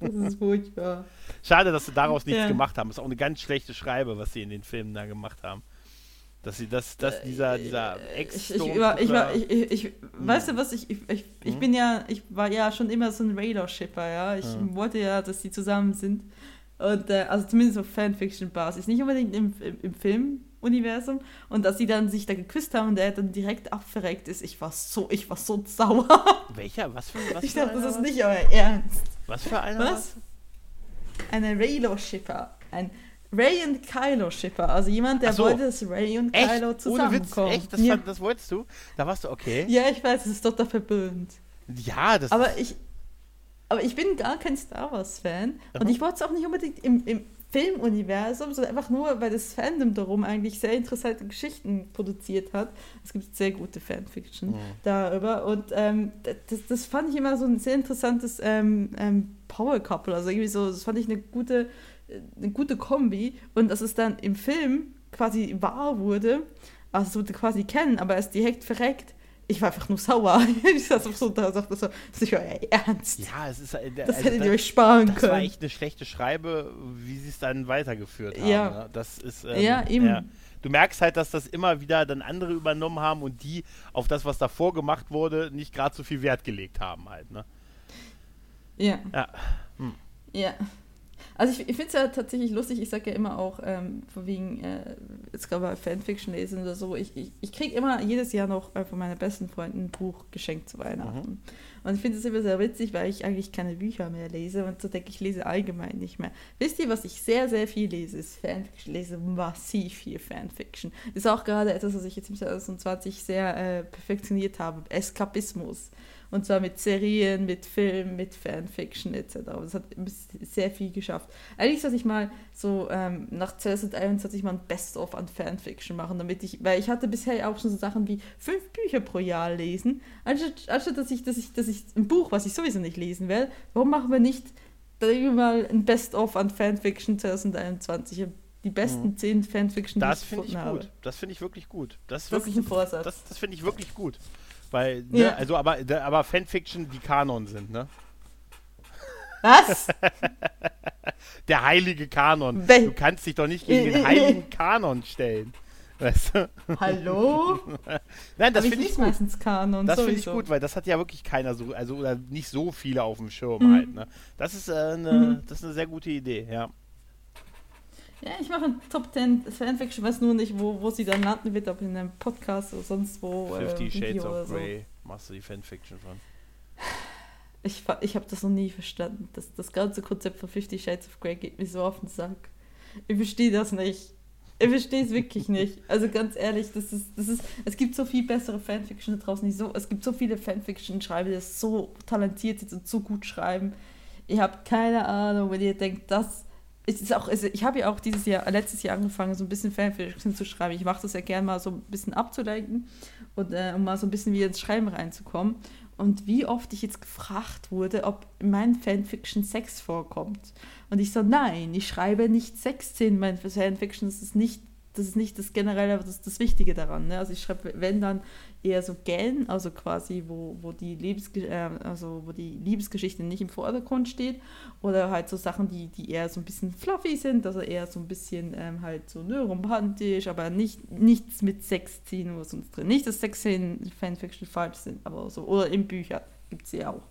Das ist furchtbar. Schade, dass sie daraus nichts ja. gemacht haben. Das ist auch eine ganz schlechte Schreibe, was sie in den Filmen da gemacht haben. Dass sie das, dass dieser, dieser ex ich, ich, war, ich, war, ich, ich, ich hm. Weißt du was, ich, ich, ich, ich hm? bin ja, ich war ja schon immer so ein Radar-Shipper, ja. Ich hm. wollte ja, dass sie zusammen sind. Und, äh, also zumindest auf Fanfiction-Basis. Nicht unbedingt im, im, im Film, Universum und dass sie dann sich da geküsst haben und er dann direkt abverreckt ist. Ich war so, ich war so sauer. Welcher? Was für was Ich dachte, das ist nicht euer Ernst. Was für einer? Was? Eine Raylo Shipper. Ein Ray und Kylo Shipper. Also jemand, der so. wollte, dass Ray und Echt? Kylo zusammenkommen. echt? Das, ja. das wolltest du? Da warst du okay. ja, ich weiß, es ist total verpönt. Ja, das Aber ich, aber ich bin gar kein Star Wars-Fan. Und Aha. ich wollte es auch nicht unbedingt im, im Filmuniversum, sondern einfach nur, weil das Fandom darum eigentlich sehr interessante Geschichten produziert hat. Es gibt sehr gute Fanfiction Mhm. darüber. Und ähm, das, das fand ich immer so ein sehr interessantes ähm, ähm, Power-Couple. Also irgendwie so, das fand ich eine gute, äh, eine gute Kombi. Und dass es dann im Film quasi wahr wurde, also so quasi kennen, aber er ist direkt verreckt. Ich war einfach nur sauer. *laughs* Ich saß auf so da und sagte so, das ist nicht euer Ernst. ja, es ist. äh, Das also hättet ihr euch sparen Das war können. echt eine schlechte Schreibe, wie sie es dann weitergeführt haben. Ja. Ne? Das ist, ähm, Ja, eben. Du merkst halt, dass das immer wieder dann andere übernommen haben und die auf das, was davor gemacht wurde, nicht gerade so viel Wert gelegt haben halt. Ne? Ja. Ja. Ja. Also ich, ich finde es ja tatsächlich lustig, ich sage ja immer auch, ähm, von wegen, äh, jetzt gerade bei Fanfiction lesen oder so, ich, ich, ich kriege immer jedes Jahr noch äh, von meinen besten Freunden ein Buch geschenkt zu Weihnachten. Und ich finde es immer sehr witzig, weil ich eigentlich keine Bücher mehr lese und so denke ich, lese allgemein nicht mehr. Wisst ihr, was ich sehr, sehr viel lese, ist Fanfiction. Ich lese massiv viel Fanfiction. Ist auch gerade etwas, was ich jetzt im 2020 sehr äh, perfektioniert habe. Eskapismus. Und zwar mit Serien, mit Filmen, mit Fanfiction etc. Das hat sehr viel geschafft. Eigentlich sollte ich mal so ähm, nach 2021 mal ein Best-of an Fanfiction machen, damit ich, weil ich hatte bisher auch schon so Sachen wie fünf Bücher pro Jahr lesen, anstatt, anstatt dass ich, dass ich, dass ich ein Buch, was ich sowieso nicht lesen will, warum machen wir nicht mal ein Best-of an Fanfiction 2021? Die besten zehn Fanfiction, Das ich finde ich gefunden gut. habe. Das finde ich wirklich gut. Das ist ist wirklich ein Vorsatz. Das, das finde ich wirklich gut. Weil, ne, Ja. also aber, aber Fanfiction, die Kanon sind, ne? Was? *laughs* Der heilige Kanon. Wel- Du kannst dich doch nicht gegen den heiligen *laughs* Kanon stellen. Weißt du? Hallo? *laughs* Nein, das ich finde ich lese gut. meistens Kanon. Das finde ich gut, weil das hat ja wirklich keiner so, also oder nicht so viele auf dem Schirm Mhm. halt, ne? Das ist, äh, eine, Mhm. das ist eine sehr gute Idee, ja. Ja, ich mache ein Top 10 Fanfiction, weiß nur nicht, wo, wo sie dann landen wird, ob in einem Podcast oder sonst wo. äh, Fifty Video Shades of so. Grey machst du die Fanfiction von. Ich, ich habe das noch nie verstanden. Das, das ganze Konzept von Fifty Shades of Grey geht mir so auf den Sack. Ich verstehe das nicht. Ich verstehe es wirklich nicht. Also ganz ehrlich, das ist, das ist, es gibt so viel bessere Fanfiction da draußen. So, es gibt so viele Fanfiction-Schreiber, die das so talentiert sind und so gut schreiben. Ihr habt keine Ahnung, wenn ihr denkt, das es ist auch, also ich habe ja auch dieses Jahr, letztes Jahr angefangen, so ein bisschen Fanfiction zu schreiben. Ich mache das ja gerne mal so ein bisschen abzulenken und äh, um mal so ein bisschen wieder ins Schreiben reinzukommen. Und wie oft ich jetzt gefragt wurde, ob in meinen Fanfiction Sex vorkommt. Und ich so, nein, ich schreibe nicht Sex in meinen Fanfiction, das ist nicht, das ist nicht das Generelle, das ist das Wichtige daran. Ne? Also ich schreibe, wenn dann eher so Gellen, also quasi, wo, wo, die äh, also wo die Liebesgeschichte nicht im Vordergrund steht. Oder halt so Sachen, die, die eher so ein bisschen fluffy sind, also eher so ein bisschen ähm, halt so ne, romantisch, aber nicht, nichts mit Sexszenen oder sonst drin. Nicht, dass Sexszenen Fanfiction falsch sind, aber so. Oder in Büchern gibt es ja auch.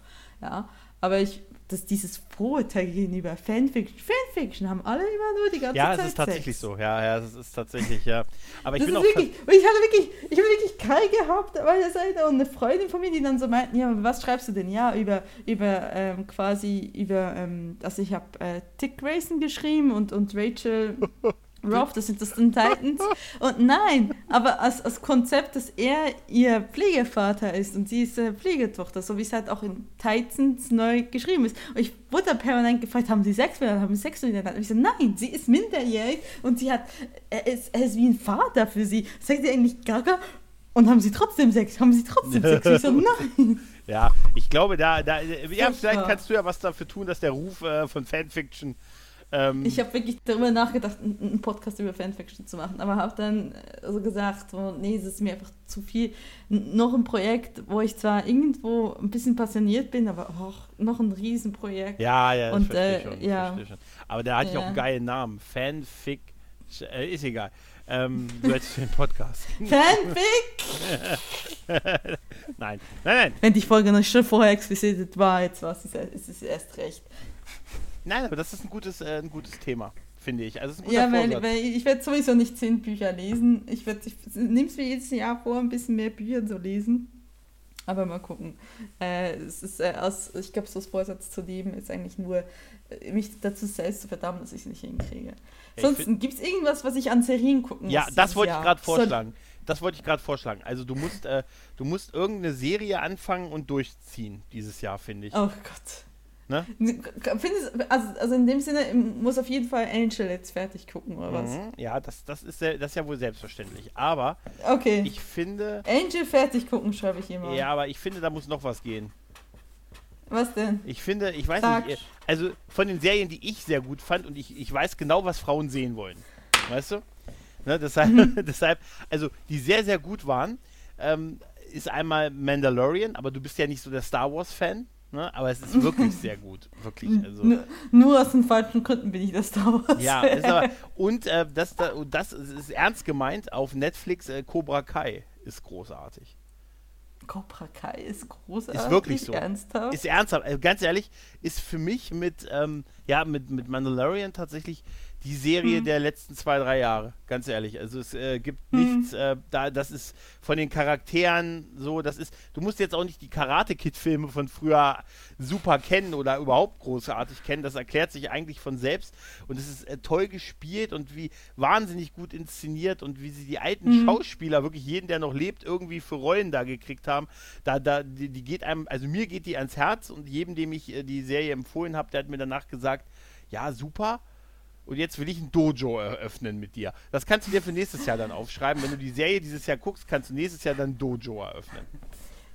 Ja. Aber ich, dass dieses Vorurteil gegenüber Fanfiction, Fanfiction haben alle immer nur die ganze Ja, Zeit es ist tatsächlich Sex. so. Ja, ja, es ist tatsächlich, ja. Aber ich Das bin auch. wirklich, ich hatte wirklich, ich habe wirklich Kai gehabt bei der Seite und eine Freundin von mir, die dann so meinten, ja, was schreibst du denn? Ja, über, über ähm, quasi, über, ähm, also ich habe äh, Dick Grayson geschrieben und, und Rachel *laughs* Roth, das sind das den Titans. Und nein, aber als, als Konzept, dass er ihr Pflegevater ist und sie ist äh, Pflegetochter, so wie es halt auch in Titans neu geschrieben ist. Und ich wurde permanent gefragt, haben sie Sex miteinander, haben sie Sex miteinander? Und ich so, nein, sie ist minderjährig und sie hat, er ist, er ist wie ein Vater für sie. Sagt sie eigentlich Gaga? Und haben sie trotzdem Sex? Haben sie trotzdem Sex? Ich so, nein. *laughs* Ja, ich glaube, da, da ja, vielleicht kannst du ja was dafür tun, dass der Ruf äh, von Fanfiction. Ähm, Ich habe wirklich darüber nachgedacht, einen Podcast über Fanfiction zu machen, aber habe dann äh, so gesagt, so, nee, es ist mir einfach zu viel. N noch ein Projekt, wo ich zwar irgendwo ein bisschen passioniert bin, aber auch noch ein Riesenprojekt. ja, ja, ich Und, verstehe äh, schon, ja. schon. Aber der hat ja auch einen geilen Namen. Fanfic. Äh, ist egal. Ähm, du hättest den Podcast. *laughs* *laughs* Fanfic! nein, nein, nein. Wenn die Folge noch schon vorher explizit war, jetzt war es, ist es erst recht. Nein, aber das ist ein gutes, äh, ein gutes Thema, finde ich. Also es ist ein guter Ja, weil, weil ich werde sowieso nicht zehn Bücher lesen. Ich, werd- ich nehme es mir jedes Jahr vor, ein bisschen mehr Bücher zu lesen. Aber mal gucken. Äh, es ist äh, aus, ich glaube, so das Vorsatz zu leben ist eigentlich nur, äh, mich dazu selbst zu verdammen, dass ich es nicht hinkriege. Sonst find- gibt es irgendwas, was ich an Serien gucken Ja, muss das dieses wollte ich gerade Soll- vorschlagen. Das wollte ich gerade vorschlagen. Also du musst, äh, du musst irgendeine Serie anfangen und durchziehen dieses Jahr, finde ich. Oh Gott. Ne? Findest, also, also in dem Sinne muss auf jeden Fall Angel jetzt fertig gucken, oder was? Mhm. Ja, das, das, ist, das ist ja wohl selbstverständlich. Aber Okay. ich finde, Angel fertig gucken, schreibe ich immer. ja, aber ich finde, da muss noch was gehen. Was denn? Ich finde, ich weiß Sag. nicht, äh, also von den Serien, die ich sehr gut fand und ich, ich weiß genau, was Frauen sehen wollen. Weißt du? Ne, deshalb, Mhm. *laughs* deshalb, also die sehr, sehr gut waren, ähm, ist einmal Mandalorian, aber du bist ja nicht so der Star Wars-Fan, ne? aber es ist wirklich *laughs* sehr gut. Wirklich. Also, Nur, nur aus den falschen Gründen bin ich das Star Wars. ja, aber, *laughs* und äh, das, da- das ist, ist ernst gemeint auf Netflix, äh, Cobra Kai ist großartig. Cobra Kai ist großartig. Ist wirklich so. Ernsthaft? Ist ernsthaft, also ganz ehrlich, ist für mich mit, ähm, ja, mit, mit Mandalorian tatsächlich die Serie Mhm. der letzten zwei, drei Jahre. Ganz ehrlich. Also es äh, gibt Mhm. nichts, äh, da, das ist von den Charakteren so, das ist, du musst jetzt auch nicht die Karate-Kid-Filme von früher super kennen oder überhaupt großartig kennen. Das erklärt sich eigentlich von selbst. Und es ist äh, toll gespielt und wie wahnsinnig gut inszeniert und wie sie die alten Mhm. Schauspieler, wirklich jeden, der noch lebt, irgendwie für Rollen da gekriegt haben. Da, da, die, die geht einem, also mir geht die ans Herz und jedem, dem ich äh, die Serie empfohlen habe, der hat mir danach gesagt, ja, super. Und jetzt will ich ein Dojo eröffnen mit dir. Das kannst du dir für nächstes Jahr dann aufschreiben. Wenn du die Serie dieses Jahr guckst, kannst du nächstes Jahr dann ein Dojo eröffnen.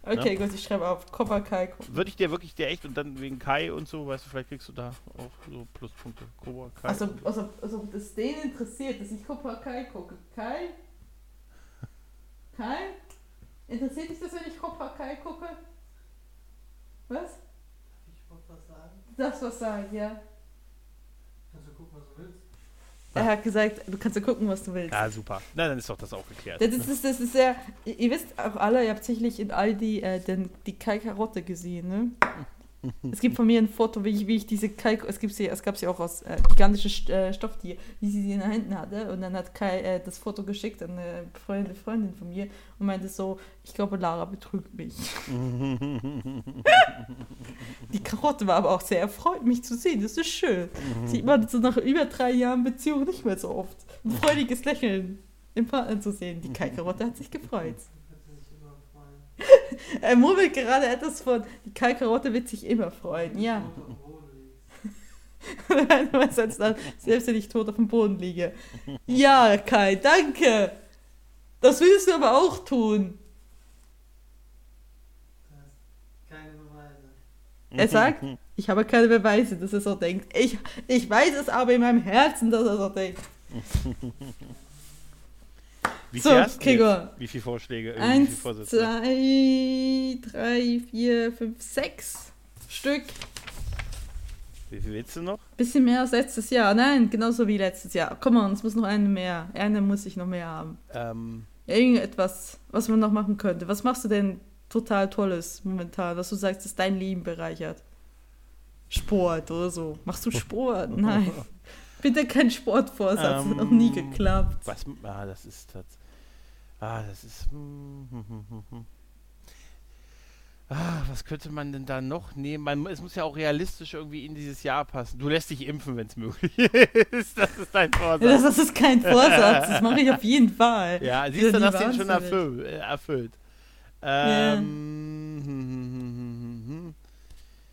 okay, gut, ich schreibe auf Cobra Kai gucken. Würde ich dir wirklich dir echt und dann wegen Kai und so, weißt du, vielleicht kriegst du da auch so Pluspunkte. Cobra Kai. Also, also, also, ob das den interessiert, dass ich Cobra Kai gucke. Kai? Kai? Interessiert dich das, wenn ich Cobra Kai gucke? Was? Ich wollte was sagen. Das was sagen, ja. Kannst du gucken, was du willst? Er hat gesagt, du kannst ja gucken, was du willst. Ja, super. Na, dann ist doch das auch geklärt. Das ist, das, das ist ja, ihr ihr wisst auch alle, ihr habt sicherlich in Aldi äh, den, die Kai-Karotte gesehen, ne? Es gibt von mir ein Foto, wie ich, wie ich diese Kai, es, gibt sie, es gab sie auch aus äh, gigantische äh, Stofftier, wie sie sie in den Händen hatte. Und dann hat Kai äh, das Foto geschickt an eine Freundin, Freundin von mir und meinte so, ich glaube, Lara betrügt mich. *laughs* Die Karotte war aber auch sehr erfreut, mich zu sehen. Das ist schön. Sieht man so nach über drei Jahren Beziehung nicht mehr so oft. Ein freudiges Lächeln im Partner zu sehen. Die Kai-Karotte hat sich gefreut. Wird sie sich immer freuen. *laughs* Er murmelt gerade etwas von, die Kai-Karotte wird sich immer freuen. Ja, *laughs* dann, selbst wenn ich tot auf dem Boden liege. Ja, Kai, danke. Das willst du aber auch tun. Keine Beweise. Er sagt, ich habe keine Beweise, dass er so denkt. Ich, ich weiß es aber in meinem Herzen, dass er so denkt. *laughs* Wie So, viel Gregor. Wie viele Vorschläge? Äh, Eins, Vorsätze? zwei, drei, vier, fünf, sechs Stück. Wie viel willst du noch? Bisschen mehr als letztes Jahr. Nein, genauso wie letztes Jahr. Komm on, es muss noch eine mehr. Eine muss ich noch mehr haben. Ähm, Irgendetwas, was man noch machen könnte. Was machst du denn total Tolles momentan, was du sagst, das dein Leben bereichert? Sport oder so. Machst du Sport? *laughs* Nein. Bitte kein Sportvorsatz. Ähm, noch nie geklappt. was? Ah, das ist das. Ah, das ist. hm, hm, hm. Ah, was könnte man denn da noch nehmen? Man, es muss ja auch realistisch irgendwie in dieses Jahr passen. Du lässt dich impfen, wenn es möglich *laughs* ist. Das ist dein Das, Vorsatz. das ist kein Vorsatz. Das mache ich auf jeden *laughs* Fall. Ja, siehst du, bin das hast du schon erfüllt. Äh, erfüllt. Ähm, hm, hm, hm, hm, hm, hm.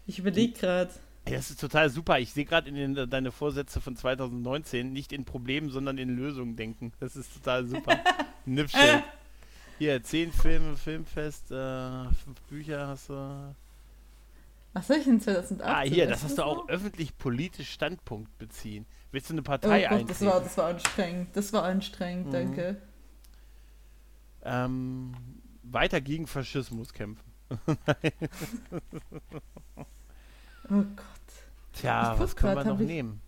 Ich überlege gerade. Das ist total super. Ich sehe gerade in den, deine Vorsätze von 2019 nicht in Problemen, sondern in Lösungen denken. Das ist total super. *laughs* Nippschild. Hier, zehn Filme, Filmfest, äh, fünf Bücher hast du. Was soll ich denn 2018? Ah, hier, das hast du auch noch? öffentlich-politisch Standpunkt beziehen. Willst du eine Oh Partei Gott, eintreten? das war, das war anstrengend. Das war anstrengend, Mhm. danke. ähm, weiter gegen Faschismus kämpfen. *laughs* Oh Gott. Tja, was können wir noch ich- nehmen?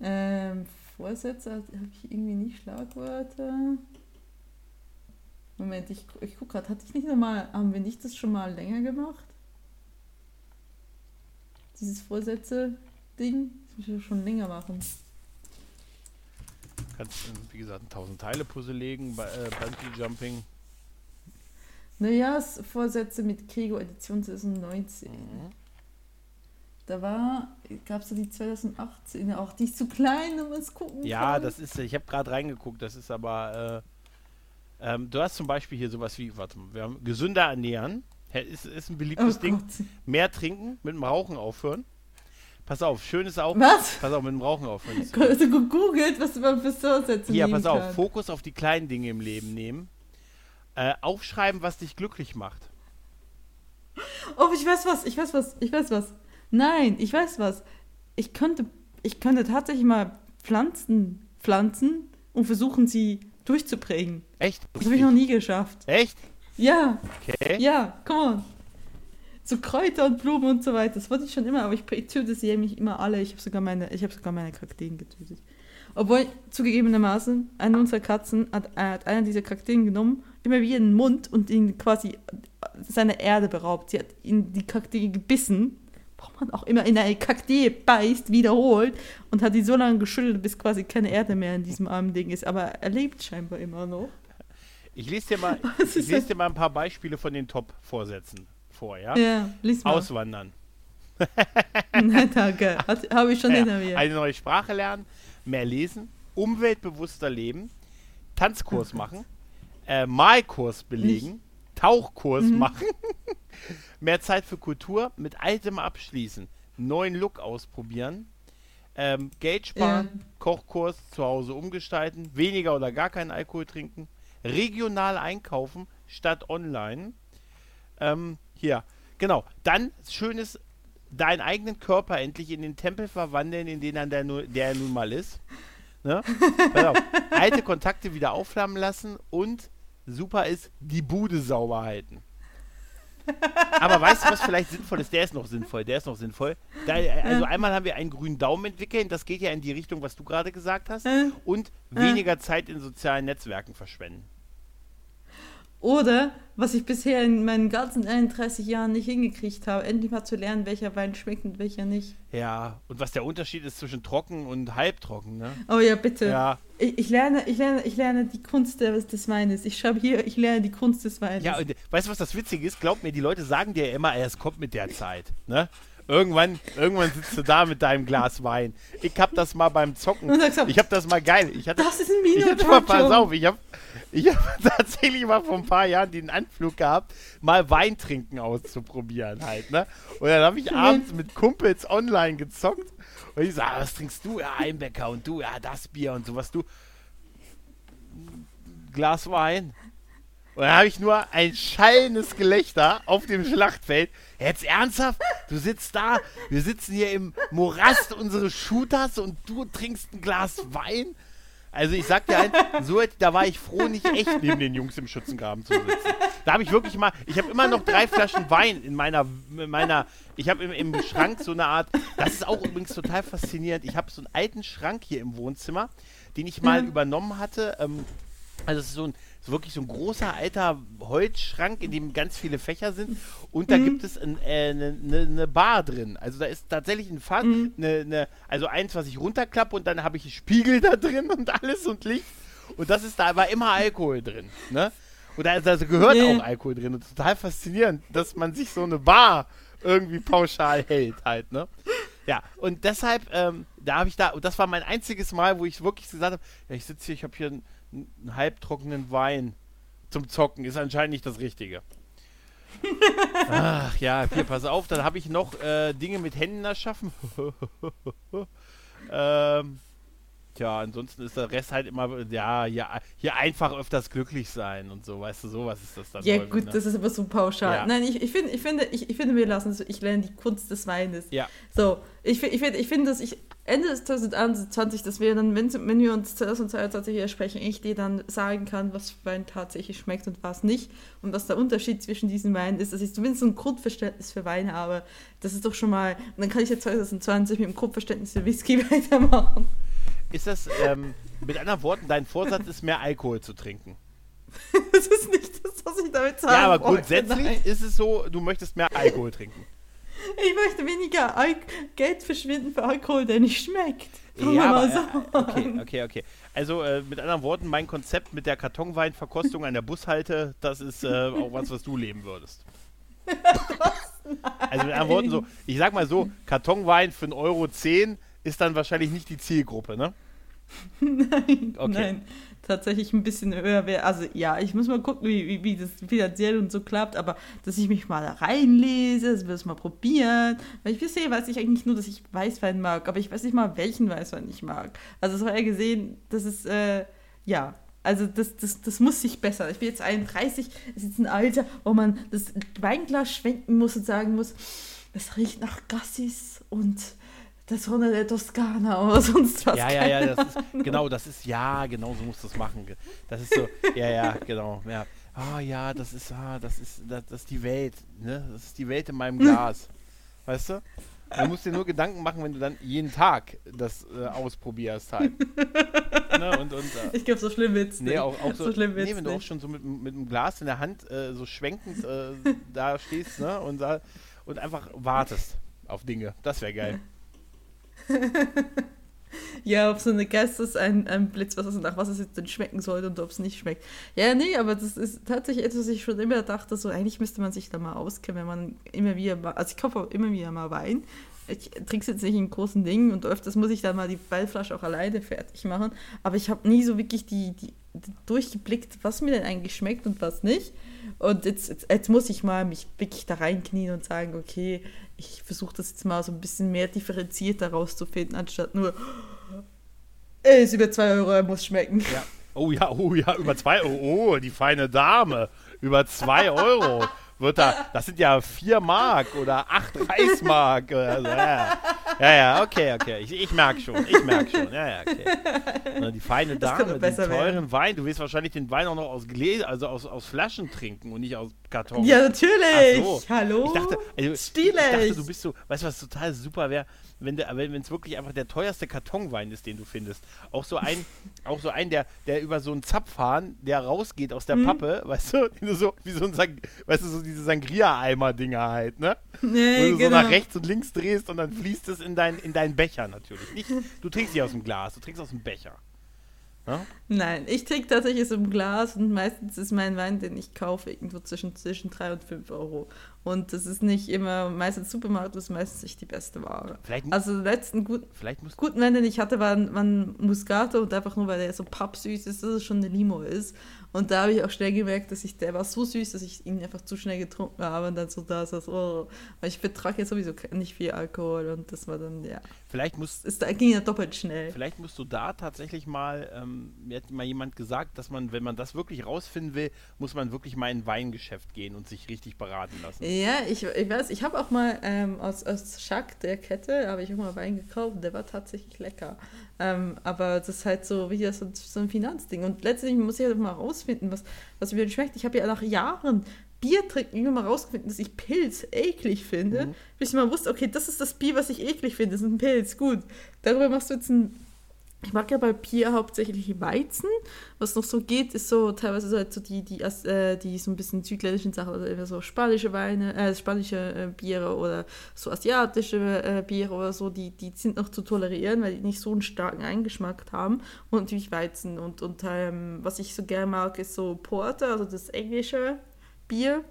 Ähm, Vorsätze habe ich irgendwie nicht Schlagwörter. Moment, ich, ich guck gerade, hatte ich nicht nochmal, haben wir nicht das schon mal länger gemacht? Dieses Vorsätze-Ding? Das müssen wir schon länger machen. Kannst, äh, wie gesagt, ein 1000 Teile Puzzle legen, bei, äh, Bungee Jumping. Neujahrsvorsätze mit Kego Edition 2019. Mhm. Da war, gab es da die 2018 auch, die ist zu klein, um es gucken Ja, kann. das ist, ich habe gerade reingeguckt, das ist aber, äh, ähm, du hast zum Beispiel hier sowas wie, warte mal, wir haben gesünder ernähren, ist, ist ein Oh beliebtes Ding, Gott. mehr trinken, mit dem Rauchen aufhören. Pass auf, schön ist auch, Was? pass auf, mit dem Rauchen aufhören. *laughs* Hast du gegoogelt, was man für Vorsätze nehmen pass auf, kann? Fokus auf die kleinen Dinge im Leben nehmen. Äh, aufschreiben, was dich glücklich macht. Oh, ich weiß was, ich weiß was, ich weiß was. Nein, ich weiß was. Ich könnte, ich könnte tatsächlich mal Pflanzen pflanzen und versuchen, sie durchzuprägen. Echt? Das habe ich noch nie geschafft. Echt? Ja, Okay. ja, come on. So Kräuter und Blumen und so weiter, das wollte ich schon immer, aber ich töte sie nämlich immer alle. Ich habe sogar meine, ich habe sogar meine Kakteen getötet. Obwohl, zugegebenermaßen, eine unserer Katzen hat, äh, hat einer dieser Kakteen genommen, immer wie in den Mund und ihn quasi seine Erde beraubt. Sie hat in die Kaktee gebissen, warum man auch immer in eine Kaktee beißt, wiederholt und hat die so lange geschüttelt, bis quasi keine Erde mehr in diesem armen Ding ist. Aber er lebt scheinbar immer noch. Ich lese dir mal, *laughs* ich lese dir mal ein paar Beispiele von den Top-Vorsätzen vor, ja? Ja, lies mal. Auswandern. *laughs* Nein, danke. Habe ich schon Ja, hinter mir. Eine neue Sprache lernen, mehr lesen, umweltbewusster leben, Tanzkurs Oh machen, äh, Malkurs belegen, Tauchkurs Mhm. machen, *laughs* mehr Zeit für Kultur, mit Altem abschließen, neuen Look ausprobieren, ähm, Geld sparen, Ja. Kochkurs zu Hause umgestalten, weniger oder gar keinen Alkohol trinken, regional einkaufen statt online. Ähm, hier, genau. Dann schönes, deinen eigenen Körper endlich in den Tempel verwandeln, in den er der, der er nun mal ist. Ne? Alte Kontakte wieder aufflammen lassen und super ist, die Bude sauber halten. Aber weißt du, was vielleicht sinnvoll ist? Der ist noch sinnvoll, der ist noch sinnvoll. Da, also einmal haben wir einen grünen Daumen entwickelt, das geht ja in die Richtung, was du gerade gesagt hast. Und weniger Zeit in sozialen Netzwerken verschwenden. Oder, was ich bisher in meinen ganzen 31 Jahren nicht hingekriegt habe, endlich mal zu lernen, welcher Wein schmeckt und welcher nicht. Ja, und was der Unterschied ist zwischen trocken und halbtrocken, ne? Oh ja, bitte. Ja, Ich, ich, lerne, ich, lerne, ich lerne die Kunst des, des Weines. Ich schreibe hier, ich lerne die Kunst des Weines. ja, und weißt du, was das Witzige ist? Glaub mir, die Leute sagen dir ja immer, ey, es kommt mit der Zeit, ne? Irgendwann, irgendwann sitzt du da mit deinem Glas Wein. Ich hab das mal beim Zocken. Ich hab das mal geil. Ich hatte, das ist ein ich Mino hatte mal, pass auf, ich hab, ich hab *laughs* tatsächlich mal vor ein paar Jahren den Anflug gehabt, mal Wein trinken auszuprobieren halt, ne? Und dann habe ich Mhm. abends mit Kumpels online gezockt und ich so, ah, was trinkst du? Ja, Einbecker und du, ja, das Bier und sowas, du. Glas Wein. Und dann habe ich nur ein schallendes Gelächter auf dem Schlachtfeld. Jetzt ernsthaft? Du sitzt da, wir sitzen hier im Morast unseres Shooters und du trinkst ein Glas Wein? Also ich sag dir ein, so, da war ich froh, nicht echt neben den Jungs im Schützengraben zu sitzen. Da habe ich wirklich mal, ich habe immer noch drei Flaschen Wein in meiner, in meiner ich habe im, im Schrank so eine Art, das ist auch übrigens total faszinierend, ich habe so einen alten Schrank hier im Wohnzimmer, den ich mal Ja. übernommen hatte, ähm, also es ist so ein so wirklich so ein großer alter Holzschrank, in dem ganz viele Fächer sind. Und da gibt es eine äh, ne, ne, ne Bar drin. Also da ist tatsächlich ein Fass, ne, ne, also eins, was ich runterklappe und dann habe ich Spiegel da drin und alles und Licht. Und das ist da war immer Alkohol drin. Ne? Und da, da gehört Ja. auch Alkohol drin. Und total faszinierend, dass man sich so eine Bar irgendwie pauschal hält halt, ne? Ja, und deshalb, ähm, da habe ich da, und das war mein einziges Mal, wo ich wirklich gesagt habe, ja, ich sitze hier, ich habe hier einen, einen halbtrockenen Wein zum Zocken, ist anscheinend nicht das Richtige. *laughs* Ach ja, hier, pass auf, dann habe ich noch äh, Dinge mit Händen erschaffen. *laughs* ähm, tja, ansonsten ist der Rest halt immer, ja, ja, hier einfach öfters glücklich sein und so, weißt du, sowas ist das dann. Ja, häufig, gut, ne? das ist aber so pauschal. Ja. Nein, ich, ich, find, ich, finde, ich, ich finde, wir lassen es. so, Ich lerne die Kunst des Weines. Ja. So, ich, ich finde, ich find, dass ich Ende des 2021, dass wir dann, wenn, wir uns 2022 hier sprechen, ich dir dann sagen kann, was für Wein tatsächlich schmeckt und was nicht. Und was der Unterschied zwischen diesen Weinen ist, dass ich zumindest ein Grundverständnis für Weine habe. Das ist doch schon mal. Und dann kann ich ja 2020 mit dem Grundverständnis für Whisky *laughs* weitermachen. Ist das, ähm, mit anderen Worten, dein Vorsatz ist, mehr Alkohol zu trinken? *laughs* Das ist nicht das, was ich damit sagen Ja, aber wollte, grundsätzlich nein. ist es so, du möchtest mehr Alkohol trinken. Ich möchte weniger Al Geld verschwinden für Alkohol, der nicht schmeckt. Ja, aber, so. äh, okay, okay, okay. Also äh, mit anderen Worten, mein Konzept mit der Kartonweinverkostung an der Bushalte, das ist äh, auch was, was du leben würdest. also mit anderen Worten so, ich sag mal so, Kartonwein für 1,10 Euro ist dann wahrscheinlich nicht die Zielgruppe, ne? *laughs* Nein, Okay. nein, tatsächlich ein bisschen höher wäre. Also ja, ich muss mal gucken, wie, wie, wie das finanziell und so klappt, aber dass ich mich mal reinlese, dass wir das mal probieren. Weil ich bisher weiß ich eigentlich nur, dass ich Weißwein mag, aber ich weiß nicht mal, welchen Weißwein ich mag. Also es war ja gesehen, das ist, äh, ja. Also das, das, das muss sich besser. Ich bin jetzt 31, ist jetzt ein Alter, wo man das Weinglas schwenken muss und sagen muss, es riecht nach Gassis und das Runde der Toskana oder sonst was. Ja, ja, ja, das ist, genau, das ist, ja, genau so musst du es machen. Das ist so, ja, ja, genau, ja. Ah, ja, das ist, ah, das ist, das, das ist die Welt, ne? Das ist die Welt in meinem *laughs* Glas. Weißt du? Du musst dir nur Gedanken machen, wenn du dann jeden Tag das äh, ausprobierst halt. *laughs* ne? Und, und, äh, Ich glaube, so schlimm wird's Nee, nicht. auch, auch so, so schlimm wird's nee, wenn du auch schon so mit, mit einem Glas in der Hand äh, so schwenkend äh, da stehst, ne? Und, und einfach wartest auf Dinge. Das wäre geil. *laughs* Ja, ob so eine Geistes ein, ein Blitzwasser ist, nach was es jetzt denn schmecken sollte und ob es nicht schmeckt. Ja, nee, aber das ist tatsächlich etwas, was ich schon immer dachte, so eigentlich müsste man sich da mal auskennen, wenn man immer wieder mal, also ich kaufe auch immer wieder mal Wein. Ich trinke es jetzt nicht in großen Dingen und öfters muss ich dann mal die Weinflasche auch alleine fertig machen. Aber ich habe nie so wirklich die, die, die durchgeblickt, was mir denn eigentlich schmeckt und was nicht. Und jetzt, jetzt, jetzt muss ich mal mich wirklich da reinknien und sagen, okay, ich versuche das jetzt mal so ein bisschen mehr differenzierter rauszufinden, anstatt nur, ist über 2 Euro, muss schmecken. Ja. Oh ja, oh ja, über zwei Euro. Oh, die feine Dame. Über zwei Euro. Wird da, das sind ja vier Mark oder acht Reichsmark. Oder so. ja. ja, ja, okay, okay. Ich, ich merke schon, ich merke schon. Ja, ja, okay. Die feine Dame, den teuren werden. Wein. Du willst wahrscheinlich den Wein auch noch aus Gläser, also aus, aus Flaschen trinken und nicht aus Karton. Ja, natürlich. So. Hallo. Ich dachte, also, ich dachte, du bist so, weißt du, was total super wäre, wenn es wirklich einfach der teuerste Kartonwein ist, den du findest. Auch so ein, *laughs* auch so ein, der, der über so einen Zapfhahn, der rausgeht aus der Mhm. Pappe, weißt du, *laughs* den du so, wie so ein, Sang, weißt du, so diese Sangria-Eimer-Dinger halt, ne? Wo nee, du genau. so nach rechts und links drehst und dann fließt es in, dein, in deinen Becher natürlich. Nicht, *laughs* du trinkst nicht aus dem Glas, du trinkst aus dem Becher. Ne? Nein, ich trinke tatsächlich es im Glas und meistens ist mein Wein, den ich kaufe, irgendwo zwischen, zwischen 3 und 5 Euro. Und das ist nicht immer, meistens Supermarkt, das ist meistens nicht die beste Ware. Vielleicht, Also den letzten musst guten Wein, den ich hatte, war ein, war ein Muscato und einfach nur, weil der so pappsüß ist, dass es schon eine Limo ist. Und da habe ich auch schnell gemerkt, dass ich, der war so süß, dass ich ihn einfach zu schnell getrunken habe und dann so da saß, oh, weil ich vertrage ja sowieso nicht viel Alkohol und das war dann, ja, vielleicht musst, ist, da ging ja doppelt schnell. Vielleicht musst du da tatsächlich mal, ähm, mir hat mal jemand gesagt, dass man, wenn man das wirklich rausfinden will, muss man wirklich mal in ein Weingeschäft gehen und sich richtig beraten lassen. Ja, ich, ich weiß, ich habe auch mal ähm, aus, aus Schack, der Kette, habe ich auch mal Wein gekauft, der war tatsächlich lecker. Ähm, aber das ist halt so wie so, so ein Finanzding. Und letztendlich muss ich halt mal rausfinden, was, was mir schmeckt. Ich habe ja nach Jahren Bier trinken immer mal rausgefunden, dass ich Pilz eklig finde. Mhm. Bis ich mal wusste, okay, das ist das Bier, was ich eklig finde, das ist ein Pilz, gut. Darüber machst du jetzt ein ich mag ja bei Bier hauptsächlich Weizen. Was noch so geht, ist so teilweise halt so die, die, äh, die so ein bisschen südländischen Sachen, also so spanische Weine, äh, spanische äh, Biere oder so asiatische äh, Biere oder so, die, die sind noch zu tolerieren, weil die nicht so einen starken Eingeschmack haben. Und natürlich Weizen. Und, und ähm, was ich so gerne mag, ist so Porter, also das englische Bier.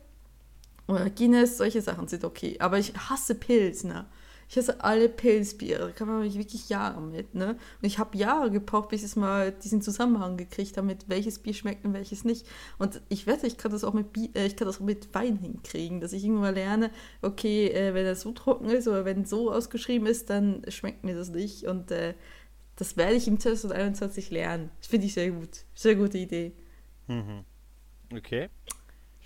Oder Guinness, solche Sachen sind okay. Aber ich hasse Pilz, ne? Ich hasse alle Pilzbiere. Da kann man mich wirklich Jahre mit, ne? Und ich habe Jahre gebraucht, bis ich mal diesen Zusammenhang gekriegt habe, mit welches Bier schmeckt und welches nicht. Und ich wette, ich kann das auch mit, Bier, äh, ich kann das auch mit Wein hinkriegen, dass ich irgendwann mal lerne, okay, äh, wenn er so trocken ist oder wenn so ausgeschrieben ist, dann schmeckt mir das nicht. Und äh, das werde ich im 2021 lernen. Das finde ich sehr gut. Sehr gute Idee. Mhm. Okay.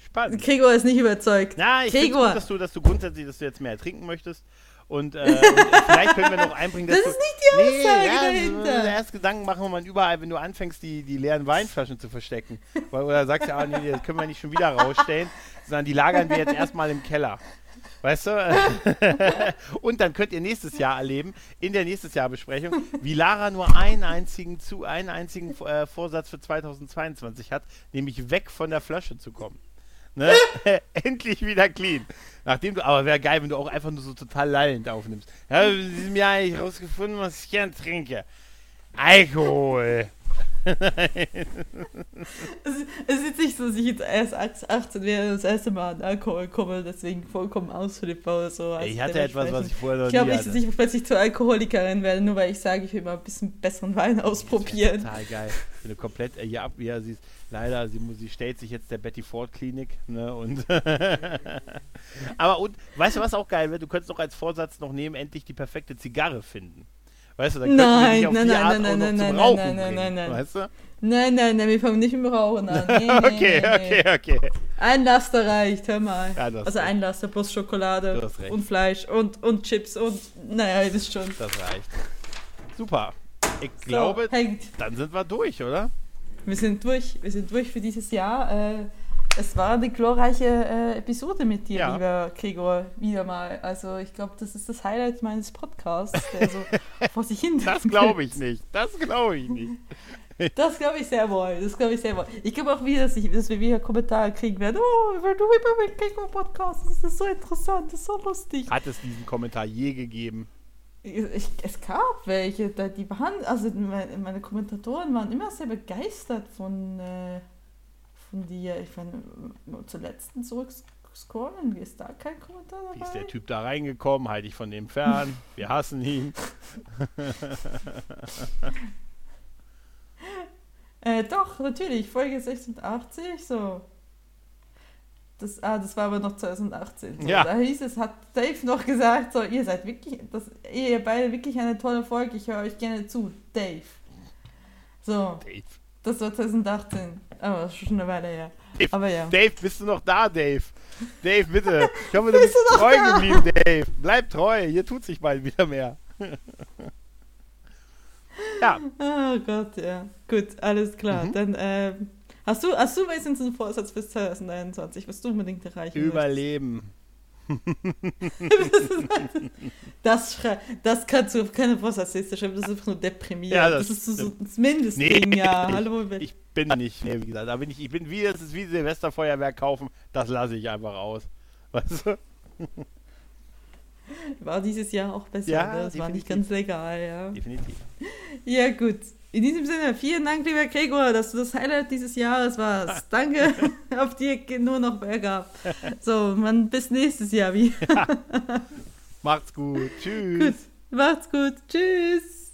Spannend. Gregor ist nicht überzeugt. Na, ich finde gut, dass du, dass du grundsätzlich, dass du jetzt mehr trinken möchtest. Und, äh, und vielleicht können wir noch einbringen, dass Das du, ist nicht die Aussage ja, dahinter. so Erst Gedanken machen wir mal überall, wenn du anfängst, die, die leeren Weinflaschen zu verstecken. Weil, oder sagst ja, ah, nee, das können wir nicht schon wieder rausstellen, sondern die lagern wir jetzt erstmal im Keller. Weißt du? *laughs* Und dann könnt ihr nächstes Jahr erleben, in der nächstes Jahr Besprechung, wie Lara nur einen einzigen, zu, einen einzigen äh, Vorsatz für 2022 hat, nämlich weg von der Flasche zu kommen. Ne? *laughs* Endlich wieder clean. Nachdem du, aber wäre geil, wenn du auch einfach nur so total lallend aufnimmst. Ja, in diesem Jahr habe ich rausgefunden, was ich gern trinke. Alkohol. Es, es ist nicht so, dass ich jetzt erst 18 wäre und das erste Mal an Alkohol komme, deswegen vollkommen ausflippe oder so. Also ich hatte etwas, was ich vorher noch Ich glaube nie nicht, hatte. dass ich plötzlich zur Alkoholikerin werde, nur weil ich sage, ich will mal ein bisschen besseren Wein ausprobieren. Total geil. Wenn du komplett äh, hier ab, ja, sie ist leider, sie, sie stellt sich jetzt der Betty Ford Klinik, ne, und *laughs* aber und, weißt du, was auch geil wäre? Du könntest doch als Vorsatz noch nehmen, endlich die perfekte Zigarre finden. Weißt du, dann könnten wir Nein, dich auf nein, die nein, Art nein, auch noch nein, zum nein, Rauchen nein, nein, bringen, nein, nein. weißt du? Nein, nein, nein, wir fangen nicht mit dem Rauchen an. *laughs* Nee, nee, okay, nee, okay, okay. Ein Laster reicht, hör mal. Ja, also ein Laster plus Schokolade und Fleisch und, und Chips und, naja, ihr wisst schon. Das reicht. Super. Ich glaube, so, hängt. dann sind wir durch, oder? Wir sind durch, wir sind durch für dieses Jahr. Äh, es war eine glorreiche äh, Episode mit dir, Ja. lieber Gregor, wieder mal. Also ich glaube, das ist das Highlight meines Podcasts, der so *laughs* vor sich hin. Das glaube ich nicht. *laughs* Das glaube ich nicht. Das glaube ich sehr wohl. Das glaube ich sehr wohl. Ich glaube auch wieder, dass, ich, dass wir wieder Kommentare kriegen werden. Oh, weil du immer mit Gregor Podcast. Das ist so interessant, das ist so lustig. Hat es diesen Kommentar je gegeben? Ich, es gab welche, die waren, also meine, meine Kommentatoren waren immer sehr begeistert von, äh, von dir. Ich meine, zur letzten zurückscrollen, ist da kein Kommentar Wie ist dabei? der Typ da reingekommen? Halte ich von dem fern. *laughs* Wir hassen ihn. *laughs* Äh, doch, natürlich, Folge 86, so. Das, ah, das war aber noch 2018. So. Ja. Da hieß es, hat Dave noch gesagt, so, ihr seid wirklich, das, ihr beide wirklich eine tolle Folge, ich höre euch gerne zu, Dave. So, Dave. Das war 2018, aber das ist schon eine Weile her. Dave, Aber ja. Dave, bist du noch da, Dave? Dave, bitte. Ich hoffe, du Bist bist du treu da? geblieben, Dave. Bleib treu. Hier tut sich bald wieder mehr. *laughs* ja, Oh Gott, ja. Gut, alles klar. Mhm. Dann, ähm, hast du, hast du wenigstens einen Vorsatz bis 2021, was du unbedingt erreichen überleben. möchtest? *laughs* Das, das kannst du auf keine Vorsatzliste schreiben, das ist einfach nur deprimierend. Ja, das, das ist so, so das Mindestding, Nee, ja. *laughs* ich- Hallo, Ich bin nicht, nee, wie gesagt, da bin ich, ich bin wie, das ist wie Silvesterfeuerwerk kaufen, das lasse ich einfach aus. Weißt du? war dieses Jahr auch besser. Ja, ne? das war nicht definitiv. ganz legal, ja. Definitiv. Ja, gut. In diesem Sinne, vielen Dank, lieber Gregor, dass du das Highlight dieses Jahres warst. *laughs* Danke, *laughs* auf dir geht nur noch bergab. So, man, bis nächstes Jahr wieder. *laughs* Macht's gut. Tschüss. Gut, macht's gut. Tschüss.